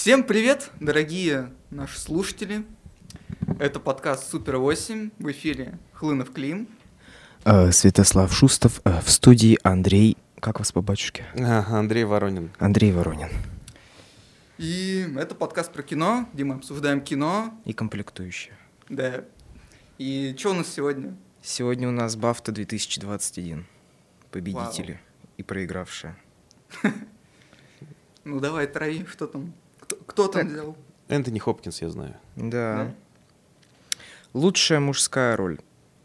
Всем привет, дорогие наши слушатели. Это подкаст Супер 8. В эфире Хлынов Клим. Э, Святослав Шустов. э, В студии Андрей... Как вас по батюшке? А, Андрей Воронин. Андрей Воронин. И это подкаст про кино, где мы обсуждаем кино. И комплектующие. Да. И что у нас сегодня? Сегодня у нас Бафта 2021. Победители и проигравшие. Ну давай, трои, что там? Кто, кто там Так. взял? Энтони Хопкинс, я знаю. Да. Лучшая мужская роль.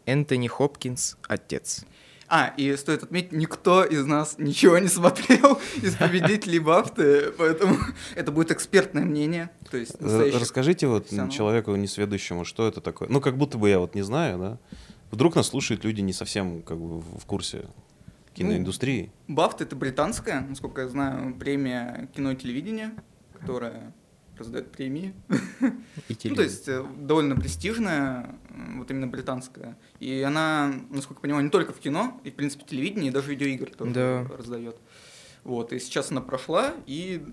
Энтони Хопкинс, отец. А, и стоит отметить, никто из нас ничего не смотрел из победителей Бафты, поэтому это будет экспертное мнение. То есть Расскажите вот человеку несведущему, что это такое. Ну, как будто бы я вот не знаю, да? Вдруг нас слушают люди не совсем как бы в курсе киноиндустрии. Бафта это британская, насколько я знаю, премия кино и телевидения, которая раздает премии. Ну, то есть э, довольно престижная, вот именно британская. И она, насколько я понимаю, не только в кино, и в принципе телевидении, и даже видеоигры тоже Да. раздает. Вот, и сейчас она прошла, и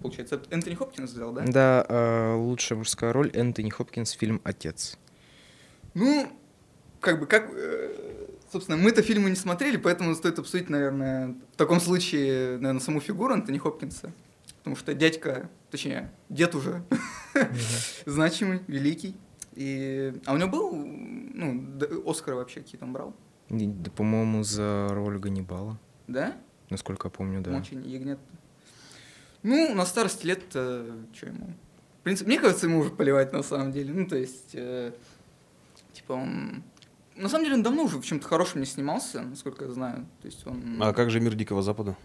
получается, это Энтони Хопкинс взял, да? Да, э, лучшая мужская роль Энтони Хопкинс, фильм «Отец». Ну, как бы, как, э, собственно, мы-то фильмы не смотрели, поэтому стоит обсудить, наверное, в таком случае, наверное, саму фигуру Антони Хопкинса. Потому что дядька, точнее, дед уже значимый, великий. И... А у него был, ну, Оскар вообще какие там брал? Да, по-моему, за роль Ганнибала. Да? Насколько я помню, да. Очень ягнет. Ну, на старости лет, что ему? В принципе, мне кажется, ему уже поливать на самом деле. Ну, то есть, э, типа он... На самом деле, он давно уже в чем-то хорошем не снимался, насколько я знаю. То есть он... А как же мир Дикого Запада?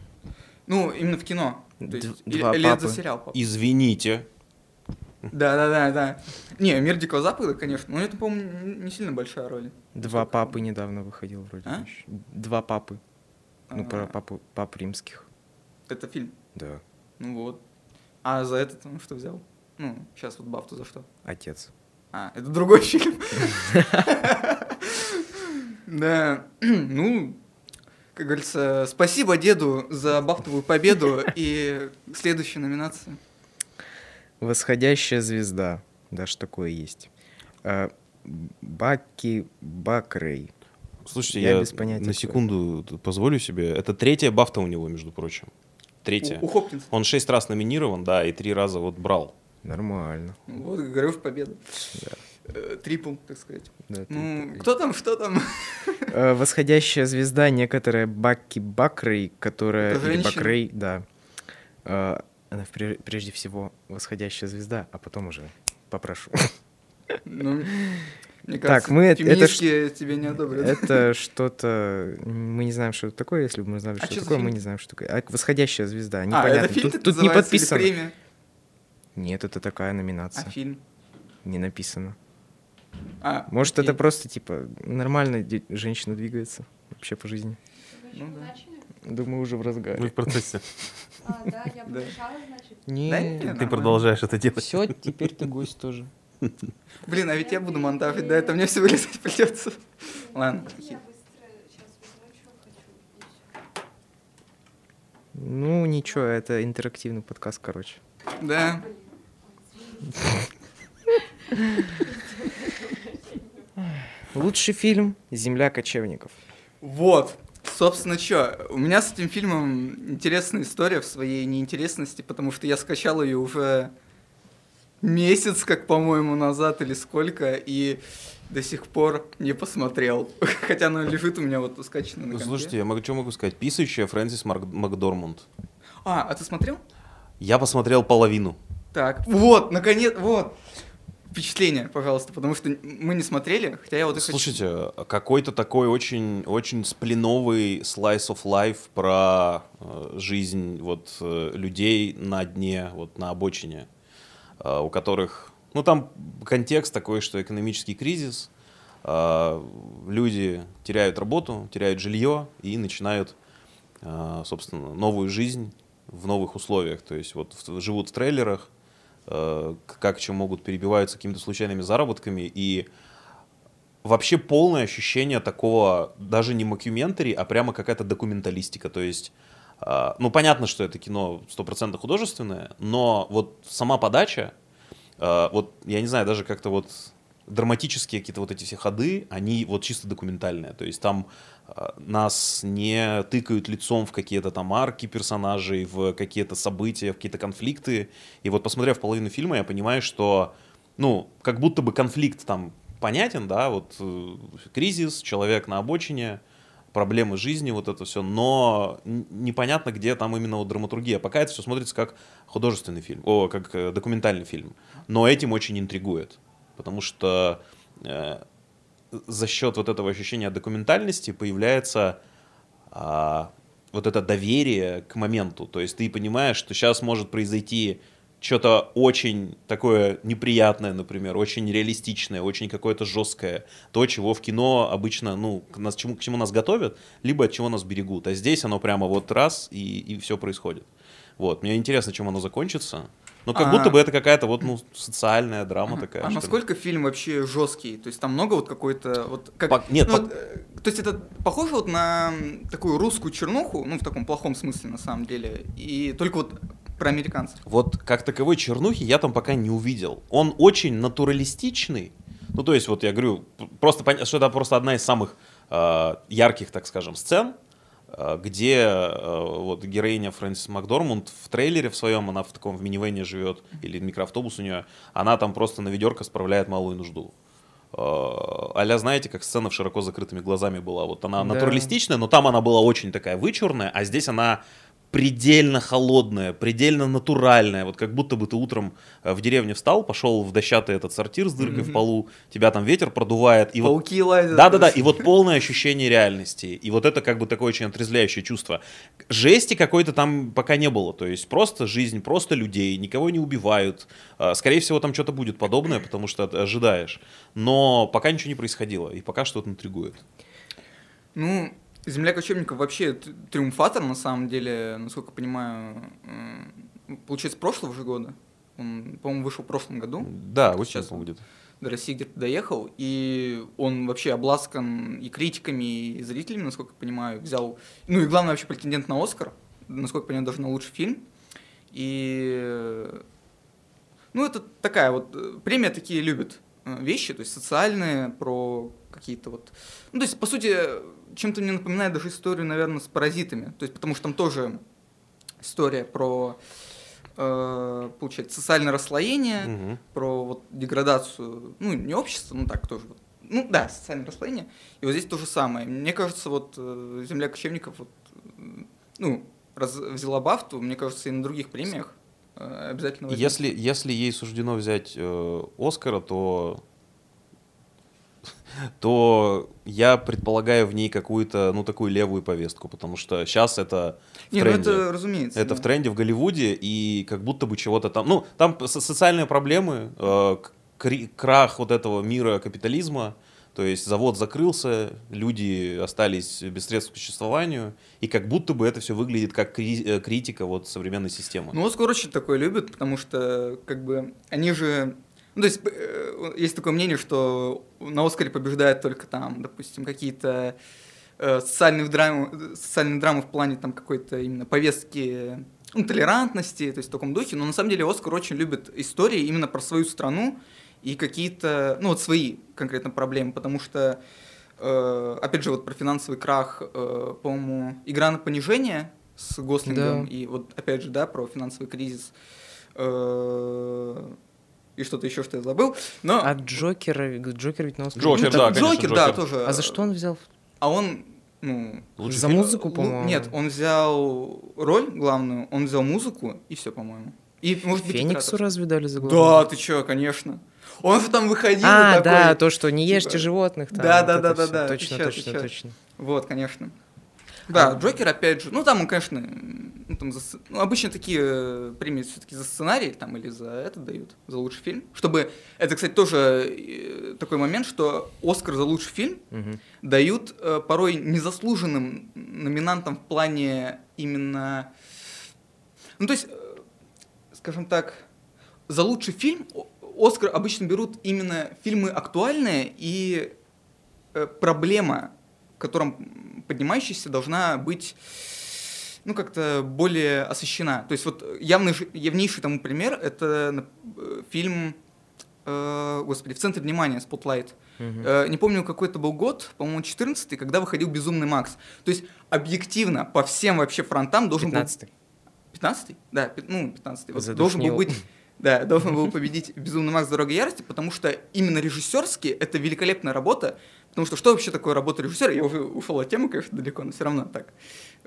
Ну, именно в кино. То есть, или, два или это папы. за сериал, папа? Извините. Да, да, да, да. Не, мир Дикого Запада, конечно. Но это, по-моему, не сильно большая роль. Два папы недавно выходил вроде. А? Два папы. Ну, про А, папу, пап римских. Это фильм. Да. Ну вот. А за этот он что взял? Ну, сейчас вот Бафту за что? Отец. А, это другой фильм. Да, ну, как говорится, спасибо деду за бафтовую победу и следующая номинация. Восходящая звезда. Даже такое есть. А, Баки Бакрей. Слушайте, Я я, без понятия, на кто секунду т- позволю себе. Это третья бафта у него, между прочим. Третья. У, у Хопкинса. Он шесть раз номинирован, да, и три раза вот брал. Нормально. Вот, говорю, в победу. Да. Э, Трипл, так сказать. Да, Ну, кто там, что там? Э, Восходящая звезда, некоторая Баки Бакрей, которая... Или? Бакрей, да. Э, Она прежде всего восходящая звезда, а потом уже попрошу. Ну, мне Так, кажется, мы это- тебе не одобрят. Это что-то... Мы не знаем, что это такое. Если бы мы знали, А что за такое, мы фильм? не знаем, что такое. А восходящая звезда, А, непонятно. это фильм тут так тут не подписано. Нет, это такая А номинация. фильм? Не написано. А, Может, окей. это просто, типа, нормально женщина двигается вообще по жизни. Ну да. начали? Думаю, уже в Мы разгаре. в процессе. А, да, я Да. помешала, значит. Нет, Ты продолжаешь это делать. все, теперь ты гость тоже. Блин, а ведь я буду монтажить, да, это мне все вырезать придется. Ладно. Ну, ничего, это интерактивный подкаст, короче. Да. Лучший фильм «Земля кочевников». Вот. Собственно, что, у меня с этим фильмом интересная история в своей неинтересности, потому что я скачал ее уже месяц, как, по-моему, назад или сколько, и до сих пор не посмотрел. Хотя она лежит у меня вот скачана на компе. слушайте, я могу, что могу сказать? Писающая Фрэнсис Мак- Макдорманд. А, а ты смотрел? Я посмотрел половину. Так, вот, наконец, вот. Впечатление, пожалуйста, потому что мы не смотрели, хотя я вот и хочу. Слушайте, какой-то такой очень, очень сплиновый slice of life про э, жизнь вот э, людей на дне, вот на обочине, э, у которых, ну там контекст такой, что экономический кризис, э, люди теряют работу, теряют жилье и начинают, э, собственно, новую жизнь в новых условиях, то есть вот в- живут в трейлерах, как чем могут перебиваются какими-то случайными заработками и вообще полное ощущение такого даже не мокюментари, а прямо какая-то документалистика. То есть А, Ну, понятно, что это кино стопроцентно художественное, но вот сама подача, а, вот, я не знаю, даже как-то вот драматические какие-то вот эти все ходы, они вот чисто документальные. То есть там нас не тыкают лицом в какие-то там арки персонажей, в какие-то события, в какие-то конфликты. И вот посмотрев половину фильма, я понимаю, что, ну, как будто бы конфликт там понятен, да, вот э, кризис, человек на обочине, проблемы жизни, вот это все, но непонятно, где там именно вот драматургия. Пока это все смотрится как художественный фильм, о, как э, документальный фильм. Но этим очень интригует, потому что э, за счет вот этого ощущения документальности появляется а, вот это доверие к моменту. То есть ты понимаешь, что сейчас может произойти что-то очень такое неприятное, например, очень реалистичное, очень какое-то жесткое, то, чего в кино обычно, ну, к, нас, чему, к чему нас готовят, либо от чего нас берегут. А здесь оно прямо вот раз, и, и все происходит. Вот, мне интересно, чем оно закончится. Ну, как А- будто бы это какая-то вот, ну, социальная драма такая. А что ли. насколько фильм вообще жесткий? То есть там много вот какой-то вот как Пок- нет, ну, пок- вот, э, то есть это похоже вот на такую русскую чернуху, ну в таком плохом смысле на самом деле, и только вот про американцев. Вот как таковой чернухи я там пока не увидел. Он очень натуралистичный. Ну, то есть, вот я говорю, просто понятно, что это просто одна из самых э, ярких, так скажем, сцен, где э, вот героиня Фрэнсис Макдормунд в трейлере в своем, она в таком в минивэне живет, или микроавтобус у нее, она там просто на ведерко справляет малую нужду. Э, А-ля, знаете, как сцена в широко закрытыми глазами была. Вот она Да. натуралистичная, но там она была очень такая вычурная, а здесь она предельно холодная, предельно натуральная. Вот как будто бы ты утром э, в деревне встал, пошел в дощатый этот сортир с дыркой в Мгм. полу, тебя там ветер продувает. И вот Пауки лазят. да-да-да, и вот полное ощущение реальности. И вот это как бы такое очень отрезвляющее чувство. Жести какой-то там пока не было. То есть просто жизнь, просто людей, никого не убивают. А, Скорее всего, там что-то будет подобное, потому что ожидаешь. Но пока ничего не происходило, и пока что-то интригует. Ну, Земля кочевников вообще триумфатор, на самом деле, насколько понимаю, получается, прошлого же года. Он, по-моему, вышел в прошлом году. Да, очень Сейчас будет. до России где-то доехал, и он вообще обласкан и критиками, и зрителями, насколько я понимаю, взял, ну и главное вообще претендент на Оскар, насколько я понимаю, даже на лучший фильм. И, ну это такая вот, э, премия такие любят э, вещи, то есть социальные, про какие-то вот, ну то есть по сути чем-то мне напоминает даже историю, наверное, с паразитами, то есть потому что там тоже история про, э, получается, социальное расслоение, Мгм. про вот деградацию, ну, не общества, ну так тоже. Вот. Ну да, социальное расслоение. И вот здесь то же самое. Мне кажется, вот э, земля кочевников вот, ну, раз взяла бафту, мне кажется, и на других премиях э, обязательно возьмет. Если, если ей суждено взять э, Оскара, то то я предполагаю в ней какую-то, ну, такую левую повестку, потому что сейчас это в Не, ну тренде. это разумеется. Это да. в тренде в Голливуде, и как будто бы чего-то там... Ну, там со- социальные проблемы, э, крах вот этого мира капитализма, то есть завод закрылся, люди остались без средств к существованию, и как будто бы это все выглядит как кри- э, критика вот современной системы. Ну, Оскар очень такое любит, потому что, как бы, они же... Ну, то есть, э, есть такое мнение, что на Оскаре побеждают только там, допустим, какие-то э, социальные драмы, социальные драмы в плане там какой-то именно повестки ну, толерантности, то есть в таком духе. Но на самом деле Оскар очень любит истории именно про свою страну и какие-то, ну, вот свои конкретно проблемы, потому что, э, опять же, вот про финансовый крах, э, по-моему, «Игра на понижение» с Гослингом, Да. и вот, опять же, да, про финансовый кризис, э, и что-то еще, что я забыл, но... А Джокера, Джокер ведь на Оскаре. Джокер, Ну, да, конечно, Джокер, да, Джокер. тоже. А за что он взял? А он, ну... Лучший За фильм? музыку, по-моему. Нет, он взял роль главную, он взял музыку, и все, по-моему. И, может быть, Фениксу разве дали за Да, главную? ты чё, конечно. Он же там выходил А, такой. да, то, что не типа, ещьте животных. там, да, вот да, это да, да, всё. да, Точно, сейчас, точно, сейчас. точно. Вот, конечно. Да, Джокер, опять же, ну там он, конечно, ну, там за ну, обычно такие э, премии все-таки за сценарий там или за это дают, за лучший фильм. Чтобы, это, кстати, тоже э, такой момент, что Оскар за лучший фильм Мгм. дают э, порой незаслуженным номинантам в плане именно... Ну, то есть, э, скажем так, за лучший фильм Оскар обычно берут именно фильмы актуальные, и э, проблема, которым поднимающаяся, должна быть ну, как-то более освещена. То есть вот явный, явнейший тому пример — это э, фильм, э, господи, «В центре внимания» Spotlight. Мгм. Э, не помню, какой это был год, по-моему, 14 когда выходил «Безумный Макс». То есть объективно по всем вообще фронтам должен был 15 15 Да, пи- ну, 15 Вот должен был быть, да, должен был победить «Безумный Макс. Дорога ярости», потому что именно режиссерски это великолепная работа, потому что что вообще такое работа режиссера? Я уже ушел от темы, конечно, далеко, но все равно так.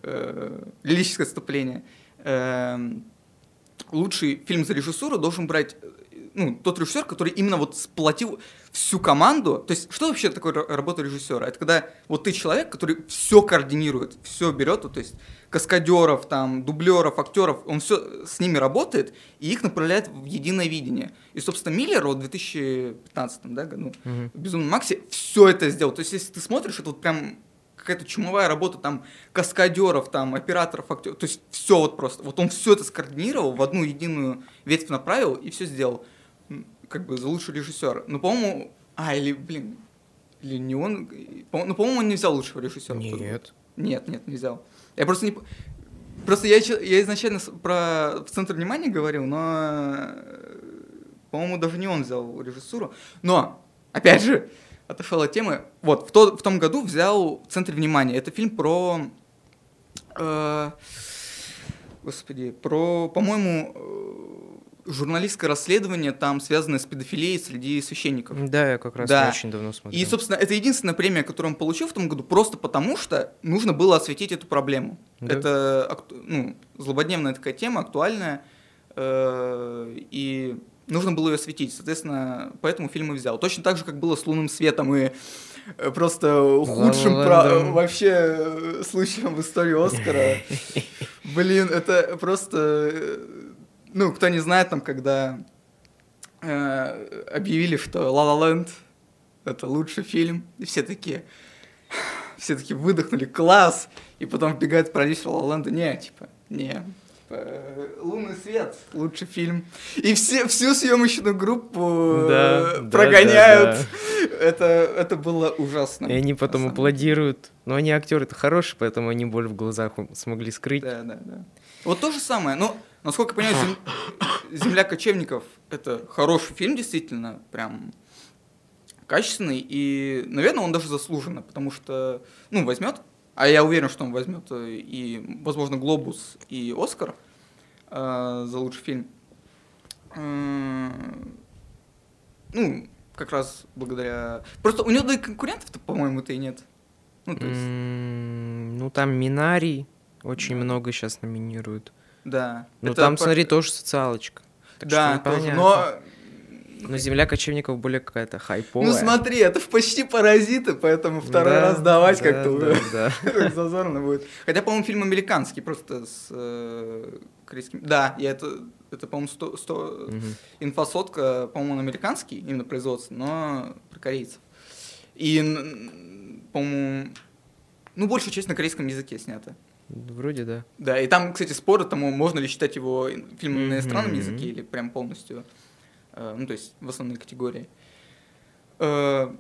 Э, Лирическое отступление. Эм, Лучший фильм за режиссуру должен брать ну, тот режиссер, который именно вот сплотил всю команду. То есть, что вообще такое ра- работа режиссера? Это когда вот ты человек, который все координирует, все берет, вот, то есть каскадеров, там, дублеров, актеров, он все с ними работает и их направляет в единое видение. И, собственно, Миллер вот в 2015 да, году Мгм. в «Безумном Максе» все это сделал. То есть, если ты смотришь, это вот прям какая-то чумовая работа там каскадеров, там операторов, актеров. То есть все вот просто. Вот он все это скоординировал, в одну единую ветвь направил и все сделал. Как бы за лучший режиссер. Ну, по-моему, а, или, блин, или не он, по- ну, по-моему, он не взял лучшего режиссера. Нет. Нет, нет, не взял. Я просто не... Просто я, я изначально про в центр внимания говорил, но, э, по-моему, даже не он взял режиссуру. Но, опять же, отошел от темы. Вот, в, то- в том году взял в центре внимания. Это фильм про... э, господи, про, по-моему, э, журналистское расследование, там, связанное с педофилией среди священников. Да, я как раз Да. очень давно смотрел. И, собственно, это единственная премия, которую он получил в том году, просто потому что нужно было осветить эту проблему. Да. Это ну, злободневная такая тема, актуальная, э, и нужно было ее осветить. Соответственно, поэтому фильм и взял. Точно так же, как было с «Лунным светом» и э, просто худшим «Ла-ла про- Лэндом». вообще э, случаем в истории Оскара. Блин, это просто... Ну, кто не знает, там, когда э, объявили, что «Ла Ла Ленд» — это лучший фильм, и все такие... Все таки выдохнули, класс! И потом вбегает продюсер «Ла Ленда», не, типа, не, типа, э, «Лунный свет» — лучший фильм. И все, всю съемочную группу Да, э, да, прогоняют. да, Это, это было ужасно. И они потом аплодируют. Но они актеры-то хорошие, поэтому они боль в глазах смогли скрыть. Да, да, да. Вот то же самое. Но, насколько я понимаю, «Зем- «Земля кочевников» — это хороший фильм, действительно, прям качественный. И, наверное, он даже заслуженно, потому что, ну, возьмет, а я уверен, что он возьмет э, и, возможно, «Глобус» и «Оскар» э, за лучший фильм. Э, Ну, как раз благодаря... Просто у него да и конкурентов-то, по-моему-то и нет. Ну, то есть, М, Ну, там Минарий очень много сейчас номинируют. Да. Ну, Это там, про- смотри, тоже социалочка. Так Да, тоже. Но Но «Земля кочевников» более какая-то хайповая. Ну смотри, это почти паразиты, поэтому второй Да, раз давать да, как-то да, да. зазорно будет. Хотя, по-моему, фильм американский, просто с э, корейским. Да, я это, это по-моему, 100, 100 Мгм. инфосотка, по-моему, он американский, именно производство, но про корейцев. И, по-моему, ну, большая часть на корейском языке снята. Вроде да. Да, и там, кстати, споры, тому можно ли считать его фильмом на иностранном языке или прям полностью, э, ну, то есть в основной категории. Э,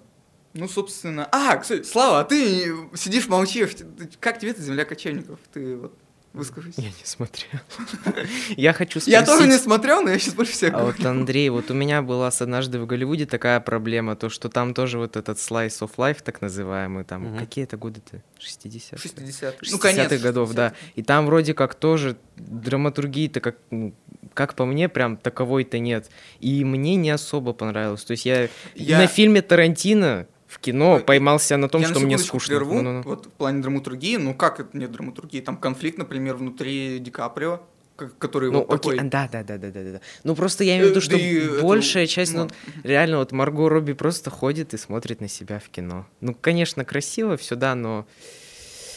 ну, собственно... А, кстати, Слава, а ты сидишь, молчишь. Как тебе эта земля кочевников? Ты вот выскажись. Я не смотрел. Я хочу Я спросить... тоже не смотрел, но я сейчас больше всех А вот, Андрей, вот у меня была с однажды в Голливуде такая проблема, то, что там тоже вот этот slice of life, так называемый, там, какие это годы-то? 60 60 Ну, конец годов, да. И там вроде как тоже драматургии-то как, ну, как по мне, прям таковой-то нет. И мне не особо понравилось. То есть я, Я- на фильме Тарантино в кино Ой, поймался на том, я на что мне секундочку скучно. прерву. Ну-ну-ну. Вот в плане драматургии, ну как это нет драматургии? Там конфликт, например, внутри Ди Каприо, ка- который Ну, вот такой... окей, да, да, да, да, да, да. Ну просто я имею в виду, Э, что да и это, большая часть, ну, ну, реально, вот Марго Робби просто ходит и смотрит на себя в кино. Ну, конечно, красиво все, да, но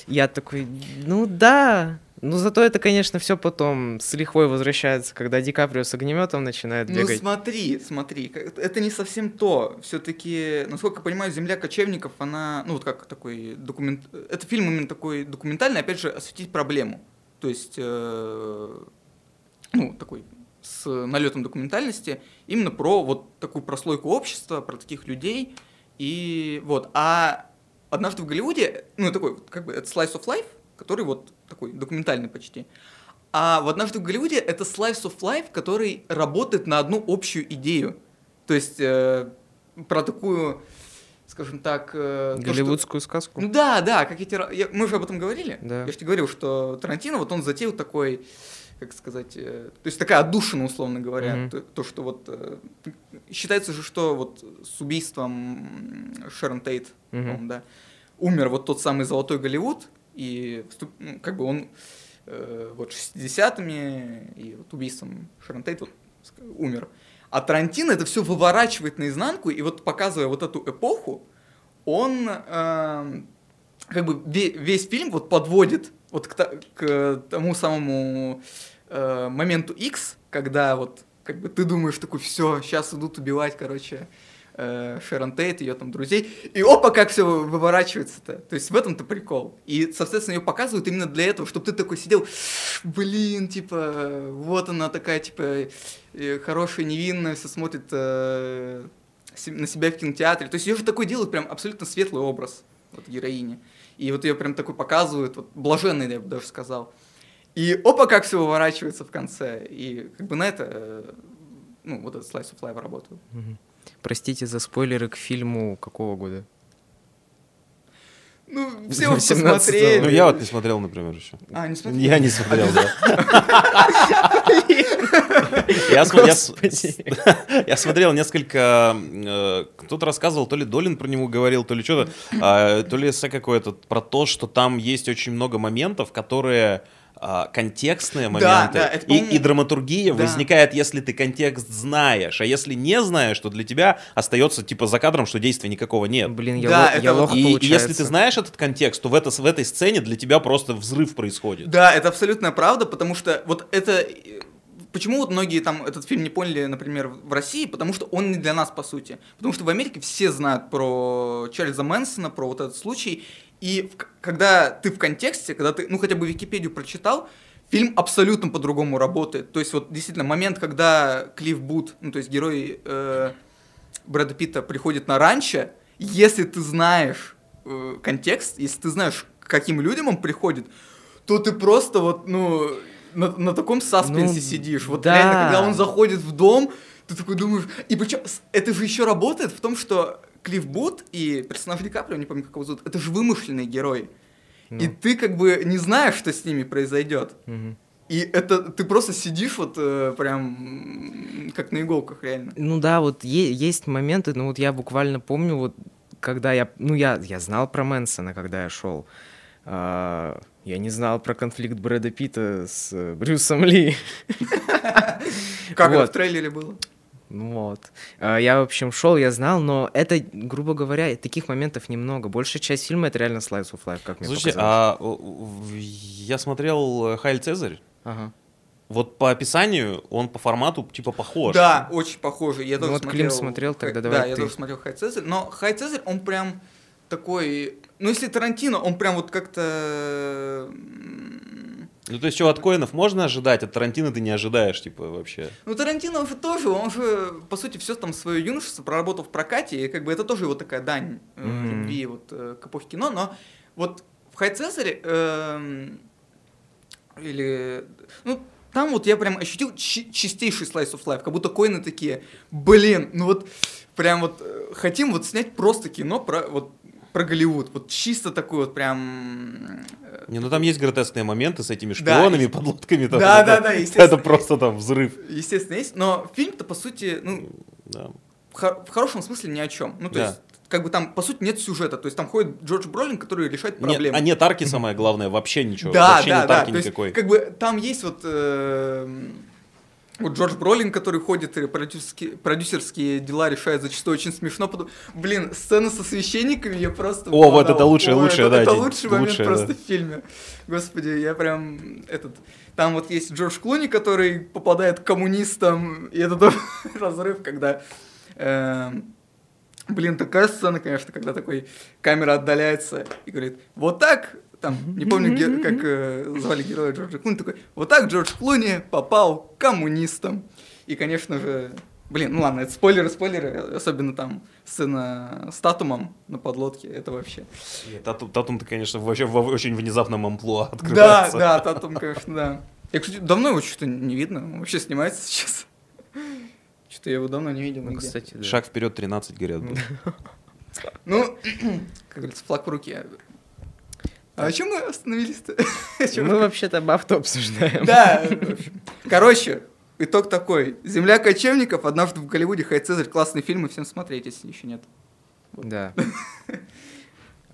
я такой, ну да. Ну, зато это, конечно, все потом с лихвой возвращается, когда Ди Каприо с огнеметом начинает Ну бегать. смотри, смотри, как- это не совсем то. Все-таки, насколько я понимаю, Земля кочевников, она, ну вот как такой документ, это фильм именно такой документальный, опять же, осветить проблему. То есть, э, ну такой с налетом документальности, именно про вот такую прослойку общества, про таких людей и вот. А однажды в Голливуде, ну такой, как бы, это slice of life, который вот такой документальный почти. А в «Однажды в Голливуде» это slice of life, который работает на одну общую идею. То есть э, про такую, скажем так... э, то, что- Голливудскую сказку. Ну да, да, как эти... я- мы же об этом говорили. Да. Я же тебе говорил, что Тарантино, вот он затеял такой, как сказать, э, то есть такая отдушина, условно говоря. Мгм. То, то, что вот... э, считается же, что вот с убийством Шерон Тейт, по-моему, да, умер вот тот самый золотой Голливуд, и ну, как бы он э, вот 60-ми и вот убийством Шерон Тейт вот умер. А Тарантино это все выворачивает наизнанку, и вот показывая вот эту эпоху, он эм, как бы ве- весь фильм вот подводит вот к, к тому самому э, моменту X, когда вот как бы ты думаешь такой, все, сейчас идут убивать, короче, э, Шерон Тейт, ее там друзей, и опа, как все выворачивается-то. То есть в этом-то прикол. И, соответственно, ее показывают именно для этого, чтобы ты такой сидел, блин, типа, вот она такая, типа, э, хорошая, невинная, все смотрит э, на себя в кинотеатре. То есть ее же такой делают прям абсолютно светлый образ, вот героини. И вот ее прям такой показывают, вот блаженный, я бы даже сказал. И опа, как все выворачивается в конце. И как бы на это, э, ну, вот этот Slice of Life работает. Мгм. Простите за спойлеры к фильму какого года? Ну, все уже 18-го. посмотрели. Ну, я вот не смотрел, например, еще. А, не смотрели? Я не смотрел, да. Я смотрел несколько... э, Кто-то рассказывал, то ли Долин про него говорил, то ли что-то, а, то ли эссе какое-то про то, что там есть очень много моментов, которые а, контекстные моменты, да, это, и, и драматургия да. возникает, если ты контекст знаешь, а если не знаешь, то для тебя остается типа за кадром, что действия никакого нет. Блин, я, Да, ло- это я вот- лох, И получается. если ты знаешь этот контекст, то в, это, в этой сцене для тебя просто взрыв происходит. Да, это абсолютная правда, потому что вот это... Почему вот многие там этот фильм не поняли, например, в России? Потому что он не для нас, по сути. Потому что в Америке все знают про Чарльза Мэнсона, про вот этот случай. И в- когда ты в контексте, когда ты, ну, хотя бы Википедию прочитал, фильм абсолютно по-другому работает. То есть вот действительно момент, когда Клифф Бут, ну, то есть герой э, Брэда Питта приходит на ранчо, если ты знаешь э, контекст, если ты знаешь, к каким людям он приходит, то ты просто вот, ну, на, на таком саспенсе Ну, сидишь. Вот да. реально, когда он заходит в дом, ты такой думаешь... И причем это же еще работает в том, что Клифф Бут и персонаж Ди Каприо, не помню, как его зовут, это же вымышленные герои. Ну. И ты как бы не знаешь, что с ними произойдет. Мгм. И это ты просто сидишь вот э, прям как на иголках, реально. Ну да, вот е- есть моменты, ну вот я буквально помню, вот когда я, ну я, я знал про Мэнсона, когда я шел. А, я не знал про конфликт Брэда Питта с э, Брюсом Ли. Как это в трейлере было? Ну Вот. А, Я, в общем, шел, я знал, но это, грубо говоря, таких моментов немного. Большая часть фильма это реально slice of life, как мне Слушайте, показалось. а я смотрел э, Хайль Цезарь. Ага. Вот по описанию он по формату типа похож. Да, очень похоже. Я Ну тоже вот смотрел, Клим смотрел, тогда Хай- давай Да, я ты. тоже смотрел Хай Цезарь, но Хай Цезарь, он прям такой... Ну, если Тарантино, он прям вот как-то... Ну, то есть, что от Коинов можно ожидать, от Тарантино ты не ожидаешь, типа, вообще. Ну, Тарантино тоже, он же, по сути, все там свое юношество проработал в прокате, и как бы это тоже его такая дань э, Мгм. любви вот, э, к эпохе кино, но вот в Хай Цезаре, эм, или, ну, там вот я прям ощутил чи- чистейший slice of life, как будто коины такие, блин, ну вот прям вот э, хотим вот снять просто кино про вот про Голливуд, вот чисто такой вот прям... э, Не, ну там есть гротескные моменты с этими Да, шпионами, и- подлодками. там, Да, да, да, естественно. Это просто там взрыв. Естественно, есть, но фильм-то, по сути, ну, Да. в, хо- в хорошем смысле ни о чем. Ну, то Да. есть, как бы там, по сути, нет сюжета. То есть там ходит Джордж Бролин, который решает Нет, проблемы. а нет арки самое главное, вообще ничего. да, вообще да, нет да. арки То есть, никакой. как бы там есть вот, э, вот Джордж Бролин, который ходит и продюсерские, продюсерские дела решает зачастую очень смешно. Потом, блин, сцена со священниками я просто... О, вот это лучшее, Ой, лучшее, это, да, Это лучший момент лучшее, просто да. в фильме. Господи, я прям этот... Там вот есть Джордж Клуни, который попадает к коммунистам, и это разрыв, когда... эм, Блин, такая сцена, конечно, когда такой камера отдаляется и говорит, вот так, там, не помню, ге- как э, звали героя Джорджа Клуни, такой, вот так Джордж Клуни попал к коммунистам. И, конечно же, Блин, ну ладно, это спойлеры, спойлеры, особенно там сцена с Татумом на подлодке, это вообще. Нет, Татум, Татум-то, конечно, вообще в очень внезапном амплуа Да, открывается. да, Татум, конечно, да. Я, кстати, давно его что-то не видно, он вообще снимается сейчас. Что-то я его давно не видел Ну, нигде. кстати, да. Шаг вперед 13, говорят. будет. Ну, как говорится, флаг в руке. А о чем мы остановились-то? Мы вообще-то Бафту обсуждаем. Да. Короче, итог такой. «Земля кочевников», «Однажды в Голливуде», «Хай Цезарь», классные фильмы, всем смотреть, если еще нет. Да.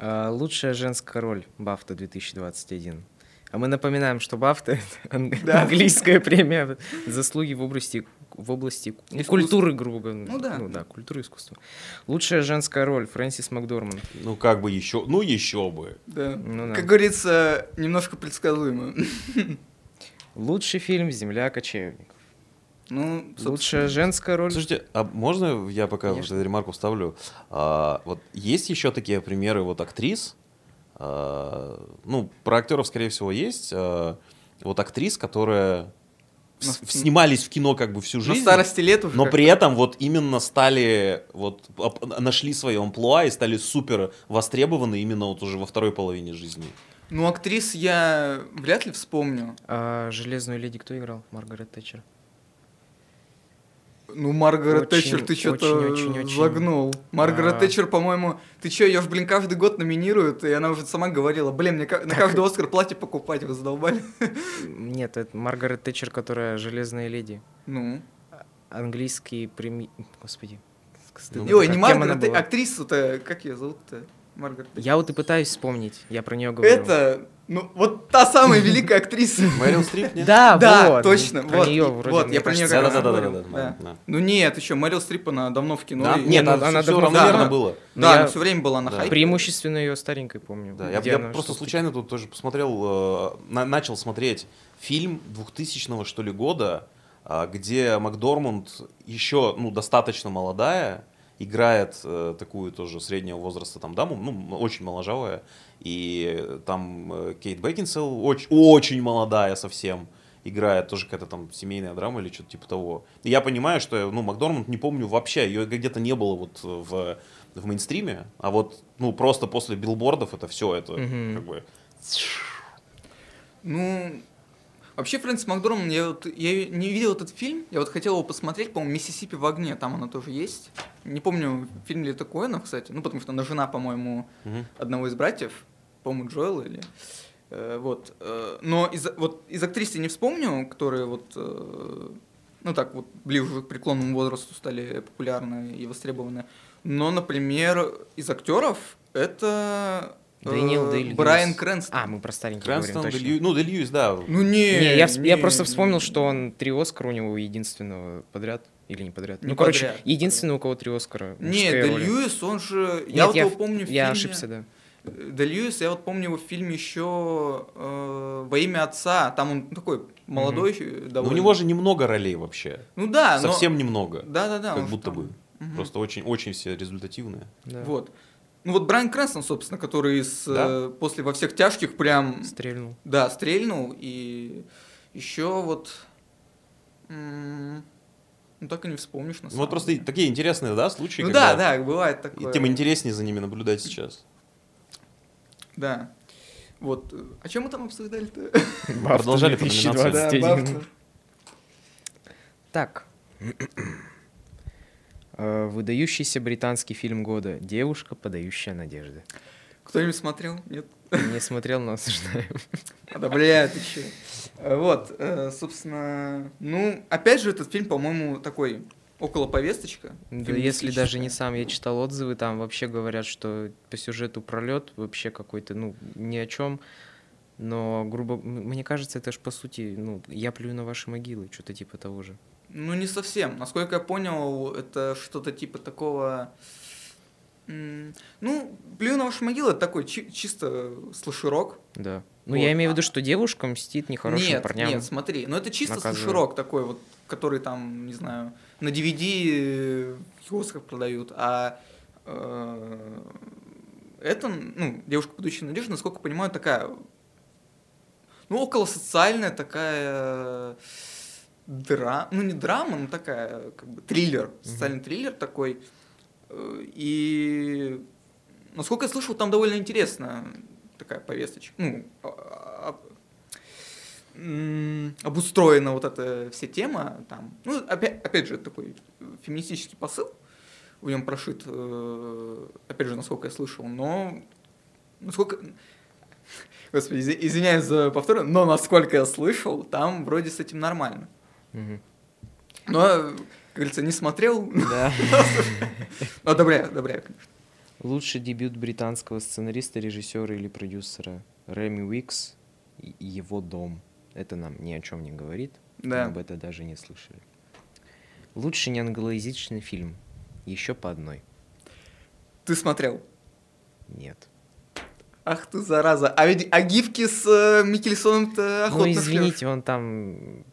А, Лучшая женская роль Бафта 2021. А мы напоминаем, что Бафта — это ан- Да. английская премия заслуги в области в области ну, Искусств. культуры, грубо говоря. Ну да. Ну да, культуры и искусства. Лучшая женская роль Фрэнсис Макдорманд. Ну, как бы еще, ну, еще бы. Да. Ну да. Как говорится, немножко предсказуемо. Лучший фильм «Земля кочевников». Ну, собственно, Лучшая женская роль. Слушайте, а можно я пока вот Конечно. эту ремарку вставлю? А, вот есть еще такие примеры вот актрис, ну, про актеров, скорее всего, есть, а, вот актрис, которые На- с- снимались в кино как бы всю на жизнь, старости лет уже но при этом вот именно стали, вот, нашли свое амплуа и стали супер востребованы именно вот уже во второй половине жизни. Ну, актрис я вряд ли вспомню. А «Железную леди» кто играл? Маргарет Тэтчер. Ну, Маргарет Очень, Тэтчер, ты что-то загнул. Маргарет А. Тэтчер, по-моему, ты что, ее, блин, каждый год номинируют, и она уже сама говорила, блин, мне ка- на каждый Оскар платье покупать, вы задолбали. Нет, это Маргарет Тэтчер, которая «Железная леди». Ну. Английский преми... Господи. стыдно. Ой, не Маргарет, была? актрису-то, как ее зовут-то? Маргарет Тэтчер. Я вот и пытаюсь вспомнить. Я про нее говорю. Это, ну, вот та самая великая актриса. Мэрил Стрип, нет? Да, Да, вот. точно, Про вот, нее вроде, вот, я про кажется, как раз Да-да-да-да-да, говорю, да, да. да. Ну нет, еще Мэрил Стрип, она давно в кино. Да, и- не, нет, ну, ну, она все давно- Да. было. Но Да, я она все время была на Да. хайпе. Преимущественно ее старенькой помню. Да, я, я она просто случайно тут тоже посмотрел, э, на- начал смотреть фильм 2000 что ли года, а, где Макдорманд еще ну, достаточно молодая, играет э, такую тоже среднего возраста там даму, ну, очень моложавая, и там э, Кейт Бекинсел очень, очень молодая совсем, играет тоже какая-то там семейная драма или что-то типа того. И я понимаю, что ну, Макдорманд не помню вообще, ее где-то не было вот в, в мейнстриме, а вот, ну, просто после билбордов это все, это Мгм. как бы... Ну, вообще, Фрэнсис Макдорманд, я, вот, я не видел этот фильм, я вот хотел его посмотреть, по-моему, «Миссисипи в огне», там она тоже есть. Не помню, фильм ли это Коэнов, кстати, ну, потому что она жена, по-моему, Мгм. одного из братьев, по-моему, Джоэла или... э, вот. э, но из, вот из актрис я не вспомню, которые вот... э, ну, так вот, ближе к преклонному возрасту стали популярны и востребованы. Но, например, из актеров это... Дэниел Дэй-Льюис. Брайан Крэнстон. А, мы про стареньких Крэнстон, говорим, точно. Лью- ну, Де Льюис, да. Ну не, Не, я, вс- я не, просто не. вспомнил, что он три Оскара у него единственного подряд. Или не подряд. Не ну, короче, подряд, единственный, у кого три Оскара. Не, роли. Льюис, он же... Нет, я вот я, его помню в я фильме... ошибся, да. Де Льюис, я вот помню его в фильме еще э, «Во имя отца». Там он такой молодой Но довольно. у него же немного ролей вообще. Ну да, но- Совсем немного. Да-да-да. как будто там. бы. Мгм. Просто очень, очень все результативные. да. Вот. Ну вот Брайан Крэнстон, собственно, который из, Да. э, после «Во всех тяжких» прям... Стрельнул. Да, стрельнул. И еще вот... м, Ну так и не вспомнишь, на Ну, самом вот просто деле. такие интересные, да, случаи, Ну когда да, да, бывает и такое. тем интереснее за ними наблюдать сейчас. Да. Вот. э, О чем мы там обсуждали-то? Продолжали по номинациям. Да, 2021. Бафта. Так. Э, Выдающийся британский фильм года «Девушка, подающая надежды». Кто-нибудь смотрел? Нет? Не смотрел, но осуждаю. Одобряет еще. Вот, э, собственно, ну, опять же, этот фильм, по-моему, такой около повесточка. Да если даже не сам, я читал отзывы, там вообще говорят, что по сюжету пролет вообще какой-то, ну, ни о чем. Но, грубо, мне кажется, это ж по сути, ну, я плюю на ваши могилы, что-то типа того же. Ну, не совсем. Насколько я понял, это что-то типа такого... Ну, «Плюю на ваши могилы» это такой чи- чисто слэшерок. Да. Ну, Вот. я имею в виду, что девушка мстит нехорошим нет, парням. нет, смотри, но это чисто наказывает. слэшерок такой вот, который там, не знаю, на DVD в киосках продают, а э, это, ну, девушка, подающая надежду, насколько я понимаю, такая, ну, около социальная такая, драма, ну не драма, но такая, как бы триллер, социальный триллер такой. Э, И, насколько я слышал, там довольно интересная такая повесточка. Ну, а- а- обустроена вот эта вся тема там. Ну, опять, опять же, такой феминистический посыл в нем прошит, э, опять же, насколько я слышал, но насколько... Господи, изви- извиняюсь за повтор, но насколько я слышал, там вроде с этим нормально. Но, как говорится, не смотрел, Да. но одобряю, одобряю, конечно. Лучший дебют британского сценариста, режиссера или продюсера Реми Уикс и его дом. Это нам ни о чем не говорит. Мы Да. об этом даже не слышали. Лучший неанглоязычный фильм. Еще по одной. Ты смотрел? Нет. Ах ты, зараза. А ведь а гифки с э, Микельсоном-то охотно ну, шлёшь. извините, он там...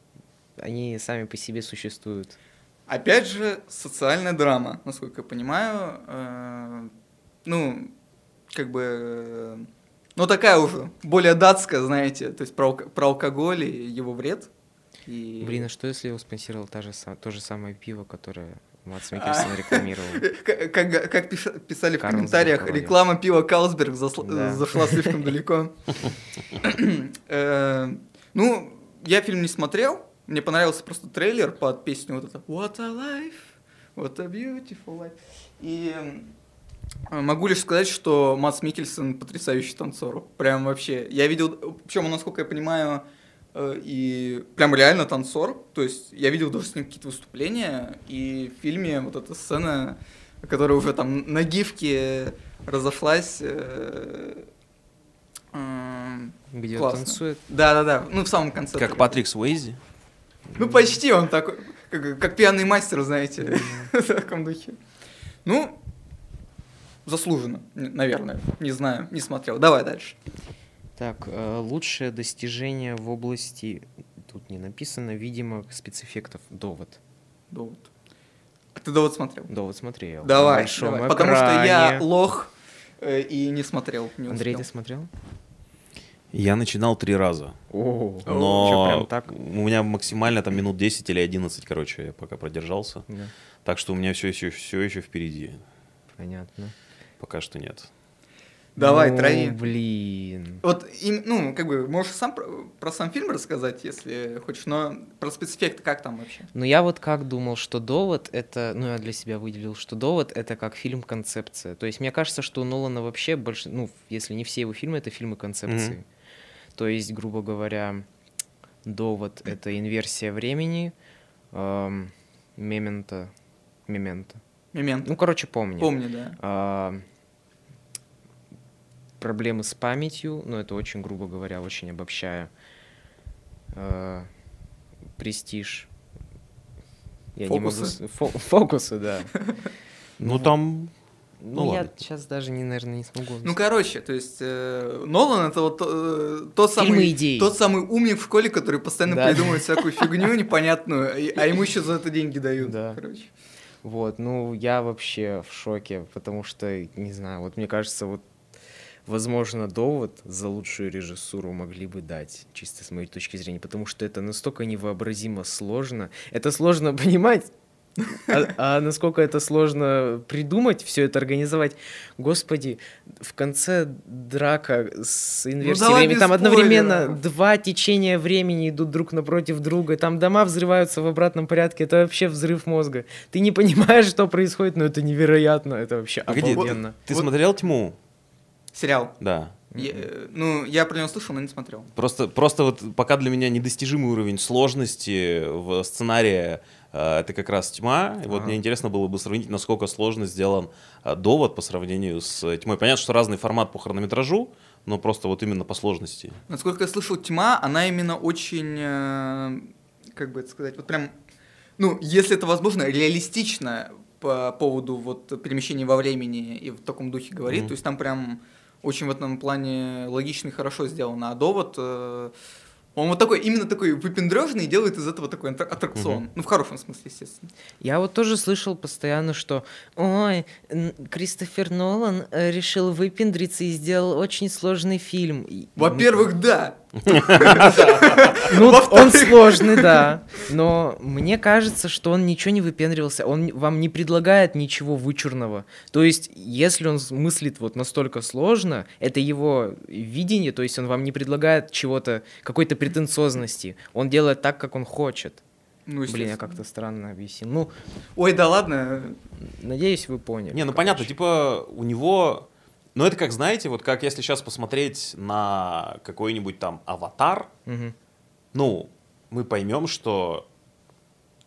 Они сами по себе существуют. Опять же, социальная драма, насколько я понимаю. Э, ну, как бы... э, ну, такая уже, более датская, знаете, то есть про, про алкоголь и его вред. И... Блин, а что если его спонсировал та же, то же самое пиво, которое А. Микельсон рекламировал? Как, как- писали в комментариях, реклама пива Карлсберг засла- Да. зашла слишком далеко. Э, Ну, я фильм не смотрел. Мне понравился просто трейлер под песню вот это What a life, what a beautiful life. И э, могу лишь сказать, что Матс Микельсон потрясающий танцор. Прям вообще. Я видел, причем, насколько я понимаю, э, и прям реально танцор. То есть я видел даже с ним какие-то выступления, и в фильме вот эта сцена, которая уже там на гифке разошлась. э, эм, Где он Классно. танцует? Да-да-да, ну в самом конце. Как. Патрик Суэйзи. Ну почти он такой, как, как пьяный мастер, знаете, в таком духе. Ну, заслуженно, наверное, не знаю, не смотрел. Давай дальше. Так, э, лучшее достижение в области, тут не написано, видимо, спецэффектов. Довод. Довод. А ты довод смотрел? Довод смотрел. Давай, давай, потому что я лох э, и не смотрел. Не Андрей, ты смотрел? Я начинал три раза. О, Но прям так? у меня максимально там минут 10 или 11, короче, я пока продержался. Да, Так что у меня все еще, все еще впереди. понятно. Пока что нет. Давай, ну, трави. блин. Вот, им, ну, как бы, можешь сам про, про сам фильм рассказать, если хочешь, но про спецэффекты как там вообще? Ну, я вот как думал, что «Довод» — это... Ну, я для себя выделил, что «Довод» — это как фильм-концепция. То есть мне кажется, что у Нолана вообще больше... Ну, если не все его фильмы, это фильмы-концепции. Мгм. То есть, грубо говоря, «Довод» — это инверсия времени, эм, «Мементо», «Мементо». Момент. Ну, короче, помню. Помню, да. А, проблемы с памятью, ну это очень грубо говоря, очень обобщая. А, престиж. Я не могу... Фокусы. фо- фокусы, да. Ну, там... Ну, ну я сейчас даже, не, наверное, не смогу. Ну, короче, то есть э, Нолан это вот э, тот Фильмы самый тот самый умник в школе, который постоянно Да. придумывает всякую фигню непонятную, а ему еще за это деньги дают. Да. Короче. Вот, ну, я вообще в шоке, потому что, не знаю, вот мне кажется, вот, возможно, довод за лучшую режиссуру могли бы дать, чисто с моей точки зрения, потому что это настолько невообразимо сложно. Это сложно понимать, а, а насколько это сложно придумать, все это организовать. Господи, в конце драка с инверсией давай времени. Там одновременно спойлеров. два течения времени идут друг напротив друга. Там дома взрываются в обратном порядке. Это вообще взрыв мозга. Ты не понимаешь, что происходит, но это невероятно. Это вообще Погоди, обалденно. Ты Вот- смотрел «Тьму»? Сериал. Да. Я, э, ну, я про него слышал, но не смотрел. Просто, просто вот пока для меня недостижимый уровень сложности в сценарии э, это как раз тьма. И вот Ага. мне интересно было бы сравнить, насколько сложно сделан э, довод по сравнению с тьмой. Понятно, что разный формат по хронометражу, но просто вот именно по сложности. Насколько я слышал, тьма, она именно очень, как бы это сказать, вот прям, ну, если это возможно, реалистично по поводу вот перемещения во времени и в таком духе говорит. Мгм. То есть там прям очень в этом плане логично и хорошо сделано. А довод, э, он вот такой, именно такой выпендрежный и делает из этого такой аттракцион. Мгм. Ну, в хорошем смысле, естественно. Я вот тоже слышал постоянно, что ой, Кристофер Нолан э, решил выпендриться и сделал очень сложный фильм. И- Во-первых, да. Ну, он сложный, да. Но мне кажется, что он ничего не выпендривался. Он вам не предлагает ничего вычурного. То есть, если он мыслит вот настолько сложно, это его видение, то есть он вам не предлагает чего-то, какой-то претенциозности. Он делает так, как он хочет. Ну, Блин, я как-то странно объяснил. Ну, Ой, да ладно. надеюсь, вы поняли. Не, ну понятно, типа у него... Ну это как, знаете, вот как если сейчас посмотреть на какой-нибудь там аватар, Мгм. ну, мы поймем, что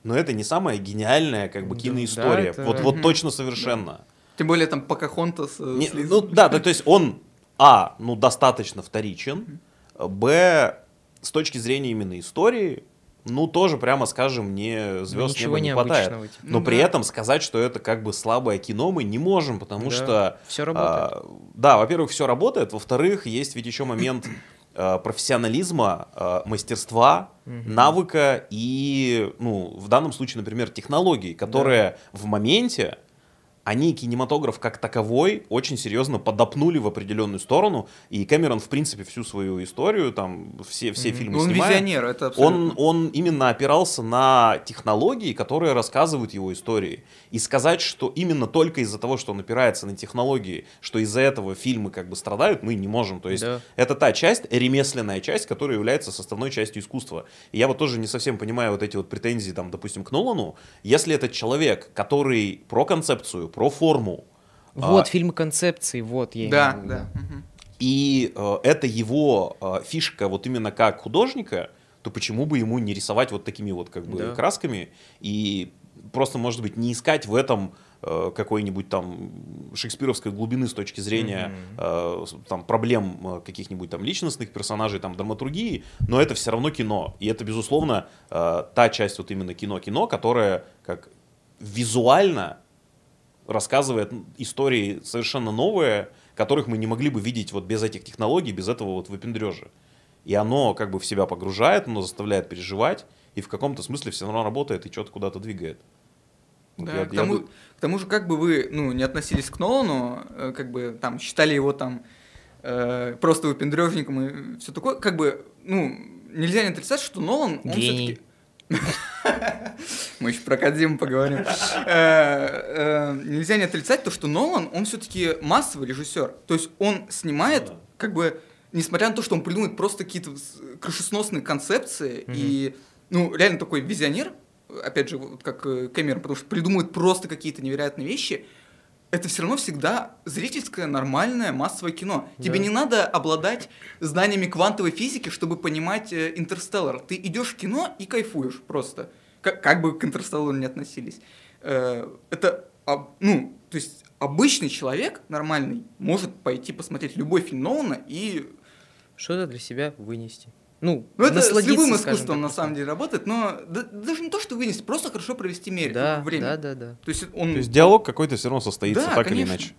ну, это не самая гениальная как бы Да, киноистория. это- Вот, вот точно совершенно. Тем более там Покахонтас. э, Не, ну да, да, то есть он, а, ну достаточно вторичен, б, с точки зрения именно истории, ну тоже, прямо скажем, не звезд Ничего неба не хватает. необычного. типа. Но Ну при да. этом сказать, что это как бы слабое кино мы не можем, потому Да, что... всё работает. а, да, во-первых, все работает, во-вторых, есть ведь еще момент а, профессионализма, а, мастерства, навыка и, ну, в данном случае, например, технологий, которые в моменте они кинематограф как таковой очень серьезно подопнули в определенную сторону, и Кэмерон, в принципе, всю свою историю, там, все, все Мгм. фильмы он снимая, визионер, это абсолютно. он, он именно опирался на технологии, которые рассказывают его истории. И сказать, что именно только из-за того, что он опирается на технологии, что из-за этого фильмы как бы страдают, мы не можем. То есть Да. это та часть, ремесленная часть, которая является составной частью искусства. И я вот тоже не совсем понимаю вот эти вот претензии, там, допустим, к Нолану. Если этот человек, который про концепцию, про форму, Вот, а, фильмы концепции, вот я Да, имею в виду. да. мгм. и э, это его э, фишка вот именно как художника, то почему бы ему не рисовать вот такими вот как бы Да. красками и просто, может быть, не искать в этом э, какой-нибудь там шекспировской глубины с точки зрения э, с- там проблем э, каких-нибудь там личностных персонажей, там драматургии, но это все равно кино. И это, безусловно, э, та часть вот именно кино-кино, которая как визуально рассказывает истории совершенно новые, которых мы не могли бы видеть вот без этих технологий, без этого вот выпендрежа. И оно как бы в себя погружает, оно заставляет переживать, и в каком-то смысле все равно работает и что-то куда-то двигает. Вот Да, я- к, я тому, бы- к тому же, как бы вы ну, не относились к Нолану, э, как бы там считали его там э, просто выпендрежником и все такое, как бы, ну, нельзя не отрицать, что Нолан, он все-таки... Мы еще про Кодзиму поговорим. Э, э, Нельзя не отрицать то, что Нолан, он все-таки массовый режиссер. То есть он снимает, как бы, несмотря на то, что он придумывает просто какие-то крышесносные концепции, и, ну, реально такой визионер, опять же, вот как э, Кэмерон, потому что придумывает просто какие-то невероятные вещи, это все равно всегда зрительское, нормальное, массовое кино. Тебе Да. не надо обладать знаниями квантовой физики, чтобы понимать э, Интерстеллар. Ты идешь в кино и кайфуешь просто. Как, как бы к Интерстеллару не относились. Э, это, об- ну, то есть обычный человек, нормальный, может пойти посмотреть любой фильм Нолана и... Что-то для себя вынести. Ну, Ну, это с любым искусством так, на самом деле работает, но да- даже не то, что вынести, просто хорошо провести мере, Да, время. да, да, да. То есть он... То есть диалог какой-то все равно состоится, Да, так или конечно. иначе.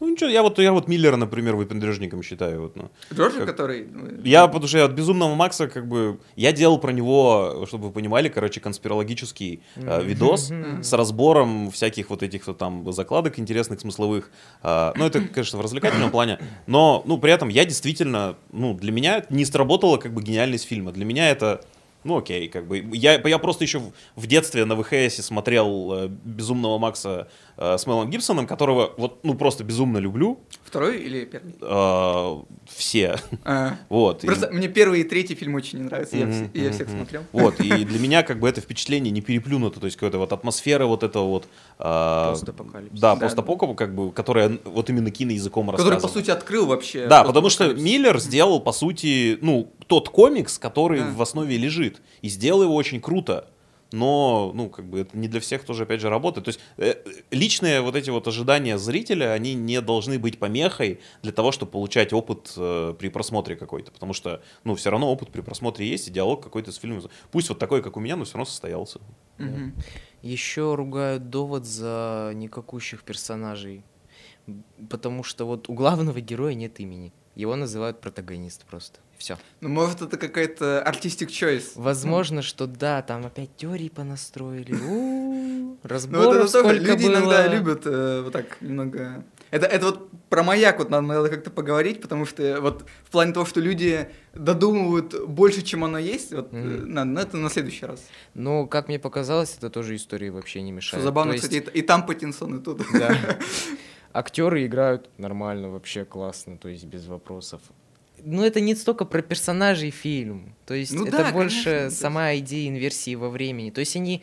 Ну ничего, я вот, я вот Миллера, например, выпендрежником считаю. Вот, ну. Джорджи, как- который... ну, Я, потому что я от Безумного Макса, как бы, я делал про него, чтобы вы понимали, короче, конспирологический э, видос с разбором всяких вот этих вот там закладок интересных, смысловых. Э, ну, это, конечно, в развлекательном плане, но, ну, при этом я действительно, ну, для меня не сработала как бы гениальность фильма. Для меня это, ну, окей, как бы. Я, я просто еще в, в детстве на ВХС смотрел э, Безумного Макса э, с Мелом Гибсоном, которого вот, ну, просто безумно люблю. Второй или первый? Э, все. А, Вот. и- Просто мне первый и третий фильм очень не нравятся, я, все- я всех смотрел. Вот, и для меня как бы это впечатление не переплюнуто, то есть какая-то вот атмосфера вот этого вот... а, Постапокалипсис. Да, Да. постапокалипсиса, как бы, которая вот именно киноязыком Который, по сути, открыл вообще... Да, потому что постапокалипсис. Миллер сделал, по сути, ну, тот комикс, который Да. в основе лежит, и сделал его очень круто. Но, ну, как бы это не для всех тоже, опять же, работает. То есть э, личные вот эти вот ожидания зрителя, они не должны быть помехой для того, чтобы получать опыт э, при просмотре какой-то. Потому что, ну, все равно опыт при просмотре есть, и диалог какой-то с фильмом. Пусть вот такой, как у меня, но все равно состоялся. Мгм. Еще ругают довод за никакущих персонажей. Потому что вот у главного героя нет имени. Его называют протагонист просто. Все. Ну, может, это какая-то artistic choice. Возможно, что да, там опять теории понастроили. Ну, разборов вот это тоже сколько люди было. иногда любят э, вот так немного... Это, это вот про маяк вот надо, надо как-то поговорить, потому что вот в плане того, что люди додумывают больше, чем оно есть, вот Мгм. надо, но это на следующий раз. Но, как мне показалось, это тоже истории вообще не Что мешает. забавно, То есть- кстати, и, и там Паттинсон, и тут. Да. Актеры играют нормально, вообще классно, то есть без вопросов. Но это не столько про персонажей фильм. То есть Ну это да, больше конечно, сама идея инверсии во времени. То есть они...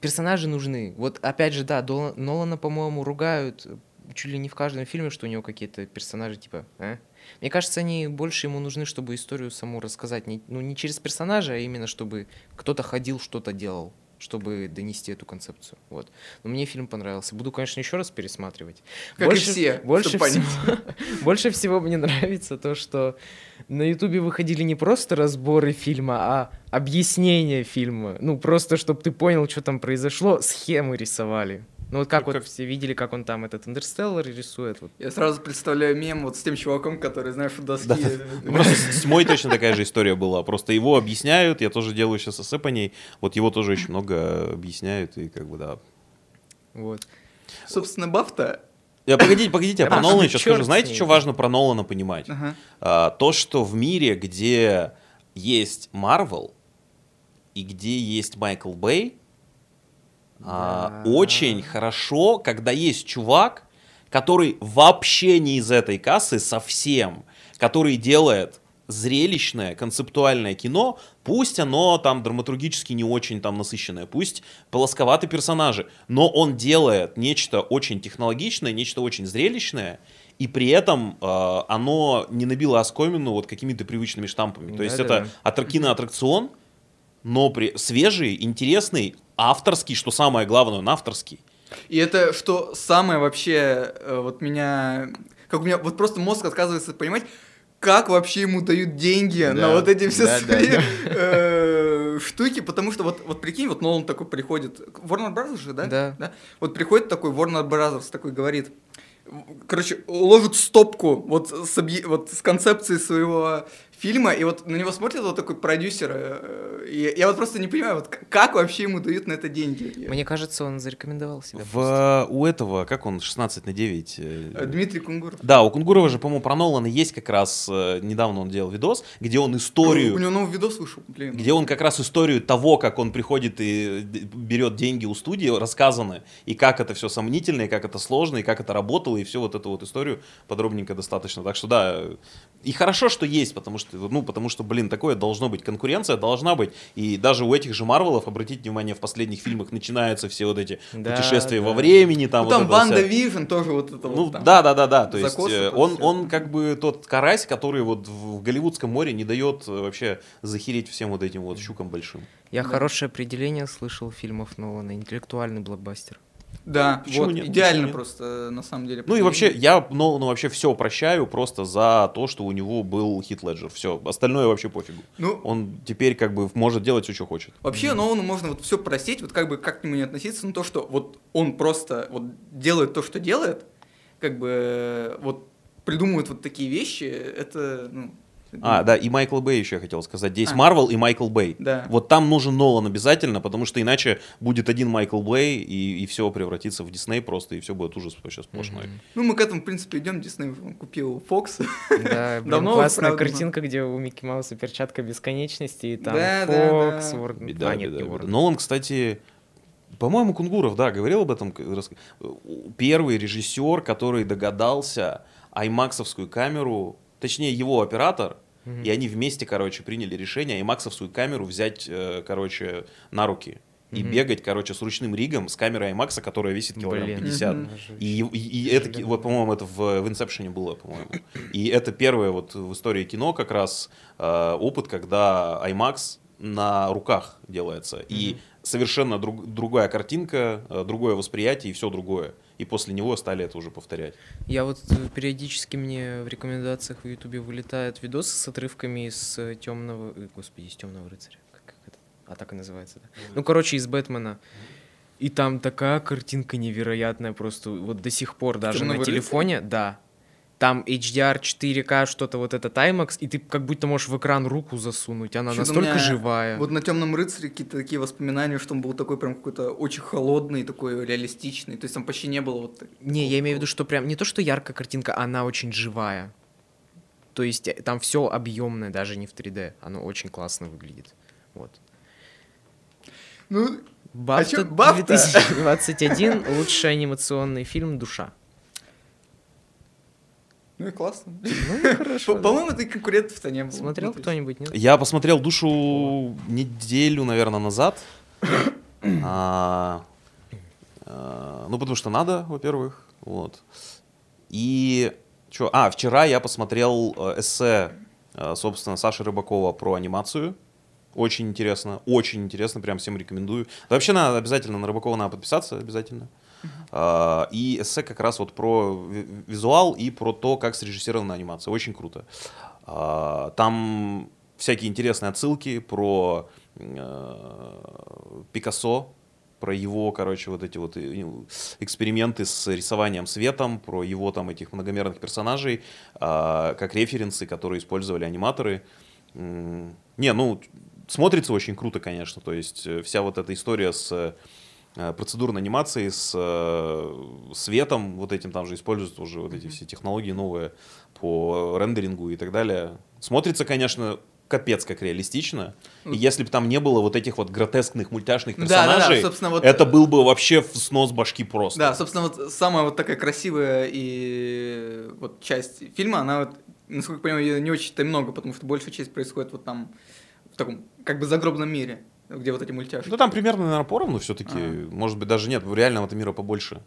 Персонажи нужны. Вот опять же, да, Дол- Нолана, по-моему, ругают чуть ли не в каждом фильме, что у него какие-то персонажи типа... «А?» Мне кажется, они больше ему нужны, чтобы историю саму рассказать. Не, ну, не через персонажа, а именно чтобы кто-то ходил, что-то делал, чтобы донести эту концепцию. Вот. Но мне фильм понравился. Буду, конечно, еще раз пересматривать. Как и все, Больше всего, больше всего мне нравится то, что на Ютубе выходили не просто разборы фильма, а объяснение фильма. Ну, просто, чтобы ты понял, что там произошло, схемы рисовали. Ну, вот как Ну, вот как- все видели, как он там этот Интерстеллар рисует. Вот. Я сразу представляю мем вот с тем чуваком, который, знаешь, у доски... Да. Просто с тьмой точно такая же история была. Просто его объясняют, я тоже делаю сейчас эссе по ней. Вот его тоже очень много объясняют, и как бы да. вот. Собственно, Бафта... Я, погодите, погодите, я Да про Нолана еще скажу. Знаете, что важно про Нолана понимать? Ага. А, то, что в мире, где есть Марвел и где есть Майкл Бэй, а, Да. очень хорошо, когда есть чувак, который вообще не из этой кассы совсем, который делает зрелищное, концептуальное кино, пусть оно там драматургически не очень там насыщенное, пусть полосковатые персонажи, но он делает нечто очень технологичное, нечто очень зрелищное, и при этом э, оно не набило оскомину вот какими-то привычными штампами. То есть Да-да-да. это атр- киноаттракцион, но при... свежий, интересный, авторский, что самое главное, он авторский. И это что самое вообще э, вот меня... Как у меня вот просто мозг отказывается понимать, как вообще ему дают деньги на Да, вот эти все да, да, свои да. э, штуки, потому что вот, вот прикинь, вот Нолан такой приходит, Warner Brothers же, да? Да. Вот приходит такой Warner Brothers, такой говорит, короче, ложит стопку вот с, объе- вот с концепцией своего фильма, и вот на него смотрит вот такой продюсер, э, и я вот просто не понимаю, вот как вообще ему дают на это деньги. Мне кажется, он зарекомендовал себя. В, у этого, как он, 16 на 9? э, Э, Дмитрий Кунгуров. Да, у Кунгурова же, по-моему, про Нолана есть как раз, недавно он делал видос, где он У историю, него новый видос вышел, блин. где он как раз историю того, как он приходит и берет деньги у студии, рассказано, и как это все сомнительно, и как это сложно, и как это работало, и всю вот эту вот историю подробненько достаточно. Так что да, и хорошо, что есть, потому что, ну, потому что, блин, такое должно быть, конкуренция должна быть, и даже у этих же Марвелов, обратите внимание, в последних фильмах начинаются все вот эти Да, путешествия во да. времени, там Ну, вот там вся- Вижн тоже вот это ну вот там. да, да, да, да. То есть закосы, э, это он, он как бы тот карась, который вот в в Голливудском море не дает э, вообще захереть всем вот этим вот щукам большим. Я Да. хорошее определение слышал фильмов Нолана. Интеллектуальный блокбастер. Да, Почему вот, нет? идеально Почему просто, на самом деле. Ну и вообще, я Нолану вообще все прощаю просто за то, что у него был хит Леджер. Все, остальное вообще пофигу. Ну, Он теперь как бы может делать все, что хочет. Вообще, Нолану можно вот все простить, вот как бы как к нему не относиться, но то, что вот он просто вот делает то, что делает, как бы э, вот придумывает вот такие вещи, это, ну... А, да, и Майкл Бэй еще я хотел сказать. Здесь А. Марвел и Майкл Бэй. Да. Вот там нужен Нолан обязательно, потому что иначе будет один Майкл Бэй, и, и все превратится в Дисней просто, и все будет ужас вообще сплошной. Мгм. Ну, мы к этому, в принципе, идем, Дисней купил Fox. Да, блин, Давно, классная правда, картинка, где у Микки Мауса перчатка бесконечности, и там Да, да, Фокс, да. Уорн- Беда, а, нет, беда, беда. Нолан, кстати, по-моему, Кунгуров, да, говорил об этом. Первый режиссер, который догадался аймаксовскую камеру, точнее, его оператор, Мгм. и они вместе, короче, приняли решение аймаксовскую камеру взять, э, короче, на руки. И Мгм. бегать, короче, с ручным ригом, с камерой IMAX, которая весит килограмм Блин. 50. Мгм. И, и- и это, вот, по-моему, это в, в Инсепшене было, по-моему. И это первое вот в истории кино как раз э, опыт, когда IMAX на руках делается. И совершенно друг- другая картинка, э, другое восприятие и все другое. И после него стали это уже повторять. Я вот э, периодически мне в рекомендациях в Ютубе вылетают видосы с отрывками из э, темного, э, господи, из темного рыцаря, как, как это, а так и называется, да. Ну, короче, из Бэтмена. И там такая картинка невероятная просто, вот до сих пор даже «Темного на рыцаря»? телефоне, да. Там HDR 4К, что-то вот это Timex, и ты как будто можешь в экран руку засунуть, она Чё-то у настолько меня живая. Вот на темном рыцаре какие-то такие воспоминания, что он был такой прям какой-то очень холодный, такой реалистичный. То есть там почти не было вот. Не, я имею в виду, что прям не то, что яркая картинка, она очень живая. То есть э, там все объемное, даже не в 3D. Оно очень классно выглядит. Вот. Ну, Бафта чё, Бафта? 2021 лучший анимационный фильм «Душа». Ну и классно. Ну, хорошо. По- По-моему, ты конкурентов-то не было. Смотрел Ну, кто-нибудь, нет? Я посмотрел душу неделю, наверное, назад. А, а, ну, потому что надо, во-первых. Вот. И что? А, вчера я посмотрел э, эссе, э, собственно, Саши Рыбакова про анимацию. Очень интересно, очень интересно, прям всем рекомендую. Да вообще надо обязательно на Рыбакова надо подписаться, обязательно. А, И эссе как раз вот про ви- визуал и про то, как срежиссирована анимация. Очень круто. А, Там всякие интересные отсылки про э, Пикассо, про его, короче, вот эти вот э, эксперименты с рисованием светом, про его там этих многомерных персонажей, а, как референсы, которые использовали аниматоры. Не, ну, смотрится очень круто, конечно. То есть э, вся вот эта история с э, процедурной анимацией, с э, светом, вот этим там же используют уже вот эти все технологии новые по рендерингу и так далее. Смотрится, конечно, капец как реалистично. И если бы там не было вот этих вот гротескных мультяшных Да, да, да, персонажей, собственно, вот- это был бы вообще в снос башки просто. Да, собственно, вот самая вот такая красивая и вот часть фильма, она вот, насколько я понимаю, её не очень-то много, потому что большая часть происходит вот там, в таком, как бы загробном мире, где вот эти мультяшки. Ну там примерно, наверное, поровну все-таки. Ага. Может быть, даже нет, реально этого мира побольше.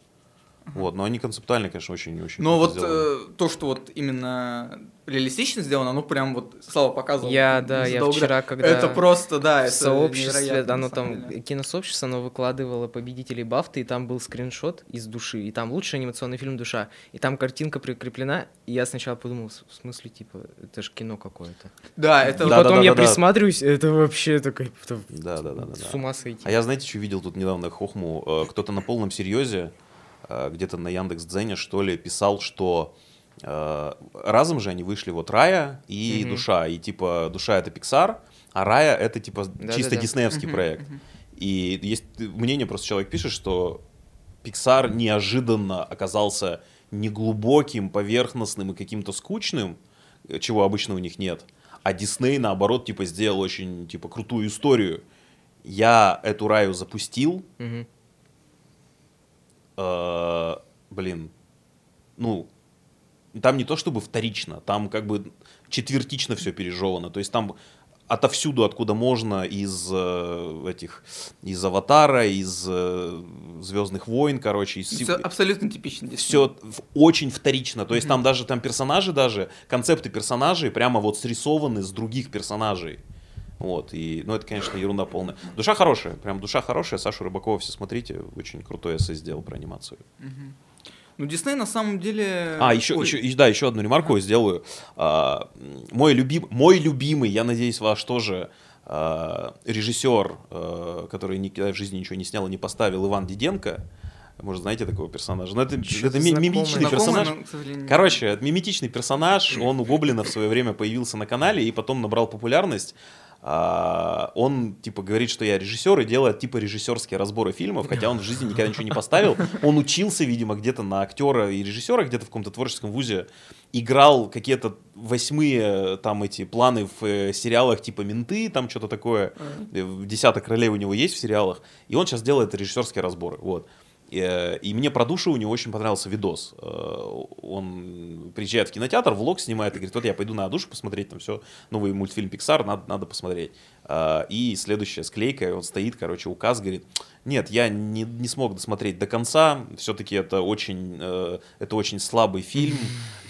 Вот, но они концептуально, конечно, очень-очень Но вот э, то, что вот именно реалистично сделано, ну прям вот Слава показывал. Я, да, я вчера, когда Это просто, да, в это сообществе, оно там, деле. киносообщество, оно выкладывало победителей Бафты, и там был скриншот из души, и там лучший анимационный фильм «Душа», и там картинка прикреплена, и я сначала подумал, в смысле, типа, это же кино какое-то. Да, это И Да, потом да, я да, да. присматриваюсь, это вообще такое, это Да, да, да, да, с да. ума сойти. А я, знаете, что видел тут недавно хохму? Э, Кто-то на полном серьезе, где-то на Яндекс Дзене, что ли, писал, что э, разом же они вышли вот Рая и Мгм. Душа. И типа Душа это Pixar, а Рая это типа Да-да-да. чисто диснеевский Мгм, проект. мгм. И есть мнение, просто человек пишет, что Pixar неожиданно оказался неглубоким, поверхностным и каким-то скучным, э, чего обычно у них нет. А Дисней, наоборот, типа сделал очень типа крутую историю. Я эту раю запустил, Мгм. Э, блин, ну, там не то чтобы вторично, там как бы четвертично все пережевано. То есть там отовсюду, откуда можно, из э, этих, из Аватара, из э, Звездных войн, короче, из Всё абсолютно типично. Все очень вторично. То есть там даже там персонажи даже, концепты персонажей прямо вот срисованы с других персонажей. Вот, и, ну, это, конечно, ерунда полная. Душа хорошая, прям душа хорошая. Сашу Рыбакова все смотрите, очень крутой эссе сделал про анимацию. Ну, Дисней на самом деле... А, еще, Ой, еще, да, еще одну ремарку я сделаю. А, мой, любим, мой любимый, я надеюсь, ваш тоже а, режиссер, а, который никогда в жизни ничего не снял и не поставил, Иван Диденко. Может, знаете такого персонажа? Ну, это, Чё-то это ми- знакомое. мимичный знакомый, персонаж. но, Короче, это миметичный персонаж, он у Гоблина в свое время появился на канале и потом набрал популярность. А, он типа говорит, что я режиссер и делает типа режиссерские разборы фильмов, хотя он в жизни никогда ничего не поставил. Он учился, видимо, где-то на актера и режиссера, где-то в каком-то творческом вузе, играл какие-то восьмые там эти планы в э, сериалах типа «Менты», там что-то такое. Э, «Десяток ролей» у него есть в сериалах. И он сейчас делает режиссерские разборы. Вот. И, э, и мне про душу у него очень понравился видос. Э, Он приезжает в кинотеатр, влог снимает и говорит, вот я пойду на душу посмотреть, там все, новый мультфильм Pixar, надо, надо посмотреть. Э, И следующая склейка, он стоит, короче, указ, говорит, нет, я не, не смог досмотреть до конца, все-таки это очень, это очень слабый фильм,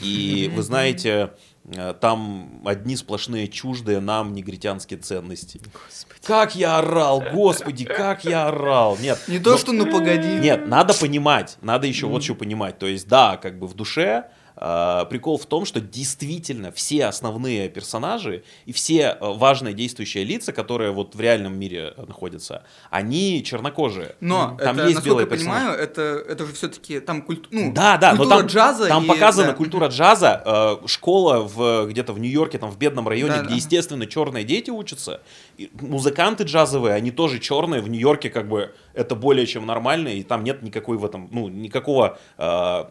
и вы знаете, там одни сплошные чуждые нам негритянские ценности. Как я орал, господи, как я орал. Нет, Не то, но- что ну погоди. нет, надо понимать, надо еще вот что понимать. То есть, да, как бы в душе прикол в том, что действительно все основные персонажи и все э, важные действующие лица, которые вот в реальном мире находятся, они чернокожие. Но там это, есть белые я персонажи. понимаю, это, это же все-таки там культ, ну, Да, да, но культура там, джаза. там и- показана да. культура джаза, э, школа в, где-то в Нью-Йорке, там в бедном районе, Да, где, да. естественно, черные дети учатся. И музыканты джазовые, они тоже черные. В Нью-Йорке как бы это более чем нормально, и там нет никакой в этом, ну, никакого э,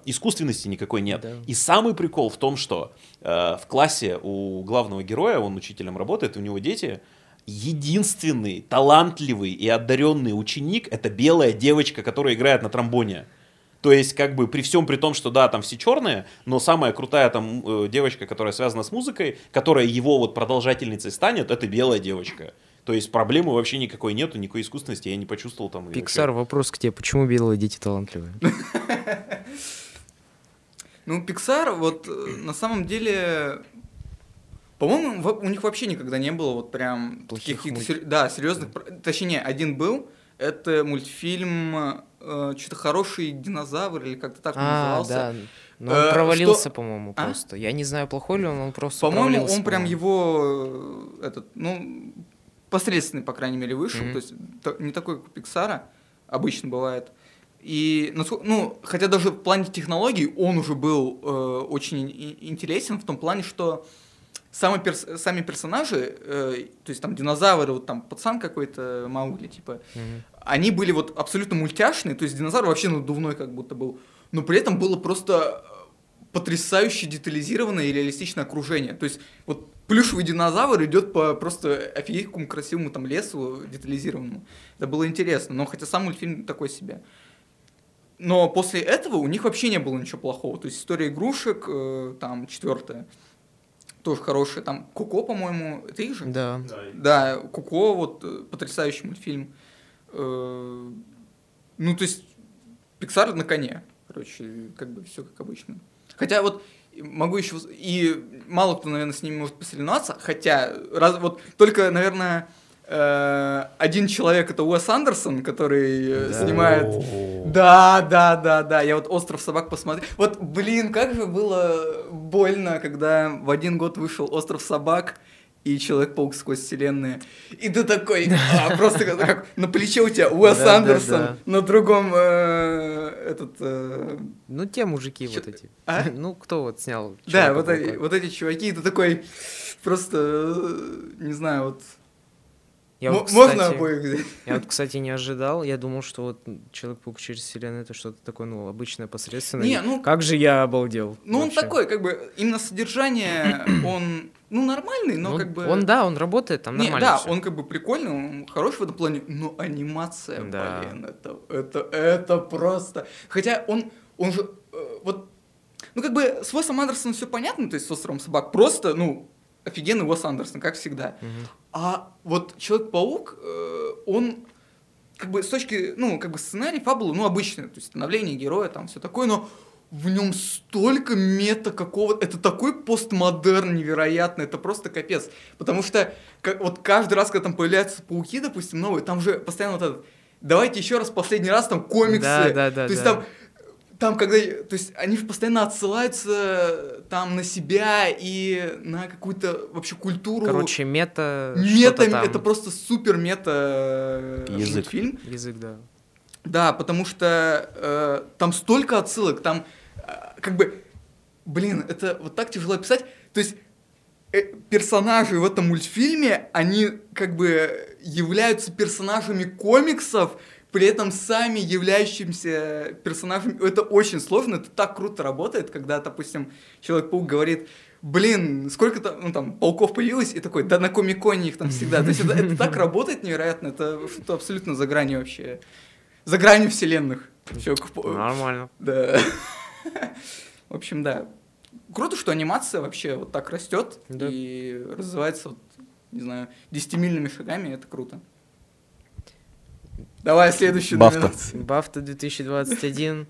искусственности никакой нет. Да. И самый прикол в том, что э, в классе у главного героя, он учителем работает, у него дети, единственный талантливый и одаренный ученик — это белая девочка, которая играет на тромбоне. То есть, как бы, при всем при том, что да, там все черные, но самая крутая там э, девочка, которая связана с музыкой, которая его вот продолжательницей станет, это белая девочка. То есть проблемы вообще никакой нету, никакой искусственности я не почувствовал там. Пиксар, вопрос к тебе. Почему белые дети талантливые? Ну, Pixar, вот э, на самом деле, по-моему, у них вообще никогда не было вот прям Плохих таких мульт- да, серьезных, точнее, не, один был, это мультфильм э, что-то хороший динозавр или как-то так он А, назывался. да. Но он Э, провалился, что- по-моему, А? просто. Я не знаю, плохой ли он, он просто По-моему, провалился, он прям по-моему. его э, этот, ну, посредственный, по крайней мере, вышел, Мгм. то есть та- не такой, как у Пиксара, обычно бывает. И, насколько- ну, хотя даже в плане технологий он уже был э, очень интересен в том плане, что сами, перс- сами персонажи, э, то есть там динозавры, вот там пацан какой-то Маугли, типа, Мгм. они были вот абсолютно мультяшные, то есть динозавр вообще надувной как будто был, но при этом было просто э, потрясающе детализированное и реалистичное окружение. То есть вот плюшевый динозавр идет по просто офигеть какому красивому там лесу детализированному. Это было интересно, но хотя сам мультфильм такой себе. Но после этого у них вообще не было ничего плохого. То есть история игрушек, э, там четвертая, тоже хорошая. Там Коко, по-моему, это их же? Да. Да, Куко, вот э, потрясающий мультфильм. Э, Ну, то есть, Pixar на коне. Короче, как бы все как обычно. Хотя вот могу еще... И мало кто, наверное, с ними может посоревноваться. Хотя, раз, вот только, наверное, э, один человек это Уэс Андерсон, который э, Да. снимает... Да, да, да, да. Я вот «Остров собак» посмотрел. Вот, блин, как же было больно, когда в один год вышел «Остров собак», и Человек-паук сквозь вселенные. И ты такой, а, просто как, на плече у тебя Уэс Да, да, Андерсон, да. на другом э, этот... э, Ну, те мужики Чё- вот эти. А? Ну, кто вот снял да, вот, эти- вот эти чуваки, и ты такой просто, э, не знаю, вот... Я вот, Можно кстати, обоих взять? Я вот, кстати, не ожидал. Я думал, что вот Человек-паук через вселенную это что-то такое, ну, обычное, посредственное. Не, ну- Как же я обалдел. Ну, он вообще. такой, как бы, именно содержание, он, ну, нормальный, но Ну, как бы... Он, да, он работает, там Не, нормально да, всё. он как бы прикольный, он хороший в этом плане, но анимация, Да. блин, это, это, это просто... Хотя он, он же, э, вот, ну как бы с Уэсом Андерсоном все понятно, то есть с «Островом собак», просто, ну, офигенный Уэс Андерсон, как всегда. Мгм. А вот Человек-паук, э, он как бы с точки, ну, как бы сценарий, фабулы, ну, обычный, то есть становление героя, там все такое, но в нем столько мета какого это такой постмодерн невероятный, это просто капец. Потому что как, вот каждый раз, когда там появляются пауки, допустим, новые, там же постоянно вот этот, давайте еще раз последний раз там комиксы. Да, да, да, То есть да. там там, когда, то есть они постоянно отсылаются там на себя и на какую-то вообще культуру. Короче, мета... Мета, там. это просто супер мета э, Язык. мультфильм. Язык, да. Да, потому что э, там столько отсылок, там э, как бы, блин, это вот так тяжело описать. То есть э, персонажи в этом мультфильме, они как бы являются персонажами комиксов, при этом сами являющимся персонажами. Это очень сложно, это так круто работает, когда, допустим, Человек-паук говорит, блин, сколько там, ну, там, пауков появилось, и такой, да на Комиконе их там всегда. То есть это, это так работает невероятно, это что-то абсолютно за гранью вообще, за гранью вселенных. Нормально. Да. В общем, да. Круто, что анимация вообще вот так растет Да. и развивается, вот, не знаю, десятимильными шагами, это круто. Давай следующую Бафта. номинацию. Бафта 2021.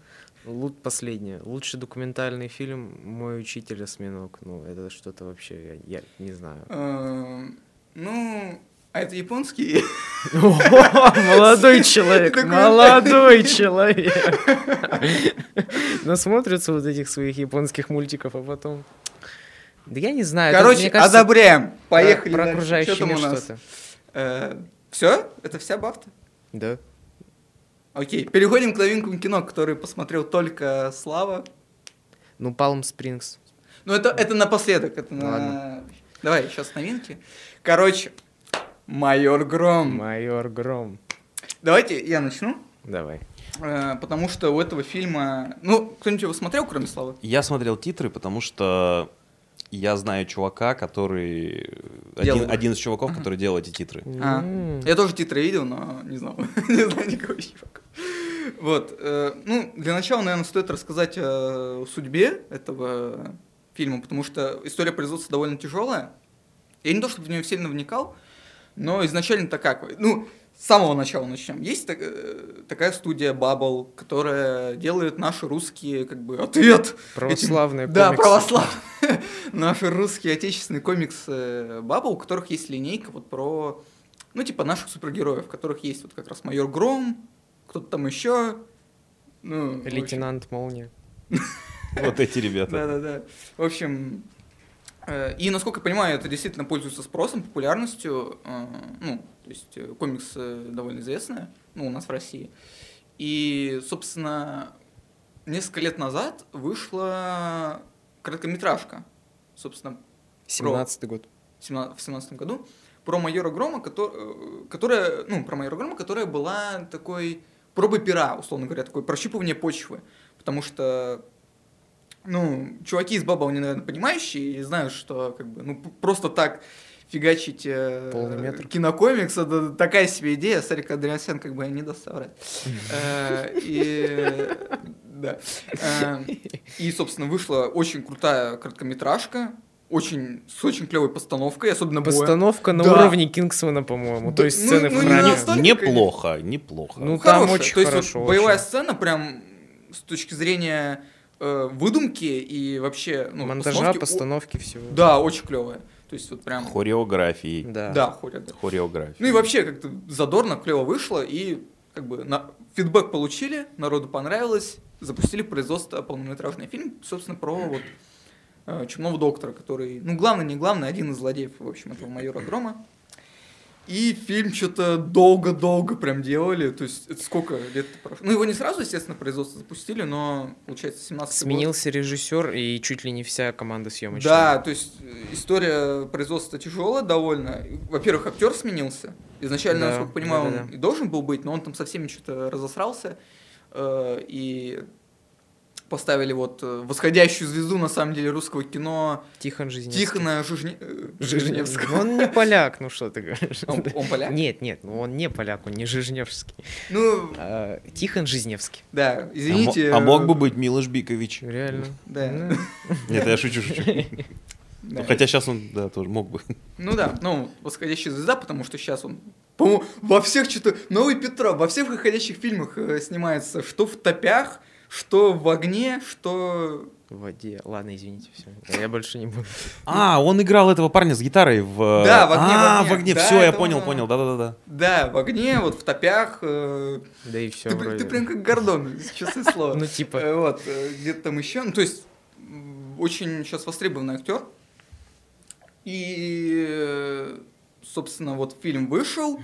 Лут последнее. Лучший документальный фильм «Мой учитель осьминог». Ну, это что-то вообще, я, я не знаю. Эм, Ну, А это японский? Молодой человек, молодой человек. Насмотрятся вот этих своих японских мультиков, а потом... Да я не знаю. Короче, одобряем. Поехали Про окружающий мир что-то. Все? Это вся бафта? Да. Окей, переходим к новинкам кино, которые посмотрел только Слава. Ну, Палм Спрингс. Ну, это, это напоследок. Это на... Ладно. Давай, сейчас новинки. Короче, Майор Гром. Майор Гром. Давайте я начну, Давай. э, потому что у этого фильма... Ну, кто-нибудь его смотрел, кроме Славы? Я смотрел титры, потому что я знаю чувака, который... Делал Один, один из чуваков, который делал эти титры. А, М. Я тоже титры видел, но не знал. не знаю никого чувака. Вот. э, ну, для начала, наверное, стоит рассказать о судьбе этого фильма, потому что история производства довольно тяжелая. Я не то, чтобы в нее сильно вникал, но изначально-то как? Ну, с самого начала начнем. Есть так- э, такая студия Bubble, которая делает наши русские, как бы, ответ Православные этим- Да, комиксы. православные. Наши русские отечественные комиксы Bubble, у которых есть линейка вот про, ну, типа наших супергероев, у которых есть вот как раз майор Гром, кто-то там еще. Ну, в общем, Лейтенант Молния. Вот эти ребята. Да-да-да. В общем, э, и насколько я понимаю, это действительно пользуется спросом, популярностью. э, Ну, то есть э, комикс довольно известный, ну, у нас в России. И, собственно, несколько лет назад вышла короткометражка, собственно, 17-й год. в 17 году, про майора Грома, кото- э, которая, ну, про майора Грома, которая была такой пробой пера, условно говоря, такое прощупывание почвы. Потому что, ну, чуваки из Баба, они, наверное, понимающие и знают, что, как бы, ну, просто так фигачить э, Полный метр. кинокомикс, это такая себе идея, Сарик Андреасян как бы не даст соврать. Э, И, да. Э, И, собственно, вышла очень крутая короткометражка, очень, с очень клевой постановкой, особенно боя. Постановка на Да. уровне Кингсмана, по-моему. Да, То есть ну- сцены ну, в не храме. настолько, Неплохо, неплохо. Ну, там Хорошая. очень То есть хорошо, вот боевая очень. сцена прям с точки зрения э, выдумки и вообще ну, Монтажа, постановки, о- постановки, всего. Да, очень клевая. То есть вот прям... Хореографии. Да. Да, хоря, да. Хореографии. Ну и вообще как-то задорно, клево вышло, и как бы на... фидбэк получили, народу понравилось, запустили производство полнометражный фильм, собственно, про вот э, Чумного доктора, который, ну, главный, не главный, один из злодеев, в общем, этого майора Грома. И фильм что-то долго-долго прям делали, то есть это сколько лет прошло? Ну, его не сразу, естественно, производство запустили, но, получается, 17 Сменился режиссер и чуть ли не вся команда съемочная. да, то есть э, история производства тяжелая довольно. Во-первых, актер сменился. Изначально, Да, насколько понимаю, он да-да-да. и должен был быть, но он там со всеми что-то разосрался. э, И поставили вот э, восходящую звезду, на самом деле, русского кино Тихон Жизневский. Тихона Жижне- э. Жижневского. Он не поляк, ну что ты говоришь. Он, он поляк? Нет, нет, ну он не поляк, он не Жизневский. Ну, А, Тихон Жизневский. да, А извините. А, мог бы э, быть Милош Бикович. Реально. Да. Ну, Нет, я шучу, шучу. да. Ну, Хотя сейчас он, да, тоже мог бы. Ну да, ну, восходящая звезда, потому что сейчас он, по-моему, во всех что-то... Новый Петров, во всех выходящих фильмах э, снимается, что в топях, что в огне, что... В воде. Ладно, извините, все. Я больше не буду. А, он играл этого парня с гитарой в... Да, в «Огне, в А, огне». в огне. Да, Все, я понял, он. понял. Да-да-да. Да, в огне, вот в топях. э, Да и все ты, прям как Гордон, честное слово. Ну, типа. Э, Вот, э, где-то там еще. Ну, то есть, очень сейчас востребованный актер. И, э, собственно, вот фильм вышел.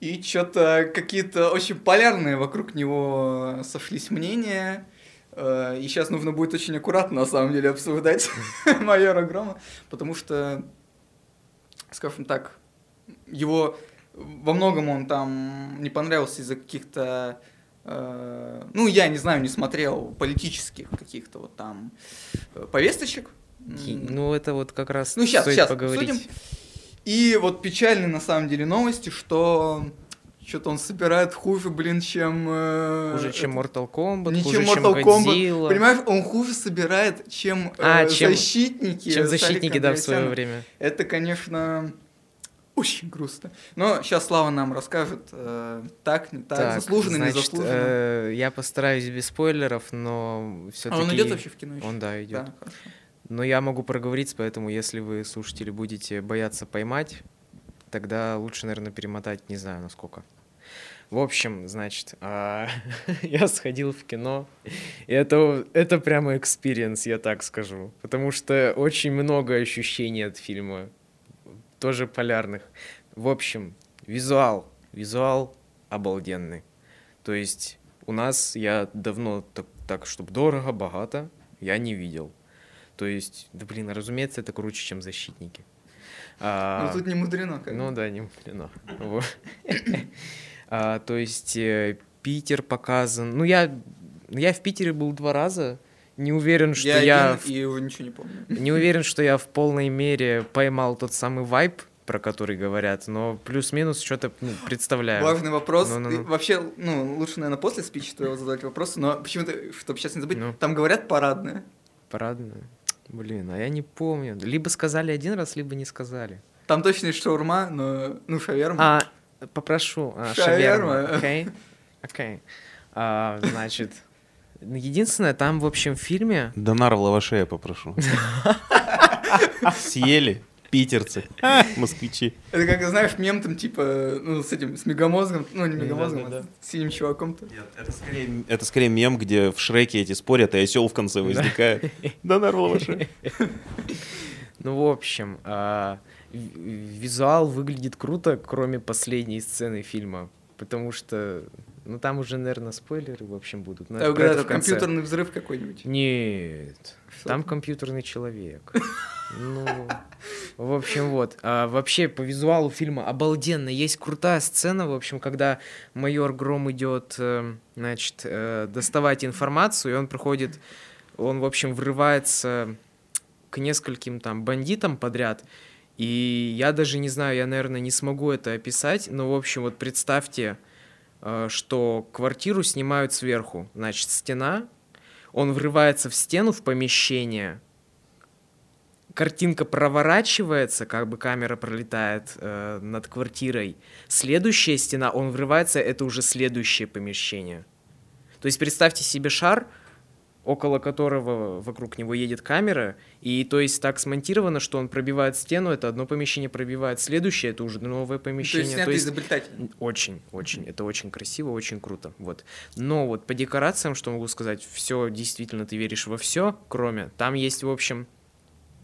И что-то какие-то очень полярные вокруг него сошлись мнения. Э, И сейчас нужно будет очень аккуратно, на самом деле, обсуждать майора Грома, потому что, скажем так, его во многом он там не понравился из-за каких-то, э, ну, я не знаю, не смотрел политических каких-то вот там э, повесточек. Ну, это вот как раз Ну, стоит щас поговорить. обсудим. И вот печальные на самом деле новости, что что-то он собирает хуже, блин, чем... э, Хуже, чем Mortal Kombat, не хуже, чем чем Mortal Kombat. Godzilla, Понимаешь, он хуже собирает, чем, А, э, чем- защитники. чем защитники, да, в свое время. Это, конечно, очень грустно. Но сейчас Слава нам расскажет, э, так, не так, заслуженно, значит, не заслуженно. э, я постараюсь без спойлеров, но а все-таки... он идет вообще в кино еще? Он, да, идет. Да, хорошо. Но я могу проговорить, поэтому если вы, слушатели, будете бояться поймать, тогда лучше, наверное, перемотать, не знаю, на сколько. В общем, значит, а, я сходил в кино, и это, это прямо экспириенс, я так скажу, потому что очень много ощущений от фильма, тоже полярных. В общем, визуал, визуал обалденный. То есть у нас я давно так, так чтобы дорого, богато, я не видел. То есть, да блин, разумеется, это круче, чем защитники. А, Ну тут не мудрено, как ну да, не мудрено. А, То есть э, Питер показан. Ну я, я в Питере был два раза. Не уверен, что я, я, и его ничего не помню. не уверен, что я в полной мере поймал тот самый вайб, про который говорят, но плюс-минус что-то ну, представляю. Важный вопрос. Ты вообще, ну, лучше, наверное, после спича твоего задать вопросы, но почему-то, чтобы сейчас не забыть, Ну. там говорят парадное. Парадная. Блин, а я не помню. Либо сказали один раз, либо не сказали. Там точно есть шаурма, но, ну, шаверма. А, попрошу. а, Шаверма. Шаверма. Окей. Окей. А, Значит, единственное, там, в общем, в фильме... Донар в лаваше я попрошу. Съели питерцы, москвичи. Это как, знаешь, мем там, типа, ну, с этим, с мегамозгом, ну, не мегамозгом, а с синим чуваком-то. Это скорее, это скорее мем, где в Шреке эти спорят, и осел в конце возникает. Донар в лаваше. Ну, в общем, а, визуал выглядит круто, кроме последней сцены фильма. Потому что, ну, там уже, наверное, спойлеры, в общем, будут. но Да, это это компьютерный взрыв какой-нибудь. Нет, Что там компьютерный человек. Ну, в общем, вот. А вообще, по визуалу фильма обалденно. Есть крутая сцена, в общем, когда майор Гром идет, э, значит, э, доставать информацию, и он проходит, он, в общем, врывается к нескольким там бандитам подряд. И я даже не знаю, я, наверное, не смогу это описать, но, в общем, вот представьте, что квартиру снимают сверху. Значит, стена, он врывается в стену, в помещение, картинка проворачивается, как бы камера пролетает э, над квартирой. Следующая стена, он врывается, это уже следующее помещение. То есть представьте себе шар, около которого вокруг него едет камера, и то есть так смонтировано, что он пробивает стену, это одно помещение пробивает, следующее это уже новое То есть помещение. снято изобретательно. Очень, очень. Это очень красиво, очень круто. Вот. Но вот по декорациям, что могу сказать, все действительно ты веришь во все, кроме там есть, в общем,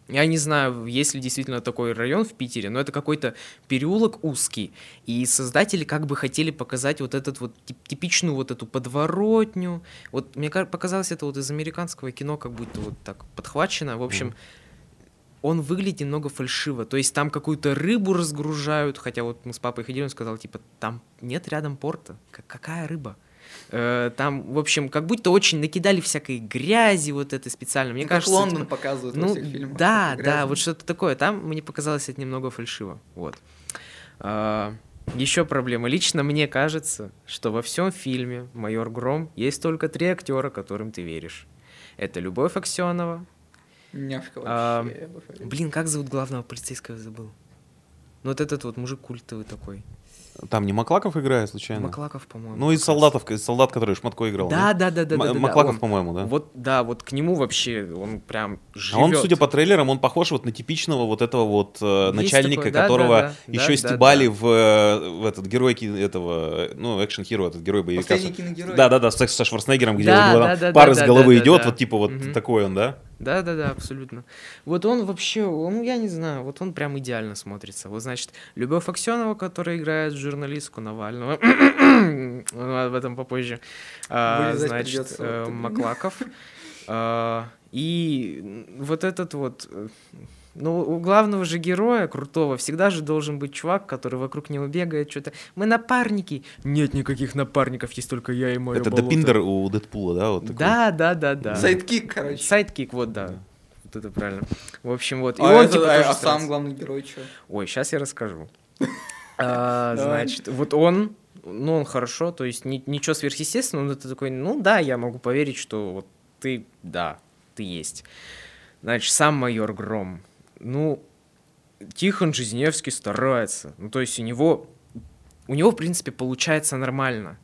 я не знаю, есть ли действительно такой район в Питере, но это какой-то переулок узкий. И создатели как бы хотели показать вот этот вот тип- типичную вот эту подворотню. Вот мне ка- показалось это вот из американского кино как будто вот так подхвачено. В общем, он выглядит немного фальшиво. То есть там какую-то рыбу разгружают, хотя вот мы с папой ходили, он сказал, типа, там нет рядом порта. Какая рыба? Э, Там, в общем, как будто очень накидали всякой грязи вот это специально. Мне Ну, как кажется, Лондон типа, показывают во ну, всех фильмах. да, да, вот что-то такое. Там мне показалось это немного фальшиво. Вот. еще проблема. Лично мне кажется, что во всем фильме «Майор Гром» есть только три актера, которым ты веришь. Это Любовь Аксенова. Няшка А, вообще. Блин, как зовут главного полицейского, забыл. Ну вот этот вот мужик культовый такой. Там не Маклаков играет случайно? Маклаков, по-моему. Ну, из раз. солдатов, из солдат, который Шматко играл. Да, да, да, да, М- да, да, да, Маклаков, он. по-моему, да? Вот, да, вот к нему вообще он прям живет. А он, судя по трейлерам, он похож вот на типичного вот этого вот э, начальника, такой, да, которого да, да, еще да, стебали да, в, э, в этот герой этого, ну, экшен-хиро, этот герой боевика. Последний киногерой. Да, да, да, со, со Шварценеггером, где Да, у него да, там да, пар да, из да, головы да, идет, да. вот типа вот Мгм. такой он, да? Да, да, да, абсолютно. Вот он вообще, он, я не знаю, вот он прям идеально смотрится. Вот, значит, Любовь Аксенова, которая играет журналистку Навального, об этом попозже. А, значит, э. Маклаков. А, И вот этот вот... Ну, у главного же героя, крутого, всегда же должен быть чувак, который вокруг него бегает, что-то... Мы напарники. Нет никаких напарников, есть только я и мой Это Допиндер у Дэдпула, да? Вот такой? Да, да, да, да. Сайдкик, короче. Сайдкик, вот, да. Вот это правильно. В общем, вот. И А, он, это- типа, а- тоже а сам главный герой что? Ой, сейчас я расскажу. А. Значит, вот он, ну, он хорошо, то есть ни- ничего сверхъестественного, но ты такой, ну да, я могу поверить, что вот ты, да, ты есть. Значит, сам майор Гром, ну, Тихон Жизневский старается. Ну, то есть у него, у него, в принципе, получается нормально.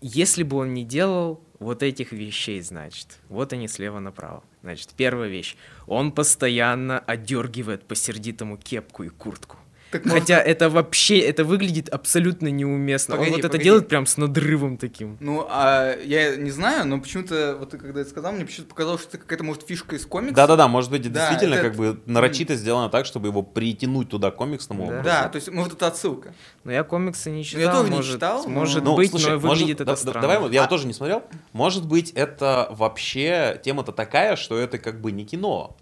Если бы он не делал вот этих вещей, значит, вот они слева направо. Значит, первая вещь. Он постоянно отдергивает по сердитому кепку и куртку. Так может- Хотя это вообще, это выглядит абсолютно неуместно. Погоди, Он вот это погоди. делает прям с надрывом таким. Ну, а я не знаю, но почему-то, вот ты когда это сказал, мне почему-то показалось, что это какая-то, может, фишка из комикса. Да-да-да, может быть, Да, действительно это- как бы нарочито сделано так, чтобы его притянуть туда комиксному Да. образу. Да, то есть, может, это отсылка. Но я комиксы не я читал. тоже не может, читал, но- Может Ну, быть, слушай, но может, выглядит это да- да- странно. Давай, вот я А- вот тоже не смотрел. Может быть, это вообще тема-то такая, что это как бы не кино.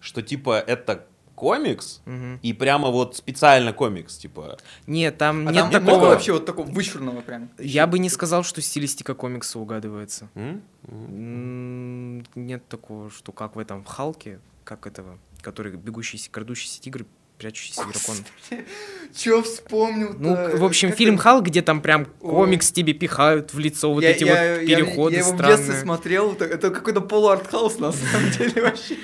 Что типа это комикс, Мгм. и прямо вот специально комикс, типа. Нет, там А нет там такого... много вообще вот такого вычурного прям. Я бы не сказал, что стилистика комикса угадывается. м? М. М, Нет такого, что как в этом Халке, как этого, который бегущийся, крадущийся тигр, прячущийся дракон. Чё вспомнил Ну, в общем, фильм Халк, где там прям комикс тебе пихают в лицо, вот эти вот переходы я, его в детстве странные. смотрел, это, это какой-то полуартхаус на самом деле вообще.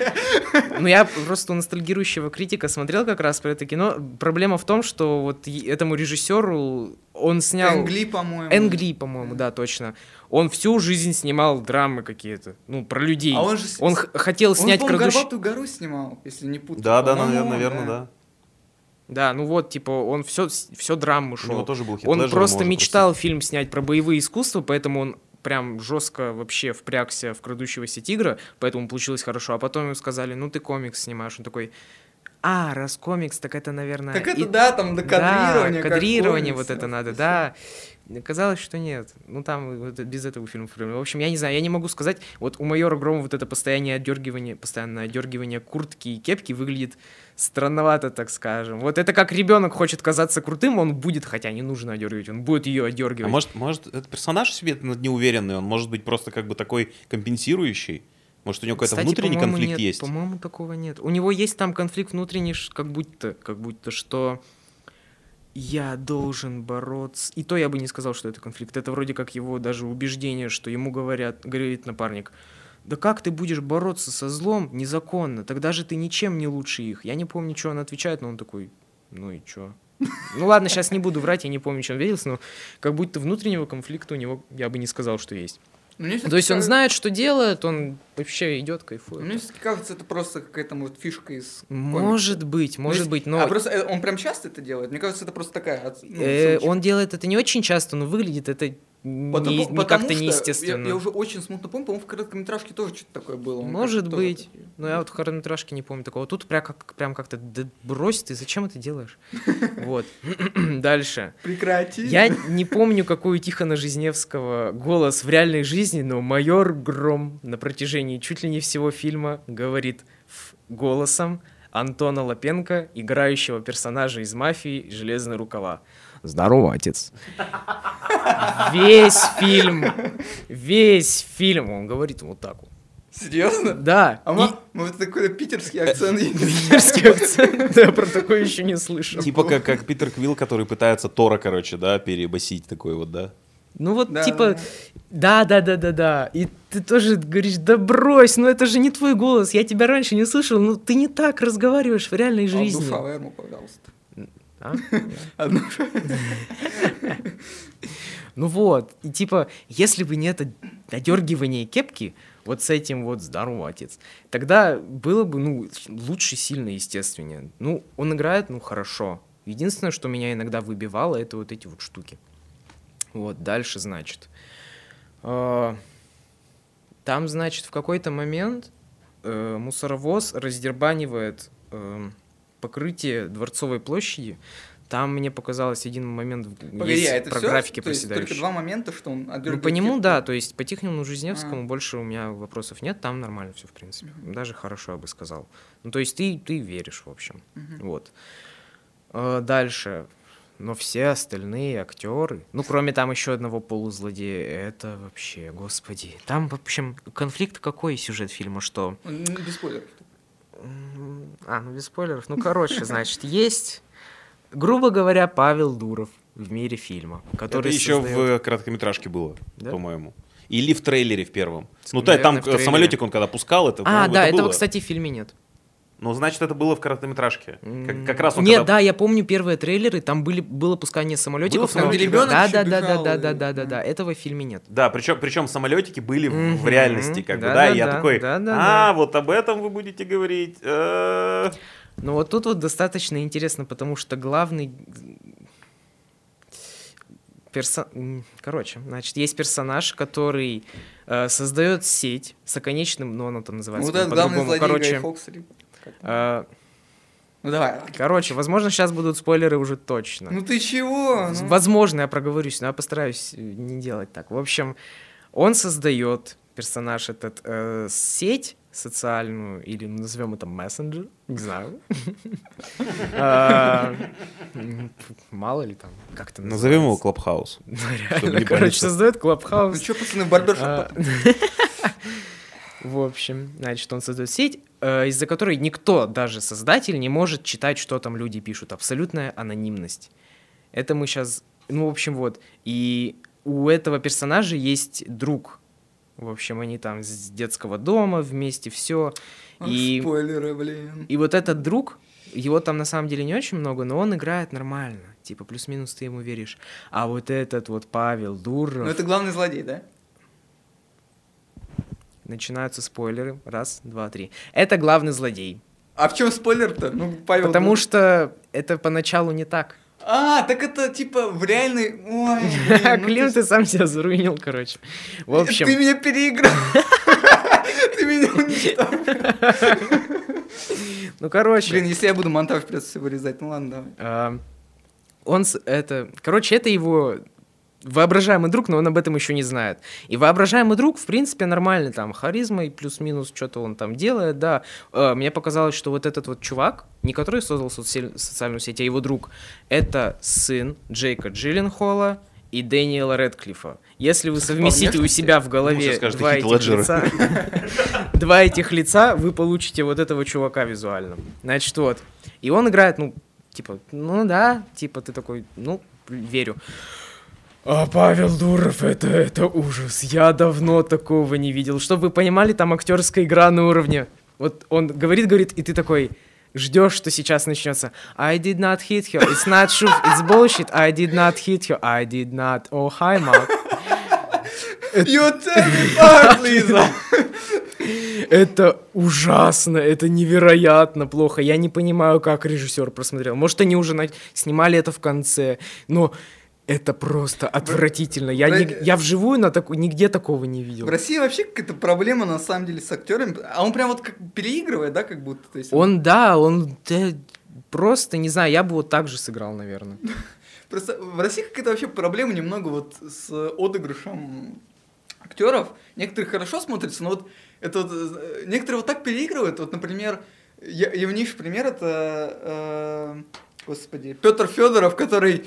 Ну, я просто у ностальгирующего критика смотрел как раз про это кино. Проблема в том, что вот этому режиссеру он снял... Энгли, по-моему. Энгли, по-моему, да, точно. Он всю жизнь снимал драмы какие-то, ну, про людей. А он же... Он хотел он, снять по-моему, крадущий... «Горбатую гору снимал, если не путаю. Да, да, наверное, он, наверное, да. Да, ну вот, типа, он все, все драмы У него шел. тоже был хит Он просто мечтал фильм снять про боевые искусства, поэтому он прям жестко вообще впрягся в крадущегося тигра, поэтому получилось хорошо. А потом ему сказали, ну ты комикс снимаешь. Он такой, а, раз комикс, так это, наверное... Так это и- да, там до кадрирования. Да, кадрирование комикс, вот это да, надо, да. Казалось, что нет. Ну, там вот без этого фильма. В общем, я не знаю, я не могу сказать. Вот у майора Грома вот это постоянное отдергивание, постоянное отдергивание куртки и кепки выглядит странновато, так скажем. Вот это как ребенок хочет казаться крутым, он будет, хотя не нужно одергивать, он будет ее А одергивать. может, может, этот персонаж себе неуверенный, он может быть просто как бы такой компенсирующий? Может, у него какой-то внутренний конфликт нет, есть? По-моему, такого нет. У него есть там конфликт внутренний, как будто, как будто что я должен бороться. И то я бы не сказал, что это конфликт. Это вроде как его даже убеждение, что ему говорят, говорит напарник, да как ты будешь бороться со злом незаконно? Тогда же ты ничем не лучше их. Я не помню, что он отвечает, но он такой, ну и чё? Ну ладно, сейчас не буду врать, я не помню, чем он виделся, но как будто внутреннего конфликта у него я бы не сказал, что есть. Мне То есть он знает, что делает, он вообще идет, кайфует. Мне все-таки кажется, это просто какая-то, может, фишка из Может быть, Ну, может быть, но А просто э, он прям часто это делает? Мне кажется, это просто такая... ну, э, он делает это не очень часто, но выглядит это Потому- не потому как-то неестественно. Я, я уже очень смутно помню, по-моему, в короткометражке тоже что-то такое было. Может тоже быть. такие- Но я вот в хронометражке не помню такого. Тут прям, как, прям как-то да брось ты, зачем это делаешь? Вот. Дальше. Прекрати. Я не помню, какой у Тихона Жизневского голос в реальной жизни, но майор Гром на протяжении чуть ли не всего фильма говорит голосом Антона Лапенко, играющего персонажа из «Мафии» «Железные рукава». Здорово, отец. Весь фильм, весь фильм он говорит вот так вот. Серьезно? Да, А и- ма- может, такой питерский акцент питерский акцент. Да, про такое еще не слышал. Типа как, как Питер Квилл, который пытается Тора, короче, да, перебасить такой вот, да? Ну вот, Да, типа, да, да, да, да, да, да. И ты тоже говоришь, да брось, ну это же не твой голос, я тебя раньше не слышал, ну ты не так разговариваешь в реальной жизни. шаверму, пожалуйста. А? Одну. Ну вот, и типа, если бы не это одергивание кепки, вот с этим вот здорово, отец, тогда было бы, ну, лучше сильно, естественнее. Ну, он играет, ну, хорошо. Единственное, что меня иногда выбивало, это вот эти вот штуки. Вот, дальше, значит. А, Там, значит, в какой-то момент э, мусоровоз раздербанивает эм, покрытие Дворцовой площади. Там мне показалось один момент Погоди, есть а это про всё? графики То есть только два момента, что он Ну, отдергивает по нему, да, то есть по Тихону Жизневскому А. больше у меня вопросов нет, там нормально все, в принципе. Даже хорошо, я бы сказал. Ну, то есть ты, ты веришь, в общем. Мгм. Вот. Э, Дальше. Но все остальные актеры, ну, кроме там еще одного полузлодея, это вообще, господи. Там, в общем, конфликт какой сюжет фильма, что... Ну, Без спойлеров. А, ну без спойлеров. Ну, короче, значит, есть, грубо говоря, Павел Дуров в мире фильма, который Это еще создаёт- в короткометражке было, Да? по-моему. Или в трейлере в первом. Ну, Наверное, там в э, самолетик он когда пускал, это, А, да, это этого, было. кстати, в фильме нет. Ну, значит, это было в короткометражке. Как, как раз он Нет, когда- да, я помню первые трейлеры, там были, было пускание самолетиков. Было Там, где ребенок да, да, да, да, да, да, да, да, да, этого в фильме нет. Да, причем, причем самолетики были в- в реальности, как бы, Да, да, да, и я да, такой, да, да, а, да. вот об этом вы будете говорить. э, Но вот тут вот достаточно интересно, потому что главный персо... Короче, значит, есть персонаж, который э, создает сеть с оконечным, ну, оно там называется вот этот главный злодей Короче, Гай Фокс э, Ну давай. короче, возможно, сейчас будут спойлеры уже точно. Ну ты чего? Ну, Возможно, я проговорюсь, но я постараюсь э, не делать так. В общем, он создает персонаж этот э, сеть социальную, или назовем это мессенджер, не знаю. А, Мало ли там, как это Назовем его. Клабхаус. Ну, реально, короче, создает Ну Клабхаус. что, пацаны, барбершоп А? В общем, значит, он создает сеть, из-за которой никто, даже создатель, не может читать, что там люди пишут. Абсолютная анонимность. Это мы сейчас... Ну, в общем, вот. И у этого персонажа есть друг. В общем, они там с детского дома вместе, все. И, Спойлеры, блин. и вот этот друг, его там на самом деле не очень много, но он играет нормально. Типа, плюс-минус ты ему веришь. А вот этот вот Павел Дуров... Ну это главный злодей, да? Начинаются спойлеры. Раз, два, три. Это главный злодей. А в чем спойлер-то? Ну, Павел. Потому ну- что это поначалу не так. А, так это типа в реальной... Ой, ну Клим, ты- ты сам себя заруинил, короче. В общем, Ты меня переиграл. Ты меня уничтожил. ну, короче, Блин, если я буду монтаж придется все вырезать, ну ладно, давай. а, он, это, короче, это его воображаемый друг, но он об этом еще не знает. И воображаемый друг, в принципе, нормальный, там, харизмой, плюс-минус, что-то он там делает, да. А, мне показалось, что вот этот вот чувак, не который создал соцсеть- социальную сеть, а его друг, это сын Джейка Джилленхола и Дэниела Редклиффа. Если вы совместите у себя в голове скажете, два этих Леджера. лица, два этих лица, вы получите вот этого чувака визуально. Значит, вот. И он играет, ну, типа, ну да, типа ты такой, ну, верю. А Павел Дуров, это, это ужас. Я давно такого не видел. Чтобы вы понимали, там актерская игра на уровне. Вот он говорит, говорит, и ты такой ждешь, что сейчас начнется. I did not hit her. It's not true. It's bullshit. I did not hit her. I did not. Oh, hi, Mark. You tear me apart, Лиза. Это ужасно, это невероятно плохо. Я не понимаю, как режиссер просмотрел. Может, они уже на- снимали это в конце, но это просто отвратительно. Я, не- я вживую на таку- нигде такого не видел. В России вообще какая-то проблема на самом деле с актерами. А он прям вот как переигрывает, да, как будто. То есть Он, да, он да, просто, не знаю, я бы вот так же сыграл, наверное. Просто в России какая-то вообще проблема немного вот с отыгрышем актеров. Некоторые хорошо смотрятся, но вот это вот, э, некоторые вот так переигрывают. Вот, например, я, явнейший пример это, э, господи, Петр Федоров, который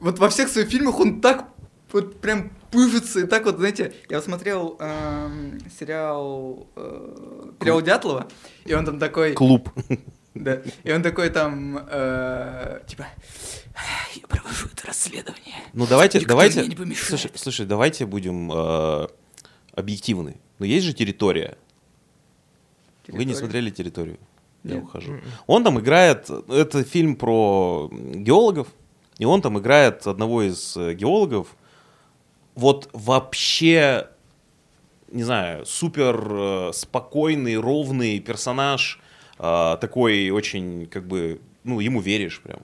вот во всех своих фильмах он так вот прям пыжится и так вот, знаете, я смотрел эм, сериал э, Перевал Дятлова, и он там такой... Клуб. Да. И он такой там, э, типа, я провожу это расследование. Ну давайте, Никто давайте. мне не помешает. Слушай, слушай, давайте будем э, объективны. Но есть же территория. Вы не Территория. смотрели территорию? Я Нет. ухожу. Он там играет. Это фильм про геологов. И он там играет одного из э, геологов. Вот вообще, не знаю, супер э, спокойный, ровный персонаж. э, такой очень, как бы, ну, ему веришь прям.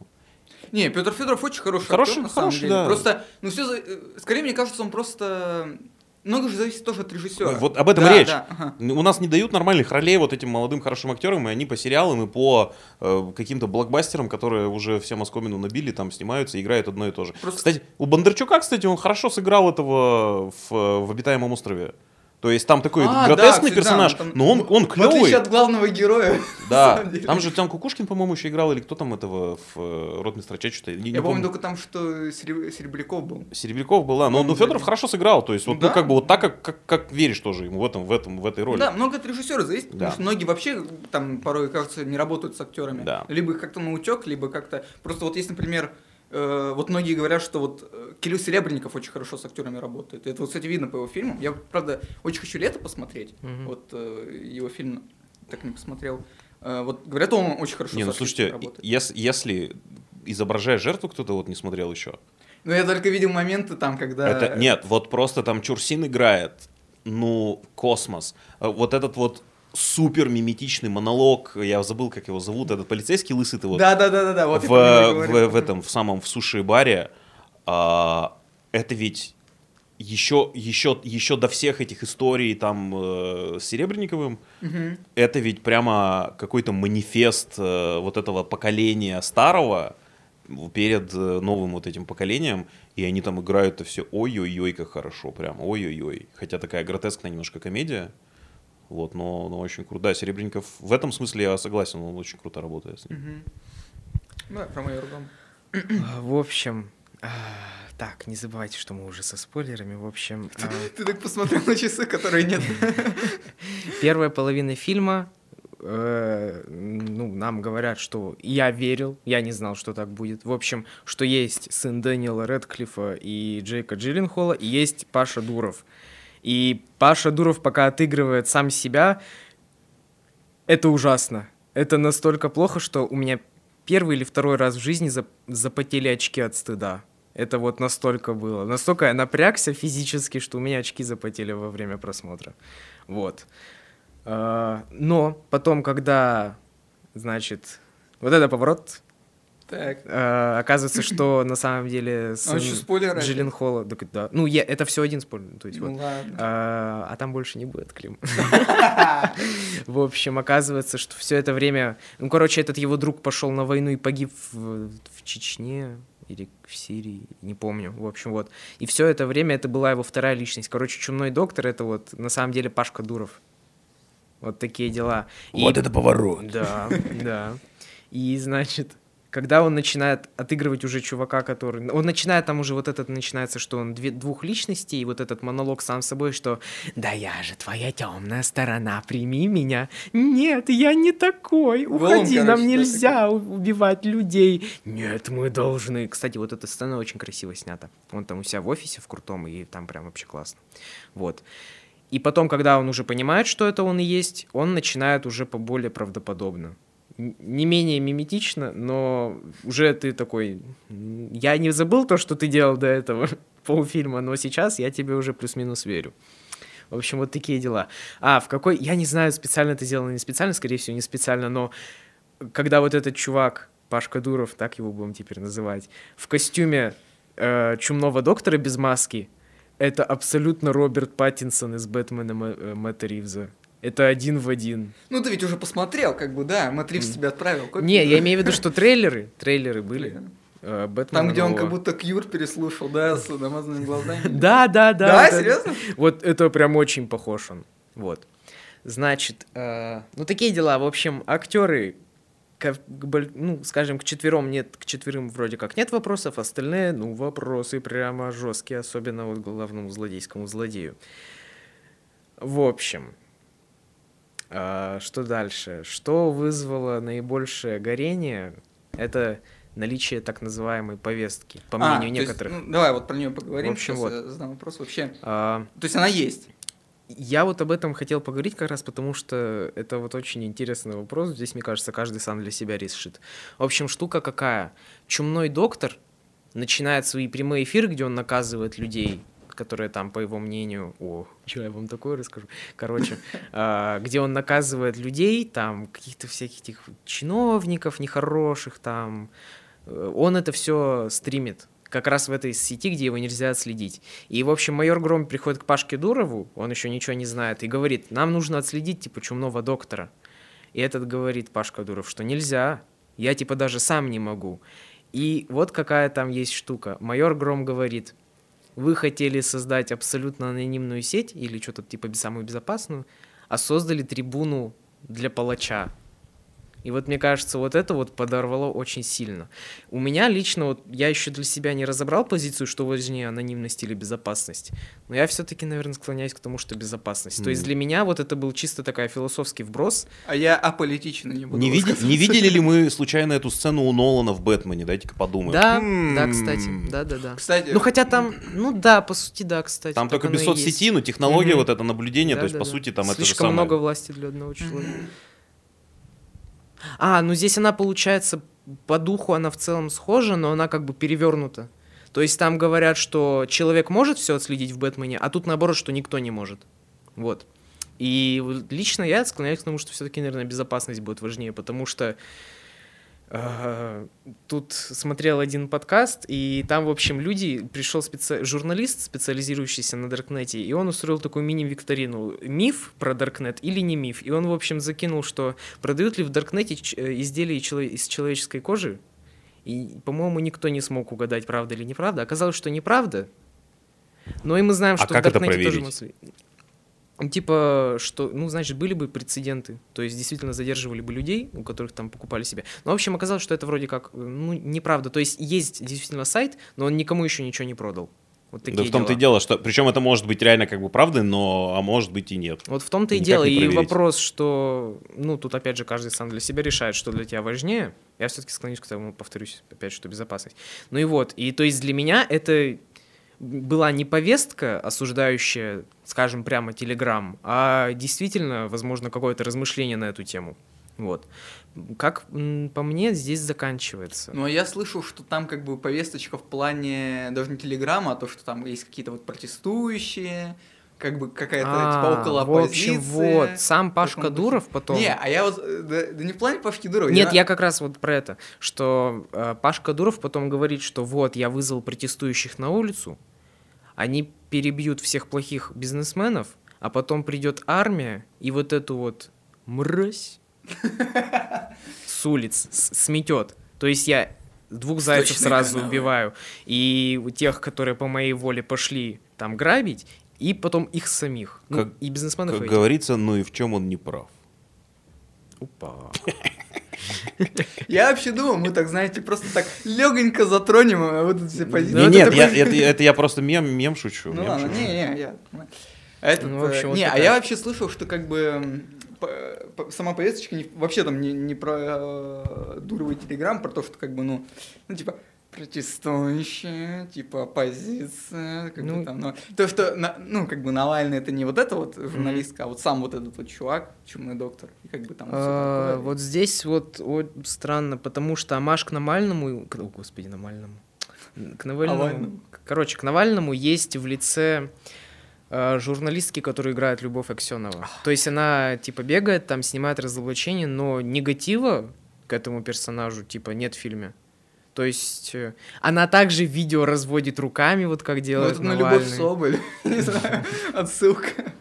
Не, Петр Федоров очень хороший Хороший, актер, на самом хороший, деле. да. Просто, ну все, за- скорее мне кажется, он просто... Много же зависит тоже от режиссера. Вот об этом Да, речь. да, ага. У нас не дают нормальных ролей вот этим молодым хорошим актерам, и они по сериалам и по э, каким-то блокбастерам, которые уже всем оскомину набили, там снимаются и играют одно и то же. Просто- Кстати, у Бондарчука, кстати, он хорошо сыграл этого в, в «Обитаемом острове». То есть там такой А, гротескный да, персонаж, там- но он, он В отличие клевый. от главного героя. Да, там же там Кукушкин, по-моему, еще играл, или кто там этого в э, «Ротмистра Че» что-то. не- не Я помню только там, что Сереб- Серебряков был. Серебряков был, да. Но, но Федоров хорошо сыграл. То есть, вот, Да. ну, как бы вот так, как, как, как веришь тоже ему в этом, в этом, в этой роли. Да, много от режиссера зависит, потому Да. что многие вообще там порой, кажется, не работают с актерами. Да. Либо их как-то наутек, либо как-то... Просто вот есть, например, э, вот многие говорят, что вот э, Кирилл Серебренников очень хорошо с актерами работает. Это вот, кстати, видно по его фильмам. Я, правда, очень хочу лето посмотреть. Мгм. Вот э, его фильм так не посмотрел. Э, вот говорят, он очень хорошо Не, ну слушайте, работает. ес- если изображая жертву, кто-то вот не смотрел еще. Но я только видел моменты там, когда... Это нет, вот просто там Чурсин играет, ну, космос. Э, Вот этот вот супер миметичный монолог, я забыл, как его зовут, этот полицейский лысый, ты вот Да, да, да, да, да. Вот в, в, в этом, в самом, в суши-баре, а, это ведь еще, еще, еще до всех этих историй там э, с Серебренниковым, Мгм. это ведь прямо какой-то манифест э, вот этого поколения старого перед э, новым вот этим поколением, и они там играют-то все ой-ой-ой, как хорошо, прям ой-ой-ой. Хотя такая гротескная немножко комедия, вот, но, но очень круто. Да, Серебренников, в этом смысле я согласен, он очень круто работает с ним. Ну, да, про майор В общем, так, не забывайте, что мы уже со спойлерами. В общем, а, Ты так посмотрел на часы, которые нет. первая половина фильма, э, ну, нам говорят, что я верил, я не знал, что так будет. В общем, что есть сын Дэниела Редклиффа и Джейка Джилленхола, и есть Паша Дуров. И Паша Дуров пока отыгрывает сам себя, это ужасно. Это настолько плохо, что у меня первый или второй раз в жизни зап- запотели очки от стыда. Это вот настолько было. Настолько я напрягся физически, что у меня очки запотели во время просмотра. Вот. А, Но потом, когда, значит, вот это поворот, Так. а, оказывается, что на самом деле А сын еще спойлеры. Джилленхола, так да. Ну, я, это все один спойлер. То есть, Ну вот. ладно. А, а там больше не будет Клим. В общем, оказывается, что все это время... Ну, короче, этот его друг пошел на войну и погиб в, в Чечне или в Сирии, не помню. В общем, вот. И все это время это была его вторая личность. Короче, чумной доктор — это вот на самом деле Пашка Дуров. Вот такие дела. И- это поворот. да, да. И, значит, когда он начинает отыгрывать уже чувака, который... Он начинает там уже вот этот начинается, что он две, двух личностей, и вот этот монолог сам собой, что «Да я же твоя темная сторона, прими меня». «Нет, я не такой, уходи, нам короче, нельзя убивать людей». «Нет, мы должны». Кстати, вот эта сцена очень красиво снята. Он там у себя в офисе в крутом, и там прям вообще классно. Вот. И потом, когда он уже понимает, что это он и есть, он начинает уже поболее правдоподобно. Не менее миметично, но уже ты такой... «М, Я не забыл то, что ты делал до этого полфильма, но сейчас я тебе уже плюс-минус верю. В общем, вот такие дела. А, в какой... Я не знаю, специально это сделано, не специально, скорее всего, не специально, но когда вот этот чувак, Пашка Дуров, так его будем теперь называть, в костюме э, чумного доктора без маски, это абсолютно Роберт Паттинсон из Бэтмена э, Мэтта Ривза. Это один в один. Ну, ты ведь уже посмотрел, как бы, да, Матрикс тебя отправил. копию. Не, я имею в виду, что трейлеры, трейлеры были. Э, Бэтмена Там, где он как будто Кьюр переслушал, да, с намазанными глазами. Да, да, да. Да, серьезно? Вот это прям очень похож он. Вот. Значит, э, ну такие дела. В общем, актеры, к, ну, скажем, к четвером нет, к четверым вроде как нет вопросов, остальные, ну, вопросы прямо жесткие, особенно вот главному злодейскому злодею. В общем, что дальше? Что вызвало наибольшее горение? Это наличие так называемой повестки, по А, мнению есть, некоторых. ну, давай вот про нее поговорим. В общем, Сейчас вот. я задам вопрос вообще. А, То есть она есть. Я вот об этом хотел поговорить как раз потому, что это вот очень интересный вопрос. Здесь, мне кажется, каждый сам для себя решит. В общем, штука какая? Чумной доктор начинает свои прямые эфиры, где он наказывает людей, которые там, по его мнению... О, что я вам такое расскажу? Короче, а, где он наказывает людей, там, каких-то всяких этих чиновников нехороших, там... Э, Он это все стримит как раз в этой сети, где его нельзя отследить. И, в общем, майор Гром приходит к Пашке Дурову, он еще ничего не знает, и говорит, нам нужно отследить, типа, чумного доктора. И этот говорит, Пашка Дуров, что нельзя, я, типа, даже сам не могу. И вот какая там есть штука. Майор Гром говорит, вы хотели создать абсолютно анонимную сеть, или что-то типа самую безопасную, а создали трибуну для палача. И вот мне кажется, вот это вот подорвало очень сильно. У меня лично, вот я еще для себя не разобрал позицию, что важнее анонимность или безопасность. Но я все-таки, наверное, склоняюсь к тому, что безопасность. То есть для меня вот это был чисто такой философский вброс. А я аполитично не буду. Не, види- не видели ли мы случайно эту сцену у Нолана в Бэтмене? Дайте-ка подумаем. Да, М, да, кстати, да, да, да. Кстати, Ну хотя там, ну да, по сути, да, кстати. Там только без соцсети, но технология вот это наблюдение, то есть, Да, по да, сути, там это же Слишком самое. много власти для одного человека. А, ну здесь она получается по духу она в целом схожа, но она как бы перевернута. То есть там говорят, что человек может все отследить в Бэтмене, а тут наоборот, что никто не может. Вот. И лично я склоняюсь к тому, что все-таки, наверное, безопасность будет важнее, потому что тут смотрел один подкаст, и там, в общем, люди, пришел специ... журналист, специализирующийся на Даркнете, и он устроил такую мини-викторину. Миф про Даркнет или не миф? И он, в общем, закинул, что продают ли в Даркнете изделия из человеческой кожи, и, по-моему, никто не смог угадать, правда или неправда. Оказалось, что неправда. Но и мы знаем, А что как в Даркнете тоже Типа, что, ну, значит, были бы прецеденты, то есть действительно задерживали бы людей, у которых там покупали себе. Но, в общем, оказалось, что это вроде как, ну, неправда. То есть есть действительно сайт, но он никому еще ничего не продал. Вот такие Да в том-то и дело, что причем это может быть реально как бы правдой, но а может быть и нет. Вот в том-то и дело. И вопрос, что, ну, тут опять же каждый сам для себя решает, что для тебя важнее. Я все-таки склонюсь к тому, повторюсь, опять, что безопасность. Ну и вот. И то есть для меня это была не повестка, осуждающая, скажем, прямо Телеграм, а действительно, возможно, какое-то размышление на эту тему. Вот. Как по мне здесь заканчивается. Ну, а я слышал, что там как бы повесточка в плане даже не телеграмма, а то, что там есть какие-то вот протестующие, как бы какая-то А, типа около в общем, вот, сам Пашка. Дуров потом... Не, а я вот, э, да, да не в плане Пашки Дурова. Нет, я как раз вот про это, что э, Пашка Дуров потом говорит, что вот я вызвал протестующих на улицу, они перебьют всех плохих бизнесменов, а потом придет армия и вот эту вот мразь с улиц сметет. То есть я двух зайцев сразу убиваю. И у тех, которые по моей воле пошли там грабить, и потом их самих. Ну, Как- и бизнесменов Как этих. говорится, ну и в чем он не прав. Опа. Я вообще думал, мы так, знаете, просто так легонько затронем а вот эти все позиции. Ну, Не, это нет, я, это, это я просто мем, мем шучу. Ну мем ладно, шучу. не, не, я. А этот, Ну, в общем, э, вот не, а такая. я вообще слышал, что как бы сама повесточка не- вообще там не, не про э, Дурова и Телеграм, про то, что как бы, ну, ну типа протестующие, типа оппозиция, как Ну, там, ну, то, что, ну, как бы Навальный это не вот это вот журналистка, а вот сам вот этот вот чувак, чумный доктор, и как бы там всё А. Вот здесь вот о, странно, потому что Амаш к Навальному, к- о, господи, Навальному, к Навальному, Навальному. короче, к Навальному есть в лице э, журналистки, которая играет Любовь Аксенова. То есть она типа бегает, там снимает разоблачение, но негатива к этому персонажу типа нет в фильме. То есть э, она также видео разводит руками, вот как Ну, делает это на Навальный. Любовь Соболь, не знаю, отсылка.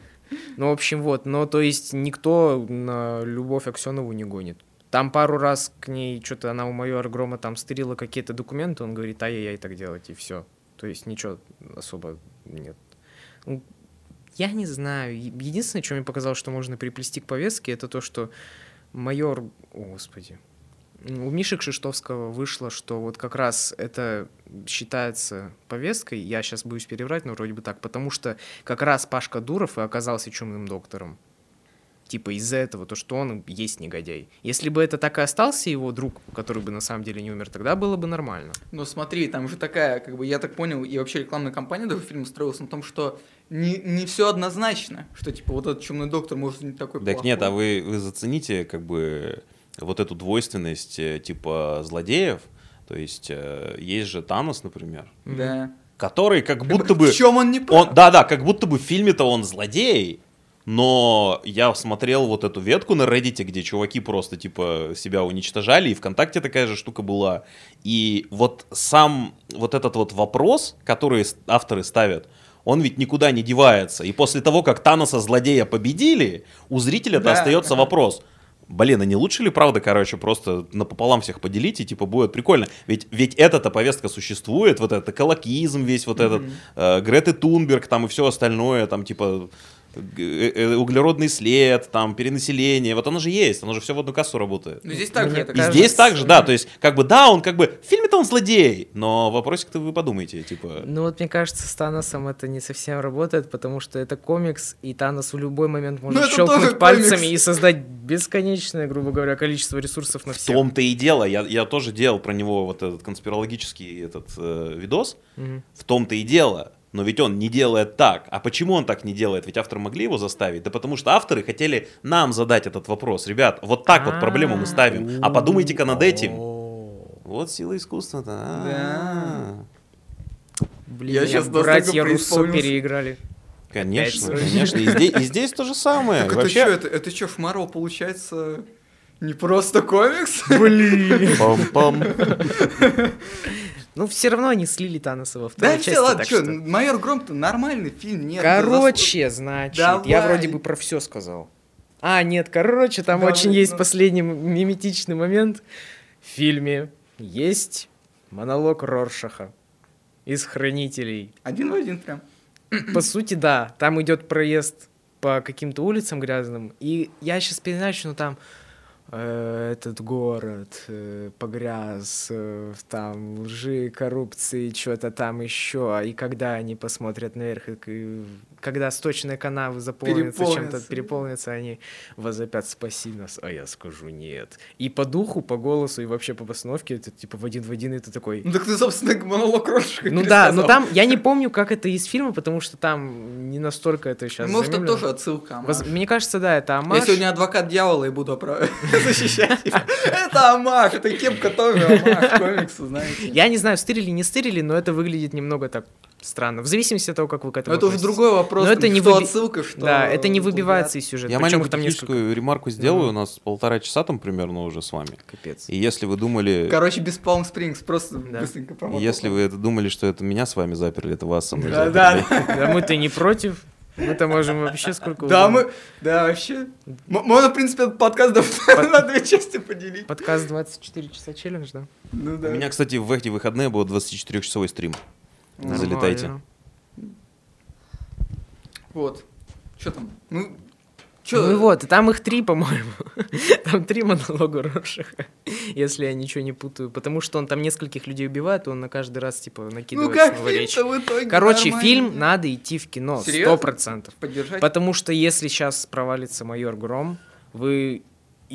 Ну, в общем, вот. Но, то есть, никто на Любовь Аксенову не гонит. Там пару раз к ней что-то она у майора Грома там стырила какие-то документы, он говорит, ай-яй-яй, так делать, и все. То есть, ничего особо нет. Ну, Я не знаю. Единственное, что мне показалось, что можно приплести к повестке, это то, что майор... О, господи. У Миши Кшиштовского вышло, что вот как раз это считается повесткой, я сейчас боюсь переврать, но вроде бы так, потому что как раз Пашка Дуров и оказался чумным доктором. Типа из-за этого, то, что он есть негодяй. Если бы это так и остался его друг, который бы на самом деле не умер, тогда было бы нормально. Ну смотри, там же такая, как бы, я так понял, и вообще рекламная кампания даже фильма строилась на том, что не, не все однозначно, что типа вот этот чумный доктор может не такой Так плохой. нет, а вы, вы зацените как бы вот эту двойственность э, типа злодеев. То есть э, есть же Танос, например, Да. который как будто бы... В чем он не прав? Он, да, да, как будто бы в фильме-то он злодей, но я смотрел вот эту ветку на Reddit, где чуваки просто типа себя уничтожали, и ВКонтакте такая же штука была. И вот сам вот этот вот вопрос, который авторы ставят, он ведь никуда не девается. И после того, как Таноса злодея победили, у зрителя-то Да. остается вопрос. Блин, а не лучше ли, правда, короче, просто напополам всех поделить, и типа будет прикольно. Ведь, ведь эта-то повестка существует, вот этот экологизм весь, вот этот, э, Греты Тунберг там и все остальное, там типа э, э, углеродный след, там перенаселение, вот оно же есть, оно же все в одну кассу работает. Ну здесь так же это И кажется- здесь также, да, то есть, как бы, да, он как бы, в фильме-то он злодей, но вопросик-то вы подумайте, типа... Ну вот мне кажется, с Таносом это не совсем работает, потому что это комикс, и Танос в любой момент может Ну, это щелкнуть пальцами комикс. и создать бесконечное, грубо говоря, количество ресурсов на В всех. том-то и дело, я, я тоже делал про него вот этот конспирологический этот э, видос, Мгм. в том-то и дело, но ведь он не делает так. А почему он так не делает? Ведь авторы могли его заставить? Да потому что авторы хотели нам задать этот вопрос. Ребят, вот так вот проблему мы ставим. А подумайте-ка над этим. Вот сила искусства-то. Да. Блин, Я настолько братья Руссо переиграли. Конечно, Опять конечно. И здесь, и здесь то же самое. Так это Вообще, что, это, это что, Марвел получается не просто комикс? Блин. пам-пам. Ну, все равно они слили Таноса во Да второй все, части, ладно, так что, что- Майор Гром-то нормальный фильм, нет. Короче, значит, я Давай. вроде бы про все сказал. А, нет, короче, там Давай, очень есть ну. последний м- миметичный момент. В фильме есть монолог Роршаха из «Хранителей». Один в один прям. По сути, да, там идет проезд по каким-то улицам грязным, и я сейчас переначну там э, этот город э, погряз э, там лжи, коррупции, что-то там еще, и когда они посмотрят наверх, и, к- когда сточные канавы заполнятся чем-то, Переполнятся. они возопят «спаси нас», а я скажу «нет». И по духу, по голосу, и вообще по постановке, это типа в один в один, это такой... Ну так ты, собственно, монолог Роршаха Ну да, но там я не помню, как это из фильма, потому что там не настолько это сейчас. Может, это тоже отсылка. Воз-. Мне кажется, да, это Я амаш. сегодня адвокат дьявола и буду защищать. Это Амаш, это кепка тоже Амаш комикса, знаете. Я не знаю, стырили, не стырили, но это выглядит немного так странно. В зависимости от того, как вы к этому Но это уже относитесь. другой вопрос, Но это не что выби- отсылка, что... Да, это не выбивается из сюжета. Я Причем маленькую там несколько. техническую ремарку сделаю. Мгм. У нас полтора часа там примерно уже с вами. Капец. И если вы думали... Короче, без Palm Springs, просто Да. быстренько и промотал. Если вы это думали, что это меня с вами заперли, это вас со мной Да, заперли. да, Да мы-то не против. Мы-то можем вообще сколько да, мы, да, вообще. Можно, в принципе, этот подкаст на две части поделить. Подкаст 24 часа челлендж, да? Ну да. У меня, кстати, в эти выходные был 24-часовой стрим. Нормально. Залетайте. Нормально. Вот. Что там? Ну, Ну и что? вот, и там их три, по-моему. Там три монолога Роршаха, если я ничего не путаю. Потому что он там нескольких людей убивает, и он на каждый раз, типа, Ну накидывает как снова речь. фильм-то в итоге Короче, нормальный. фильм надо идти в кино, сто процентов. Поддержать? Потому что если сейчас провалится майор Гром, вы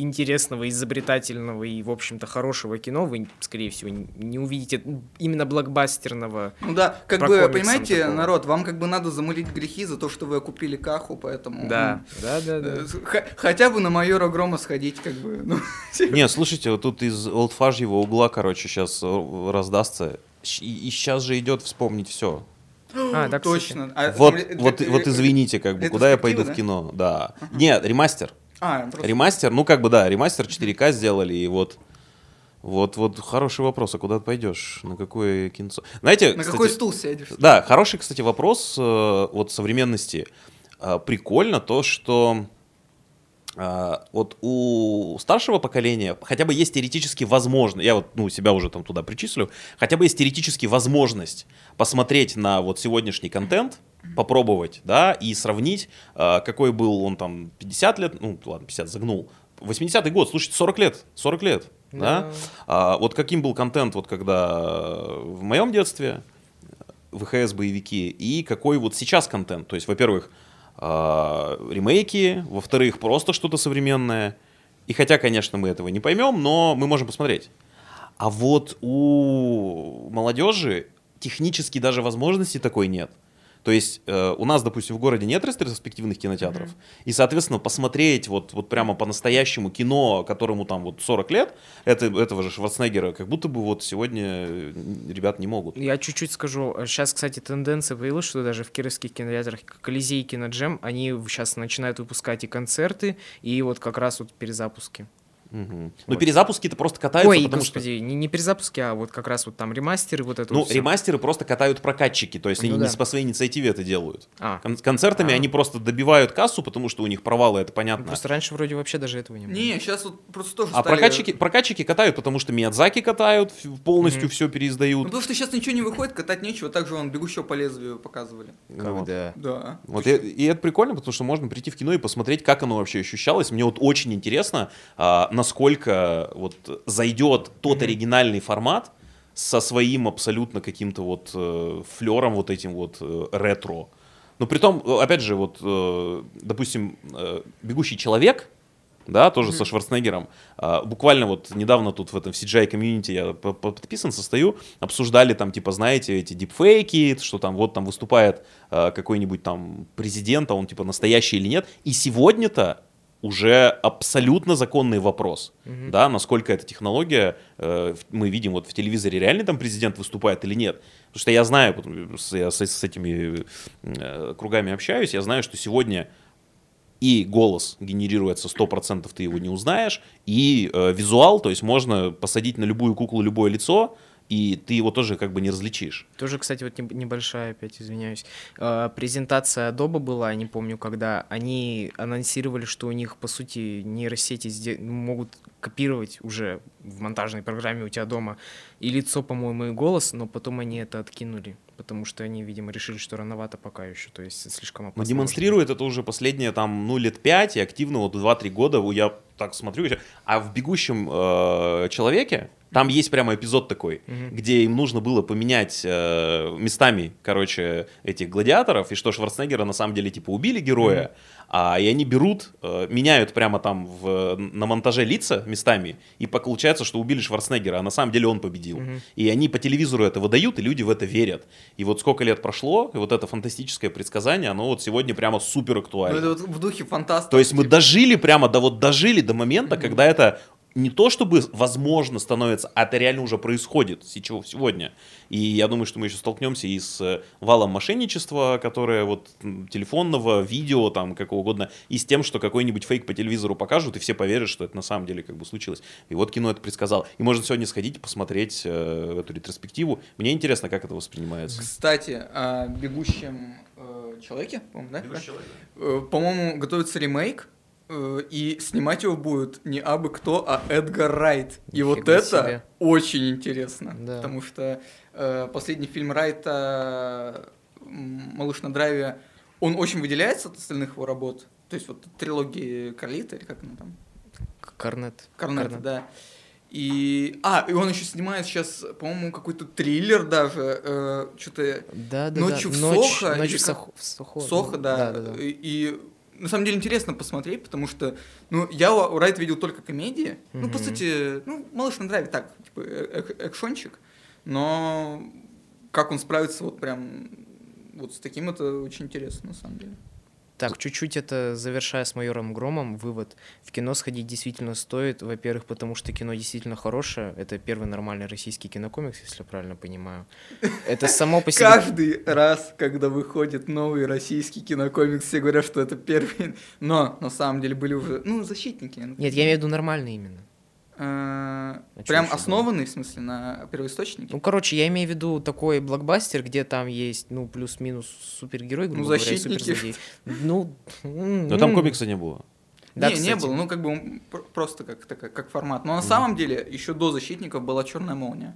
интересного, изобретательного и, в общем-то, хорошего кино вы, скорее всего, не- увидите именно блокбастерного. Ну да, как бы, понимаете, такого. народ, вам как бы надо замылить грехи за то, что вы купили каху, поэтому... Да, да, да, да. э, х- Хотя бы на майора Грома сходить, как бы. ну, Не, слушайте, вот тут из олдфажьего угла, короче, сейчас раздастся. Щ- И, сейчас же идет вспомнить все. А, да, кстати. Точно. А Вот, ре- вот, ре- вот извините, как бы, куда я пойду в ретроспектива, кино? Да. Нет, ремастер. А, просто- Ремастер, ну как бы да, ремастер 4К сделали, и вот вот, вот хороший вопрос, а куда ты пойдешь? На какое кинцо? Знаете, На кстати, какой стул сядешь? Да, хороший, кстати, вопрос э, вот современности. Э, прикольно то, что э, вот у старшего поколения хотя бы есть теоретически возможность, я вот ну, себя уже там туда причислю, хотя бы есть теоретически возможность посмотреть на вот сегодняшний контент, попробовать, да, и сравнить, э, какой был он там 50 лет, ну ладно, 50 загнул, 80-й год, слушайте, 40 лет, 40 лет, да, Да. а, вот каким был контент, вот когда э, в моем детстве, ВХС боевики, и какой вот сейчас контент. То есть, во-первых, ремейки, во-вторых, просто что-то современное. И хотя, конечно, мы этого не поймем, но мы можем посмотреть. А вот у молодежи технически даже возможности такой нет. То есть э, у нас, допустим, в городе нет ретроспективных кинотеатров, и, соответственно, посмотреть вот, вот прямо по-настоящему кино, которому там вот 40 лет, это, этого же Шварценеггера, как будто бы вот сегодня э, ребят не могут. Я чуть-чуть скажу. Сейчас, кстати, тенденция появилась, что даже в кировских кинотеатрах Колизей и Киноджем, они сейчас начинают выпускать и концерты, и вот как раз вот перезапуски. Мгм. Ну, Вот. перезапуски-то просто катаются, Ой, потому господи, не, не перезапуски, а вот как раз вот там ремастеры, вот это что... Ну, вот ремастеры просто катают прокатчики, то есть Ну они да. не по своей инициативе это делают. А, Кон- концертами А. они просто добивают кассу, потому что у них провалы, это ну, понятно. просто раньше вроде вообще даже этого не было. Не, сейчас вот просто тоже А стали- прокатчики, прокатчики катают, потому что Миядзаки катают, полностью Мгм. все Ну, переиздают. потому что сейчас ничего не выходит, катать нечего, также он бегущего по лезвию показывали. Вот. Когда? Да. Вот и, и это прикольно, потому что можно прийти в кино и посмотреть, как оно вообще ощущалось. Мне вот очень интересно, а, насколько вот зайдет тот оригинальный формат со своим абсолютно каким-то вот э, флером вот этим вот э, ретро. Но при том, э, опять же, вот, э, допустим, э, «Бегущий человек», да, тоже со Шварценеггером. А, буквально вот недавно тут в этом CGI комьюнити я по- по- подписан, состою, обсуждали там, типа, знаете, эти дипфейки, что там вот там выступает а, какой-нибудь там президент, а он типа настоящий или нет. И сегодня-то уже абсолютно законный вопрос, Мгм. да, насколько эта технология, э, мы видим вот в телевизоре, реально там президент выступает или нет. Потому что я знаю, что я с, с этими э, кругами общаюсь, я знаю, что сегодня и голос генерируется 100%, ты его не узнаешь, и э, визуал, то есть можно посадить на любую куклу любое лицо, и ты его тоже как бы не различишь. Тоже, кстати, вот неб- небольшая, опять извиняюсь, э, презентация Adobe была, не помню когда, они анонсировали, что у них, по сути, нейросети могут копировать уже в монтажной программе у тебя дома и лицо, по-моему, и голос, но потом они это откинули, потому что они, видимо, решили, что рановато пока еще, то есть слишком опасно. Но может демонстрирует это уже последние там, ну, лет пять, и активно вот 2-3 года я так смотрю. А в «Бегущем э, человеке» там есть прямо эпизод такой, Мгм. где им нужно было поменять э, местами, короче, этих гладиаторов, и что Шварценеггера на самом деле типа убили героя, а, и они берут, э, меняют прямо там в, на монтаже лица местами, и получается, что убили Шварценеггера, а на самом деле он победил. Мгм. И они по телевизору это выдают, и люди в это верят. И вот сколько лет прошло, и вот это фантастическое предсказание, оно вот сегодня прямо супер Ну, актуально. это вот в духе фантаста. То есть мы дожили прямо, до вот дожили до момента, когда это не то чтобы возможно становится, а это реально уже происходит сейчас, сегодня. И я думаю, что мы еще столкнемся и с э, валом мошенничества, которое вот телефонного, видео, там, как угодно, и с тем, что какой-нибудь фейк по телевизору покажут, и все поверят, что это на самом деле как бы случилось. И вот кино это предсказал. И можно сегодня сходить и посмотреть э, эту ретроспективу. Мне интересно, как это воспринимается. Кстати, о бегущем э, человеке, по-моему, да? Э, По-моему, готовится ремейк, и снимать его будет не абы кто, а Эдгар Райт. И вот Нифига это себе. очень интересно, Да. потому что э, последний фильм Райта «Малыш на драйве», он очень выделяется от остальных его работ. То есть вот трилогии Карлита, или как она там? К- Корнет. Корнета, да. И... А, и он еще снимает сейчас, по-моему, какой-то триллер даже. э, что-то Да, да, Ночью да. в Ночь, Сохо Ночь в как? В Сохо, Сохо, да. да, да. И, и на самом деле интересно посмотреть, потому что, ну, я у Райт видел только комедии. Ну, по сути, ну, малыш на драйве так, типа, э- э- экшончик. Но как он справится вот прям вот с таким, это очень интересно, на самом деле. Так, чуть-чуть это завершая с майором Громом, вывод. В кино сходить действительно стоит. Во-первых, потому что кино действительно хорошее. Это первый нормальный российский кинокомикс, если я правильно понимаю. Это само по себе... Каждый раз, когда выходит новый российский кинокомикс, все говорят, что это первый. Но на самом деле были уже, ну, защитники. Нет, я имею в виду нормальный именно. Чё Прям основанный, в смысле, на первоисточнике? Ну, короче, я имею в виду такой блокбастер, где там есть, ну, плюс-минус супергерой, грубо Ну, говоря, защитники. суперзлодей. Ну, Но там комикса не было. Да, не, не кстати. было, ну как бы просто как, такая- как формат. Но на самом деле еще до защитников была черная молния.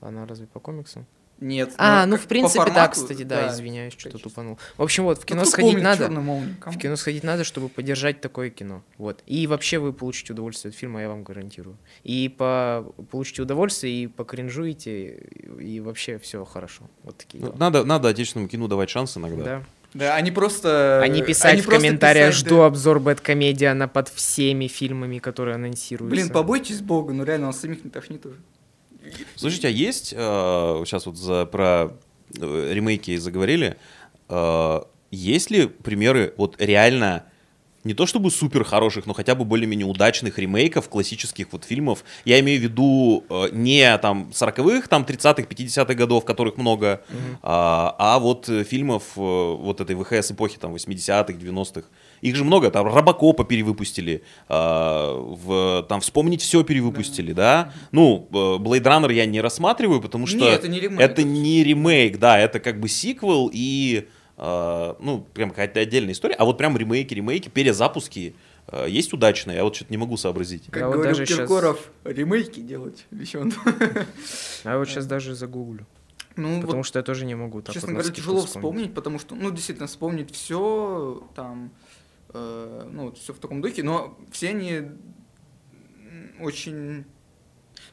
Она разве по комиксу? Нет. А, ну, ну, как в принципе, да, формату, кстати, да, извиняюсь, что-то тупанул. В общем, вот, в Ну, кино кто сходить помнит надо. В кино сходить надо, чтобы поддержать такое кино. Вот. И вообще вы получите удовольствие от фильма, я вам гарантирую. И по... получите удовольствие, и покринжуете, и вообще все хорошо. Вот такие Ну, дела. надо, надо отечественному кино давать шанс иногда. Да. Да, они просто... Не писать в просто комментариях, писать, жду да. обзор Бэткомедиана под всеми фильмами, которые анонсируются. Блин, побойтесь бога, ну реально, нас самих не тошнит уже. Слушайте, а есть, э, сейчас вот за, про э, ремейки заговорили, э, есть ли примеры вот реально не то чтобы супер хороших, но хотя бы более-менее удачных ремейков классических вот фильмов. Я имею в виду э, не там 40-х, там 30-х, 50-х годов, которых много, а, а вот фильмов э, вот этой ВХС эпохи, там 80-х, 90-х. Их же много, там Робокопа перевыпустили, а, в, там Вспомнить все перевыпустили, да. Ну, э, Blade Runner я не рассматриваю, потому что Не, это не ремейк. это не ремейк, да, это как бы сиквел и э, ну, прям какая-то отдельная история. А вот прям ремейки, ремейки, перезапуски э, есть удачные, я вот что-то не могу сообразить. Как вот говорил даже щас- Киркоров, ремейки делать. Еще он. А я вот сейчас даже загуглю. Ну, Потому вот, что я тоже не могу так честно вот говоря, тяжело вспомнить, потому что, ну, действительно, вспомнить все там, э, ну, все в таком духе, но все они очень,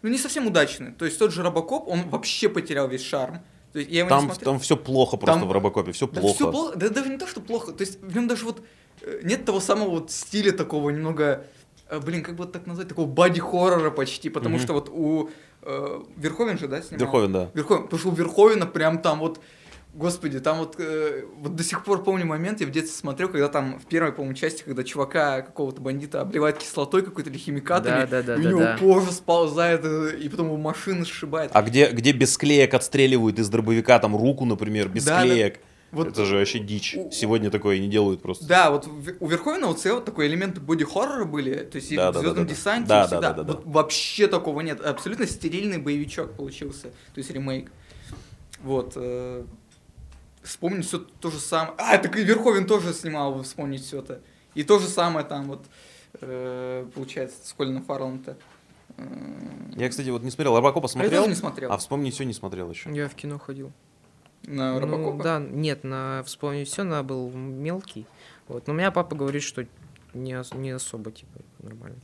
ну, не совсем удачные. То есть тот же Робокоп, он вообще потерял весь шарм. То есть я его не Там, смотрел. там все плохо просто Там- в Робокопе, все Да плохо. все плохо, да даже не то, что плохо, то есть в нем даже вот э, нет того самого вот стиля такого немного, э, блин, как бы так назвать, такого боди-хоррора почти, потому Мгм. что вот у э, Верховен же, да, снимал? Верховен, да. Верховен, потому что у Верховена прям там вот Господи, там вот, э, вот до сих пор помню момент, я в детстве смотрел, когда там в первой, по-моему, части, когда чувака какого-то бандита обливает кислотой какой-то или химикатами, Да, да, да, и у да, него да. кожа сползает, э, и потом его машина сшибает. А где, где без клеек отстреливают из дробовика, там руку, например, без Да, да. клеек. Вот- Это же вообще дичь. У- Сегодня такое не делают просто. Да, вот у Верховина вот всегда вот такой элемент боди-хоррора были, то есть и Да, в да, Звездном да, да. десанте Да, да, всегда. да, да, да. Вот вообще такого нет. Абсолютно стерильный боевичок получился, то есть ремейк. Вот. э, Вспомнить все то же самое. А, так и Верховен тоже снимал, вы вспомнить все это. И то же самое там вот, э, получается, с Колином Фарреллом-то. Э, Я, кстати, вот не смотрел. Робокопа а я смотрел, тоже не смотрел. а вспомнить все не смотрел еще. Я в кино ходил. На Ну, Робокопа? да, нет, на вспомнить все, на был мелкий. Вот. Но у меня папа говорит, что не, не особо, типа, нормально.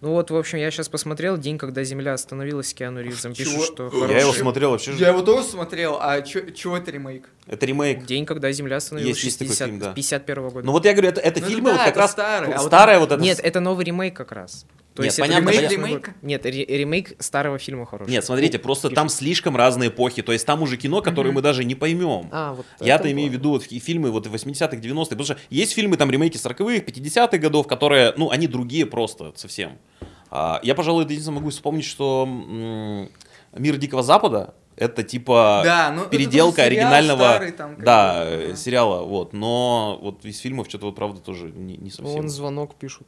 Ну вот, в общем, я сейчас посмотрел день, когда Земля остановилась с Киану Ривзом. Чего? Пишут, что Я Я хороший. его смотрел вообще. Я его тоже смотрел, а чего это ремейк? Это ремейк. День, когда Земля остановилась Есть- есть такой 60 фильм, да. 51 года. Ну вот я говорю, это, это Ну, фильмы да, вот как это раз старый, а вот старая вот эта Нет, это новый ремейк как раз. То Нет, есть это понятно, 2008 понятно. год. Нет, ре- ремейк старого фильма хороший. Нет, смотрите, просто там слишком разные эпохи. То есть там уже кино, которое Мгм. мы даже не поймем. А, вот Я-то это имею в виду вот фи- фильмы вот 80-х, 90-х, потому что есть фильмы, там ремейки 40-х, 50-х годов, которые, ну, они другие просто совсем. А, я, пожалуй, единственное могу вспомнить, что м, «Мир Дикого Запада» это типа Да, ну, это переделка сериал оригинального старый там, да, э, да. сериала, вот, но вот из фильмов что-то вот правда тоже не, не совсем. Он звонок пишут.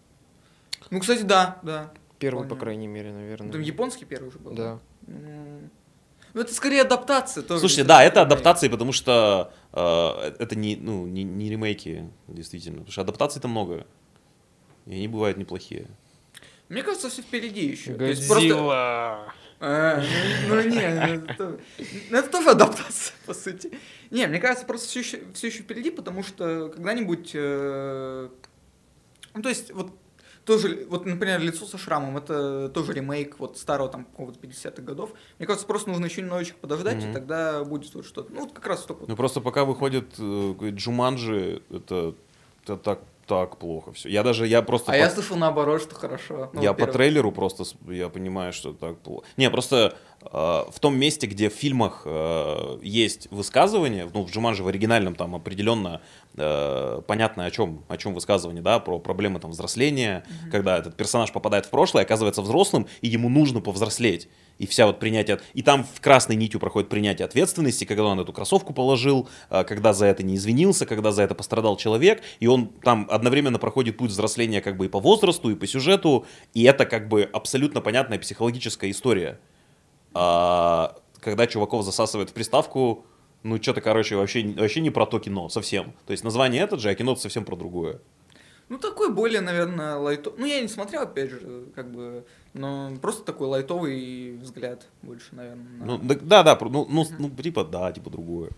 Ну, кстати, да, да. Первый, Понял. по крайней мере, наверное. Там японский первый уже был. Да. М. Ну, это скорее адаптация тоже. Слушайте, да, это адаптации, потому что э, это не, ну, не, не ремейки, действительно. Потому что адаптаций-то много. И они бывают неплохие. Мне кажется, все впереди еще. То есть просто- Годзилла. А, ну, ну, не, ну, это, ну, это тоже адаптация, по сути. Не, мне кажется, просто все еще, все еще впереди, потому что когда-нибудь... э, ну, то есть, вот тоже, вот, например, «Лицо со шрамом» — это тоже ремейк вот старого там какого-то 50-х годов. Мне кажется, просто нужно еще немножечко подождать, Мгм. и тогда будет вот что-то. Ну, вот как раз только... Ну просто пока выходит э, Джуманджи, это, это так, так плохо все. Я даже, я просто... А по- я слышал наоборот, что хорошо. Ну, я по во-первых. трейлеру просто я понимаю, что так плохо. Не, просто э, в том месте, где в фильмах э, есть высказывание, ну, в Джуманже в оригинальном там определенно э, понятно, о чем, о чем высказывание, да, про проблемы там взросления, когда этот персонаж попадает в прошлое, оказывается взрослым, и ему нужно повзрослеть. И вся вот принятие... И там в красной нитью проходит принятие ответственности, когда он эту кроссовку положил, э, когда за это не извинился, когда за это пострадал человек, и он там одновременно проходит путь взросления как бы и по возрасту, и по сюжету, и это как бы абсолютно понятная психологическая история. А, когда чуваков засасывает в приставку, ну что-то, короче, вообще, вообще не про то кино совсем. То есть название этот же, а кино совсем про другое. Ну, такой более, наверное, лайтовый. Ну, я не смотрел, опять же, как бы, но просто такой лайтовый взгляд больше, наверное. на- Ну, да, да, да, ну, ну, ну, типа, да, типа другое.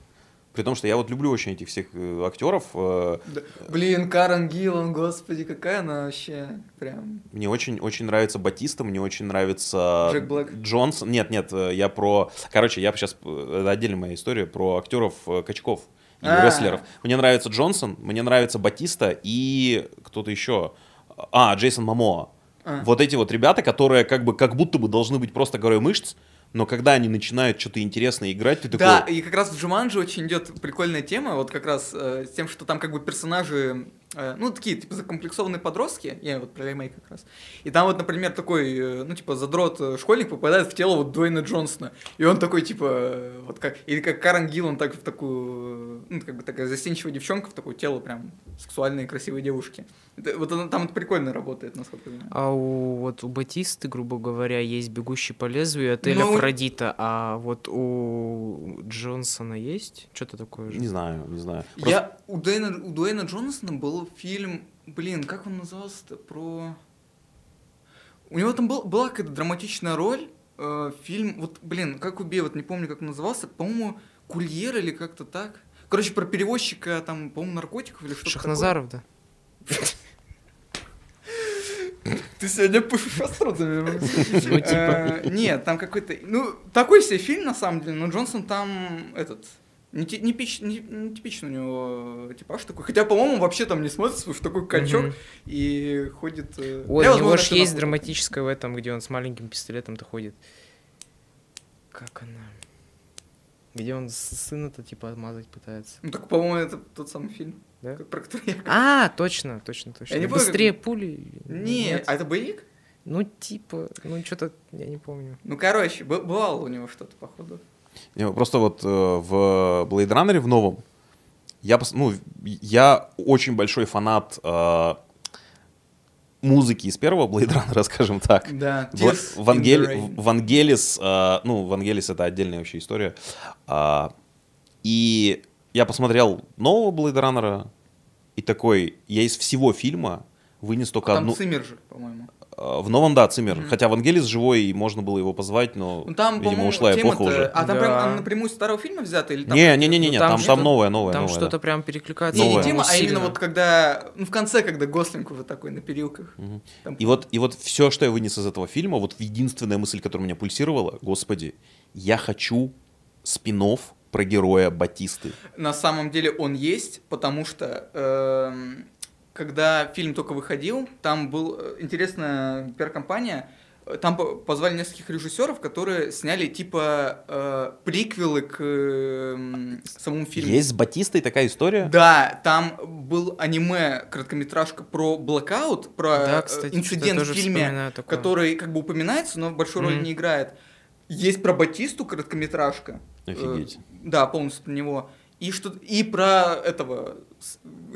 При том, что я вот люблю очень этих всех э, актеров. э, Да, Блин, Карен Гиллан, господи, какая она вообще прям... Мне очень, очень нравится Батиста, мне очень нравится Джек Блэк? Джонсон. Нет, нет, э, я про... Короче, я сейчас... Это отдельная моя история про актеров качков и А. рестлеров. Мне нравится Джонсон, мне нравится Батиста и кто-то еще. А, Джейсон Мамоа. А. Вот эти вот ребята, которые как бы как будто бы должны быть просто горой мышц, но когда они начинают что-то интересное играть, ты такой... Да, и как раз в Джуманджи очень идет прикольная тема, вот как раз э, с тем, что там как бы персонажи, ну, такие, типа, закомплексованные подростки, я вот про ремейк как раз, и там вот, например, такой, э, ну, типа, задрот э, школьник попадает в тело вот Дуэйна Джонсона, и он такой, типа, э, вот как, или как Карен Гиллан, так в такую, э, ну, как бы такая застенчивая девчонка, в такое тело прям сексуальной красивой девушки. Это- вот она, там это прикольно работает, насколько я понимаю. А у, вот у Батисты, грубо говоря, есть «Бегущий по лезвию» отель Ну, Афродита, а вот у Джонсона есть что-то такое же? Не знаю, не знаю. Я у Дуэйна, у Дуэйна Джонсона был фильм, блин, как он назывался-то, про... У него там был, была какая-то драматичная роль, э, фильм, вот, блин, как убей, вот не помню, как он назывался, по-моему, «Курьер» или как-то так. Короче, про перевозчика, там, по-моему, наркотиков или что-то Шахназаров, да. такое. Ты сегодня остротами. Ну, типа. Э, Нет, там какой-то... Ну, такой себе фильм, на самом деле, но Джонсон там, этот... Не, ти- не, не- типичный у него типаж такой. Хотя, по-моему, вообще там не смотрится, в такой качок Мгм. и ходит... э, Ой, я, у него возможно, же есть напутал. драматическая в этом, где он с маленьким пистолетом-то ходит. Как она? Где он сына-то типа отмазать пытается. Ну так, по-моему, это тот самый фильм, Да? про который я... А, точно, точно, точно. Я не помню, Быстрее как- пули. Не, а это боевик? Ну, типа, ну, что-то, я не помню. Ну, короче, бывало у него что-то, походу. Просто вот э, в Blade Runner в новом я, ну, я очень большой фанат э, музыки из первого Blade Runner, скажем так. Да, in Вангель-. Вангелис, э, ну, Вангелис это отдельная вообще история. А, и я посмотрел нового Blade Runner и такой, я из всего фильма вынес только А Там одну... Циммер же, по-моему. Э, В новом, да, Циммер. Мгм. Хотя Вангелис живой, и можно было его позвать, но, Ну, там, видимо, ушла эпоха уже. А там Да. прям она напрямую с старого фильма взята? Или там Не, не, не, не, Ну, не, там там, там новое, новое, Там новое, что-то да. прям перекликается. Не, не тема, а именно сильно. вот когда... Ну, в конце, когда Гослинг уже такой на перилках. Мгм. Там- И вот, и вот все, что я вынес из этого фильма, вот единственная мысль, которая у меня пульсировала, господи, я хочу спин про героя Батисты. На самом деле он есть, потому что эм, когда фильм только выходил, там был э, интересная пиар-компания, э, там по- позвали нескольких режиссеров, которые сняли типа э, приквелы к эм, самому фильму. Есть с Батистой такая история? Да, там был аниме короткометражка про Blackout, про Да, э, кстати, инцидент в фильме, который как бы упоминается, но большой роли Мгм. не играет. Есть про Батисту короткометражка. Офигеть. Э, да, полностью про него. И что и про этого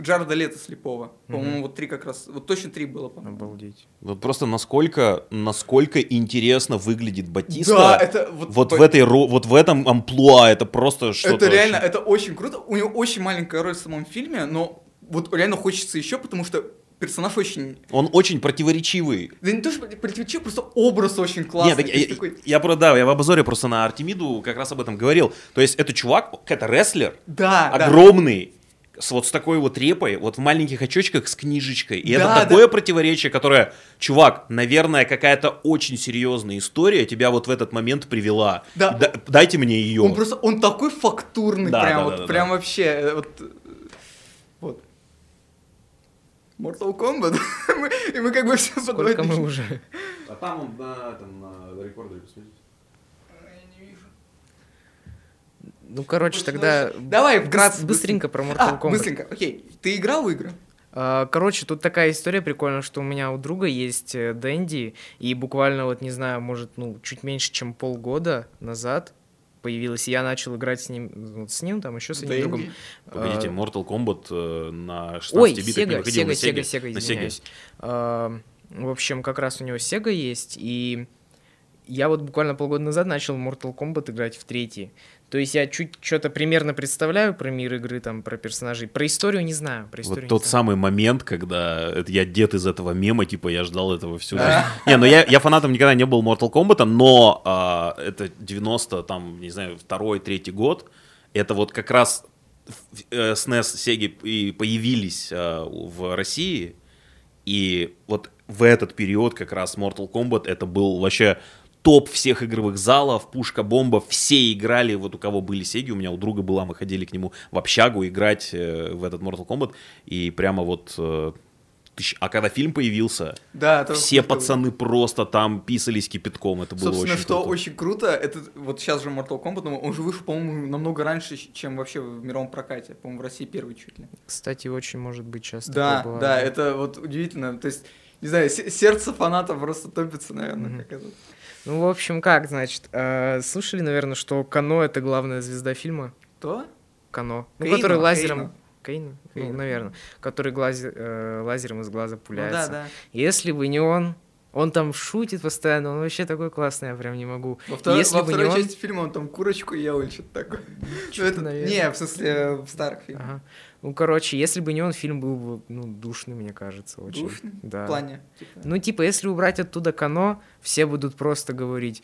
Джареда Лето слепого. По-моему, Мгм. вот три как раз. Вот точно три было, по-моему. Обалдеть. Вот просто насколько, насколько интересно выглядит Батиста Да, это вот, вот, Ба- в этой, вот в этом амплуа, это просто что-то... Это реально, вообще- это очень круто. У него очень маленькая роль в самом фильме, но вот реально хочется еще, потому что персонаж очень Он очень противоречивый. Да не то, что противоречив, просто образ очень классный. Нет, так я, такой, я, про- да, я в обзоре просто на Артемиду как раз об этом говорил. То есть это чувак, это рестлер, да, да. огромный, с вот с такой вот репой, вот в маленьких очочках с книжечкой. И Да, это да. такое противоречие, которое, чувак, наверное, какая-то очень серьезная история тебя вот в этот момент привела. Да. Да- дайте мне ее. Он просто, он такой фактурный, Да, прям да, вот, да, да, прям да. вообще, э, вот. Mortal Kombat. Мы- И мы как бы все Сколько мы уже? А там он на, этом, на рекордере посмотрите. Ну, короче, тогда... Давай, вкратце. Быстренько про Mortal А, Kombat. быстренько, окей. Ты играл в игры? А, Короче, тут такая история прикольная, что у меня у друга есть э, Дэнди, и буквально вот, не знаю, может, ну, чуть меньше, чем полгода назад появилась, и я начал играть с ним, вот с ним, там еще с одним другом. Дэнди? Погодите, А, Mortal Kombat э, на 16 Ой, битах не выходил Сега, на Сеге? Сега, На извиняюсь. А, В общем, как раз у него Сега есть, и я вот буквально полгода назад начал Mortal Kombat играть в третий. То есть я чуть что-то примерно представляю про мир игры, там, про персонажей. Про историю не знаю. Про историю Вот тот знаю. самый момент, когда это я дед из этого мема, типа я ждал этого всю жизнь. Не, ну я, я фанатом никогда не был Mortal Kombat, но а, это 90, там, не знаю, второй, третий год. Это вот как раз в- э, SNES, Sega и появились а, в России. И вот в этот период как раз Mortal Kombat это был вообще топ всех игровых залов, пушка-бомба, все играли, вот у кого были Сеги, у меня у друга была, мы ходили к нему в общагу играть э, в этот Mortal Kombat, и прямо вот... э, А когда фильм появился, Да, все круто было. пацаны просто там писались кипятком, это было Собственно, очень что круто. очень круто, это вот сейчас же Mortal Kombat, но он же вышел, по-моему, намного раньше, чем вообще в мировом прокате. По-моему, в России первый чуть ли. Кстати, очень может быть часто Да, такое бывает. да, это вот удивительно. То есть, не знаю, се- сердце фаната просто топится, наверное, Мгм. как это. Ну, в общем, как, значит, э, слышали, наверное, что Кано — это главная звезда фильма? То? Кано. Ну, Кейно, который лазером... Кейно? Ну, наверное. Который глазе- э, лазером из глаза Ну да, пуляется. да. Если бы не он, он там шутит постоянно, он вообще такой классный, я прям не могу. Во, второй- Если во бы второй не он- части фильма он там курочку ел или что-то такое. Ну, Чё-то, это- наверное. Не, в смысле, в старых фильмах. Ага. Ну, короче, если бы не он, фильм был бы, ну, душный, мне кажется, очень. Душный? Да. В плане. типа. Ну, типа, если убрать оттуда Кано, все будут просто говорить,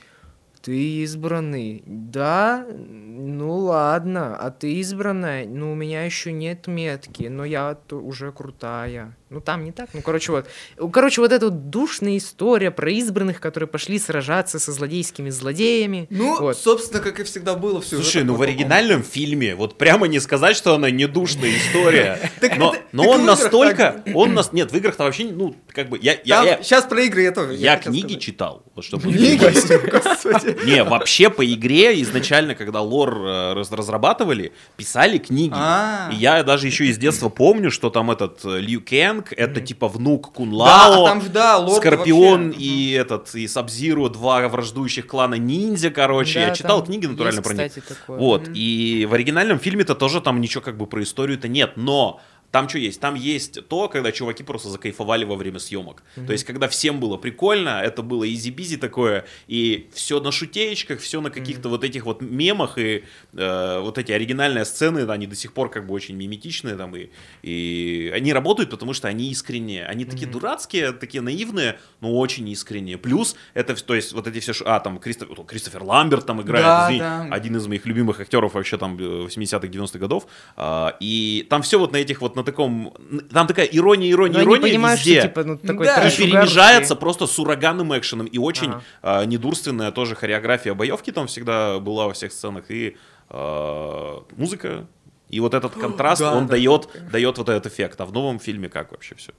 ты избранный. Да, ну ладно, а ты избранная, ну у меня еще нет метки, но я уже крутая. Ну там не так, ну короче вот. Короче, вот эта вот душная история про избранных, которые пошли сражаться со злодейскими злодеями. Ну, Вот. собственно, как и всегда было все. Слушай, ну в оригинальном фильме, вот прямо не сказать, что она не душная история, но, но он настолько, он нас, нет, в играх-то вообще, ну, как бы, я, я, Сейчас про игры я тоже. я книги читал, вот чтобы. Не, вообще по игре изначально, когда лор э, раз- разрабатывали, писали книги. А. И я даже еще из детства помню, что там этот э, Лью Кенг, это типа внук Кун Да, а там же, да, лорд Скорпион вообще. и этот, и Сабзиру, два враждующих клана ниндзя, короче. Да, я читал книги натурально есть, про них. кстати, такое. Вот, и в оригинальном фильме-то тоже там ничего как бы про историю-то нет, но там что есть? Там есть то, когда чуваки просто закайфовали во время съемок. То есть, когда всем было прикольно, это было easy-breezy такое, и все на шутеечках, все на каких-то вот этих вот мемах, и э, вот эти оригинальные сцены, они до сих пор как бы очень миметичные там, и, и они работают, потому что они искренние. Они такие дурацкие, такие наивные, но очень искренние. Плюс, это, то есть, вот эти все, а, там, Кристофер, Кристофер Ламберт там играет, Да, извини, да. один из моих любимых актеров вообще там э, 80-х, 90-х годов. А, И там все вот на этих вот, на таком, там такая ирония, ирония, Но они ирония понимают, везде. что типа, ну, такой Да. И перемежается и- просто с ураганным экшеном. И очень Ага. а, недурственная тоже хореография боевки там всегда была во всех сценах. И а, музыка. И вот этот контраст, Да, он да, дает, дает вот этот эффект. А в новом фильме как вообще все?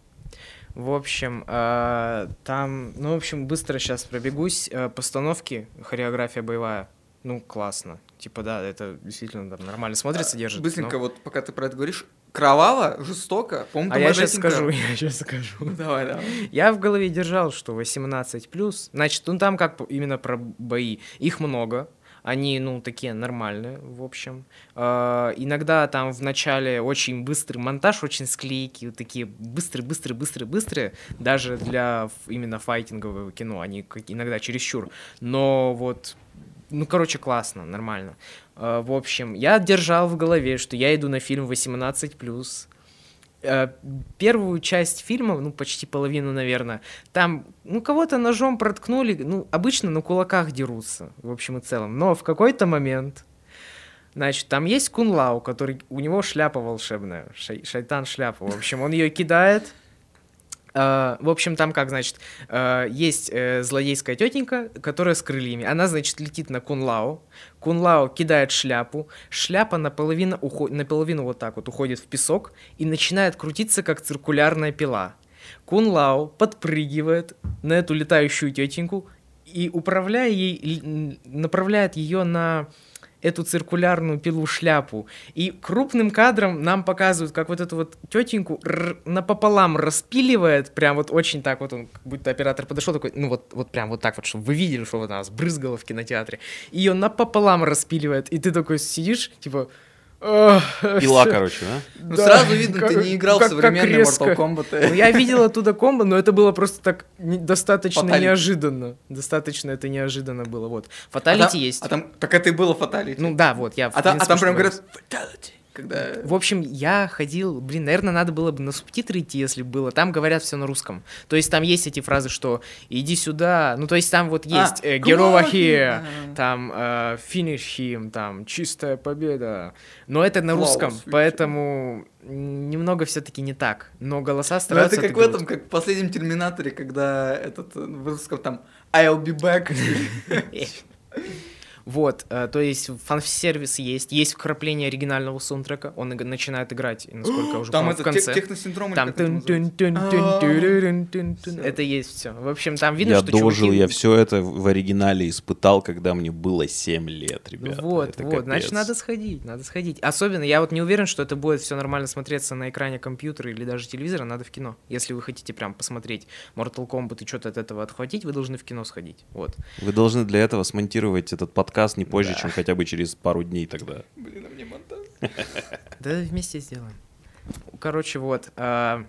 В общем, э, там, ну, в общем, быстро сейчас пробегусь. Э, Постановки, хореография боевая, ну, классно. Типа, да, это действительно там нормально смотрится, держит. Быстренько, но- вот пока ты про это говоришь. Кроваво, жестоко. По-моему, А я сейчас скажу, я сейчас скажу. Давай, давай. Я в голове держал, что 18+, значит, ну там как именно про бои. Их много, они, ну, такие нормальные, в общем. Э, иногда там в начале очень быстрый монтаж, очень склейки, вот такие быстрые, быстрые, быстрые, быстрые, даже для именно файтингового кино, они иногда чересчур. Но вот, ну, короче, классно, нормально. Э, в общем, я держал в голове, что я иду на фильм 18+, э, первую часть фильма, ну, почти половину, наверное, там, ну, кого-то ножом проткнули, ну, обычно на кулаках дерутся, в общем и целом, но в какой-то момент, значит, там есть Кунлау, который, у него шляпа волшебная, шай- шайтан шляпа, в общем, он ее кидает, в общем, там как, значит, э, есть э, злодейская тетенька, которая с крыльями. Она, значит, летит на Кунлау. Кунлау кидает шляпу. Шляпа наполовину, ухо- наполовину вот так вот уходит в песок и начинает крутиться, как циркулярная пила. Кунлау подпрыгивает на эту летающую тетеньку и, управляя ей, направляет ее на эту циркулярную пилу шляпу. И крупным кадром нам показывают, как вот эту вот тетеньку напополам распиливает, прям вот очень так вот он, как будто оператор подошел такой, ну вот, вот прям вот так вот, чтобы вы видели, что вот она сбрызгала в кинотеатре. Ее напополам распиливает, и ты такой сидишь, типа... «Ах, Пила, всё». короче, да? Ну, Да, сразу видно, ты как- не играл в как- как современные резко. Mortal Kombat. Ну, я видел оттуда комбо, но это было просто так не- достаточно Fatality. неожиданно. Достаточно это неожиданно было. Вот. А Фаталити там- есть. А там, так это и было фаталити. Ну да, вот, я... в а, там, а там прям говорят fatality, когда... В общем, я ходил, блин, наверное, надо было бы на субтитры идти, если бы было. Там говорят все на русском. То есть там есть эти фразы, что иди сюда. Ну, то есть там вот А, есть э, on, here, там э, finish him, там чистая победа. Но это на русском, victory. поэтому немного все-таки не так. Но голоса Ну, стараются это как в этом, как в последнем Терминаторе, когда этот, э, в русском там I'll be back. Вот, э, то есть фан-сервис есть, есть вкрапление оригинального саундтрека, он начинает играть, насколько я уже Там помню, в это те- конце. техносиндром или Там это есть все. В общем, там видно, я что дожил, чуваки- я все это в оригинале испытал, когда мне было 7 лет, ребята. Вот, Это вот, значит, капец. надо сходить, надо сходить. Особенно, я вот не уверен, что это будет все нормально смотреться на экране компьютера или даже телевизора, надо в кино. Если вы хотите прям посмотреть Mortal Kombat и что-то от этого отхватить, вы должны в кино сходить. Вот. Вы должны для этого смонтировать этот подкаст не позже, чем хотя бы через пару дней тогда. Блин, а мне монтаж. Да вместе сделаем. Короче, вот. а,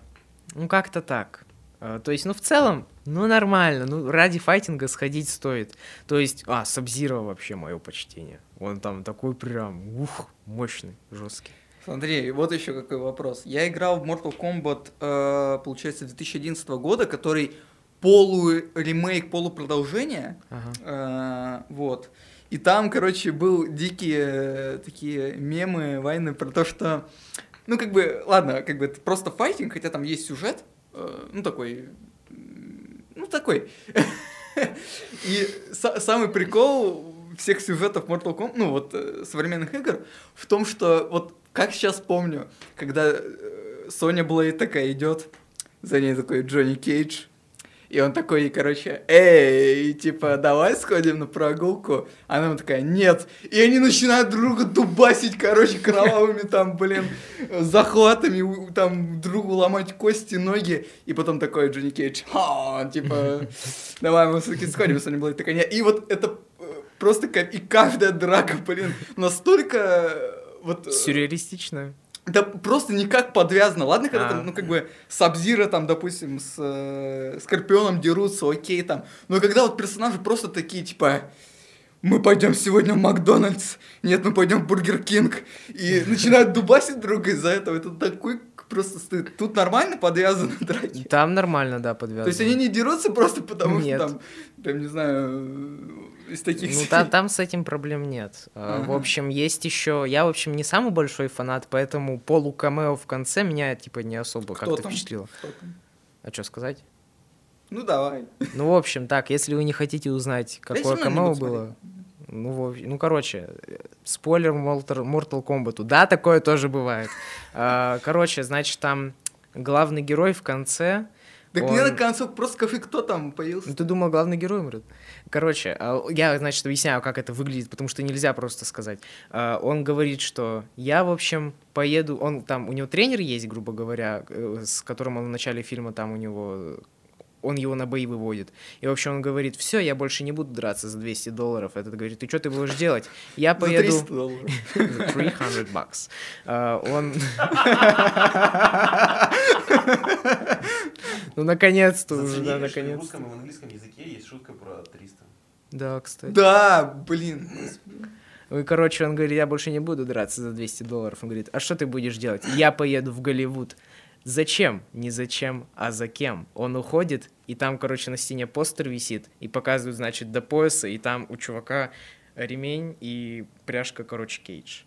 ну, как-то так. А, то есть, ну, в целом, ну, нормально. Ну, ради файтинга сходить стоит. То есть, а, Сабзира вообще мое почтение. Он там такой прям, ух, мощный, жесткий. Смотри, вот еще какой вопрос. Я играл в Mortal Kombat, э, получается, 2011 года, который полуремейк, полупродолжение. Ага. Э, вот. И там, короче, был дикие э, такие мемы, войны про то, что... Ну, как бы, ладно, как бы это просто файтинг, хотя там есть сюжет. э, ну, такой... Ну, такой. И са- самый прикол всех сюжетов Mortal Kombat, ну, вот, э, современных игр, в том, что, вот, как сейчас помню, когда Соня Блейд такая идет, за ней такой Джонни Кейдж, И он такой, короче, эй, типа, давай сходим на прогулку. Она ему такая, нет. И они начинают друга дубасить, короче, кровавыми там, блин, захватами, там другу ломать кости, ноги. И потом такой Джонни Кейдж, «Ха», типа, давай мы все-таки сходим, если не было такая. «Нет». И вот это э, просто и каждая драка, блин, настолько э, вот... э, Сюрреалистично. Да просто никак подвязано. Ладно, когда А. там, ну, как бы, Сабзира, там, допустим, с э, Скорпионом дерутся, окей, там. Но когда вот персонажи просто такие, типа, мы пойдем сегодня в Макдональдс, нет, мы пойдем в Бургер Кинг, и начинают дубасить друга из-за этого, это такой просто стыд. Тут нормально подвязаны драки. Там нормально, да, подвязано. То есть они не дерутся просто потому, Нет. что там, там, не знаю, из таких... Ну, серий. та- там с этим проблем нет. А, В Ага. общем, есть еще. Я, в общем, не самый большой фанат, поэтому полукамео в конце меня, типа, не особо Кто как-то там? впечатлило. Там? А что сказать? Ну, давай. Ну, в общем, так, если вы не хотите узнать, какое камео было. Ну, в общем- ну, короче, спойлер Mortal, Mortal Kombat. Да, такое тоже бывает. А, Короче, значит, там главный герой в конце. Так он- мне на концу просто скажи, кто там появился. Ну, ты думал, главный герой умрет? Короче, а, я, значит, объясняю, как это выглядит, потому что нельзя просто сказать. А, Он говорит, что я, в общем, поеду... Он там, у него тренер есть, грубо говоря, э, с которым он в начале фильма там у него... Он его на бои выводит. И, в общем, он говорит, все, я больше не буду драться за 200 долларов. Этот говорит, ты что ты будешь делать? Я За поеду... 300 долларов. За 300 бакс. Он... Ну, наконец-то уже, да, наконец и в английском языке есть шутка про 300. Да, кстати. Да, блин. Ну и, короче, он говорит, я больше не буду драться за 200 долларов. Он говорит, а что ты будешь делать? Я поеду в Голливуд. Зачем? Не зачем, а за кем? Он уходит, и там, короче, на стене постер висит, и показывают, значит, до пояса, и там у чувака ремень и пряжка, короче, кейдж.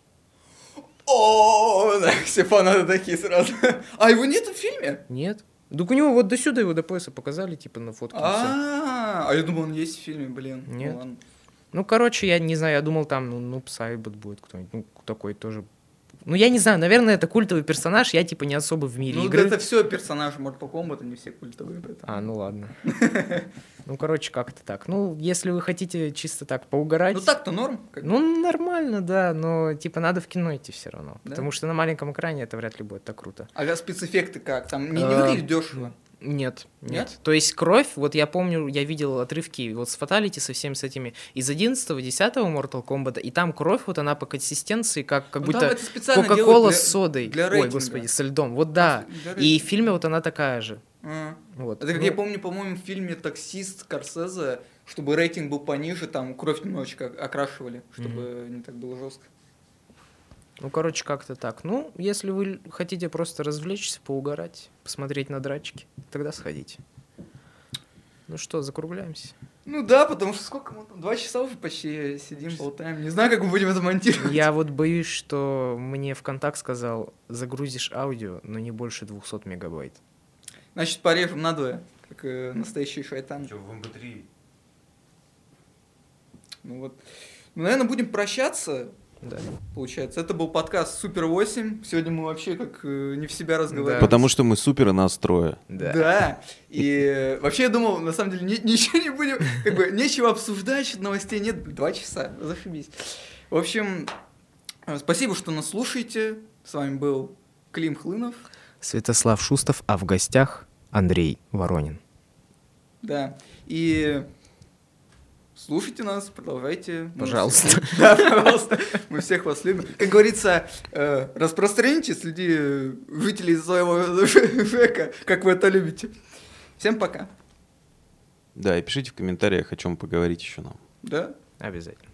О, все фанаты такие сразу. А его нету в фильме? Нет? Так у него вот до сюда его до пояса показали, типа, на фотке. А, а я думал, он есть в фильме, блин. Ну Нет. Ну, короче, я не знаю, я думал, там, ну, ну Сайбот будет кто-нибудь, ну, такой тоже. Ну, я не знаю, наверное, это культовый персонаж, я, типа, не особо в мире Ну, игры. это все персонажи Mortal Kombat, они все культовые. поэтому. А, ну ладно. Ну, короче, как-то так. Ну, если вы хотите чисто так поугарать... Ну так-то норм. Ну, нормально, да, но, типа, надо в кино идти все равно. Потому что на маленьком экране это вряд ли будет так круто. А спецэффекты как? Там не, А, выглядит дешево. Нет, нет, Нет? То есть кровь, вот я помню, я видел отрывки вот с Fatality, со всеми с этими, из 11 10 Mortal Kombat, и там кровь, вот она по консистенции, как, как Ну, будто Кока-кола с содой. для Ой, господи, со льдом. Вот да. И в фильме вот она такая же. А. Вот. Это как Ну, я помню, по-моему, в фильме «Таксист» Скорсезе, чтобы рейтинг был пониже, там кровь немножечко окрашивали, чтобы не так было жестко. Ну, короче, как-то так. Ну, если вы хотите просто развлечься, поугарать, посмотреть на драчки, тогда сходите. Ну что, закругляемся? Ну да, потому что сколько мы там? Два часа уже почти сидим, болтаем. Не знаю, как мы будем это монтировать. Я вот боюсь, что мне ВКонтакт сказал, загрузишь аудио, но не больше 200 мегабайт. Значит, порежем надвое, как э, настоящий шайтан. Что, в MP3? Ну вот. Ну, наверное, будем прощаться, Да. получается. Это был подкаст Супер 8. Сегодня мы вообще как э, не в себя разговариваем. Потому что мы супер настроя. Да. И э, вообще я думал, на самом деле, ни- ничего не будем, как бы нечего обсуждать, что новостей нет. Два часа, зашибись. В общем, э, спасибо, что нас слушаете. С вами был Клим Хлынов. Святослав Шустов, а в гостях Андрей Воронин. Да. И слушайте нас, продолжайте. Мы Пожалуйста. Да, пожалуйста. Мы всех вас любим. Как говорится, э, распространите среди э, жителей своего ЖЭКа, как вы это любите. Всем пока. Да, и пишите в комментариях, о чем поговорить еще нам. Да? Обязательно.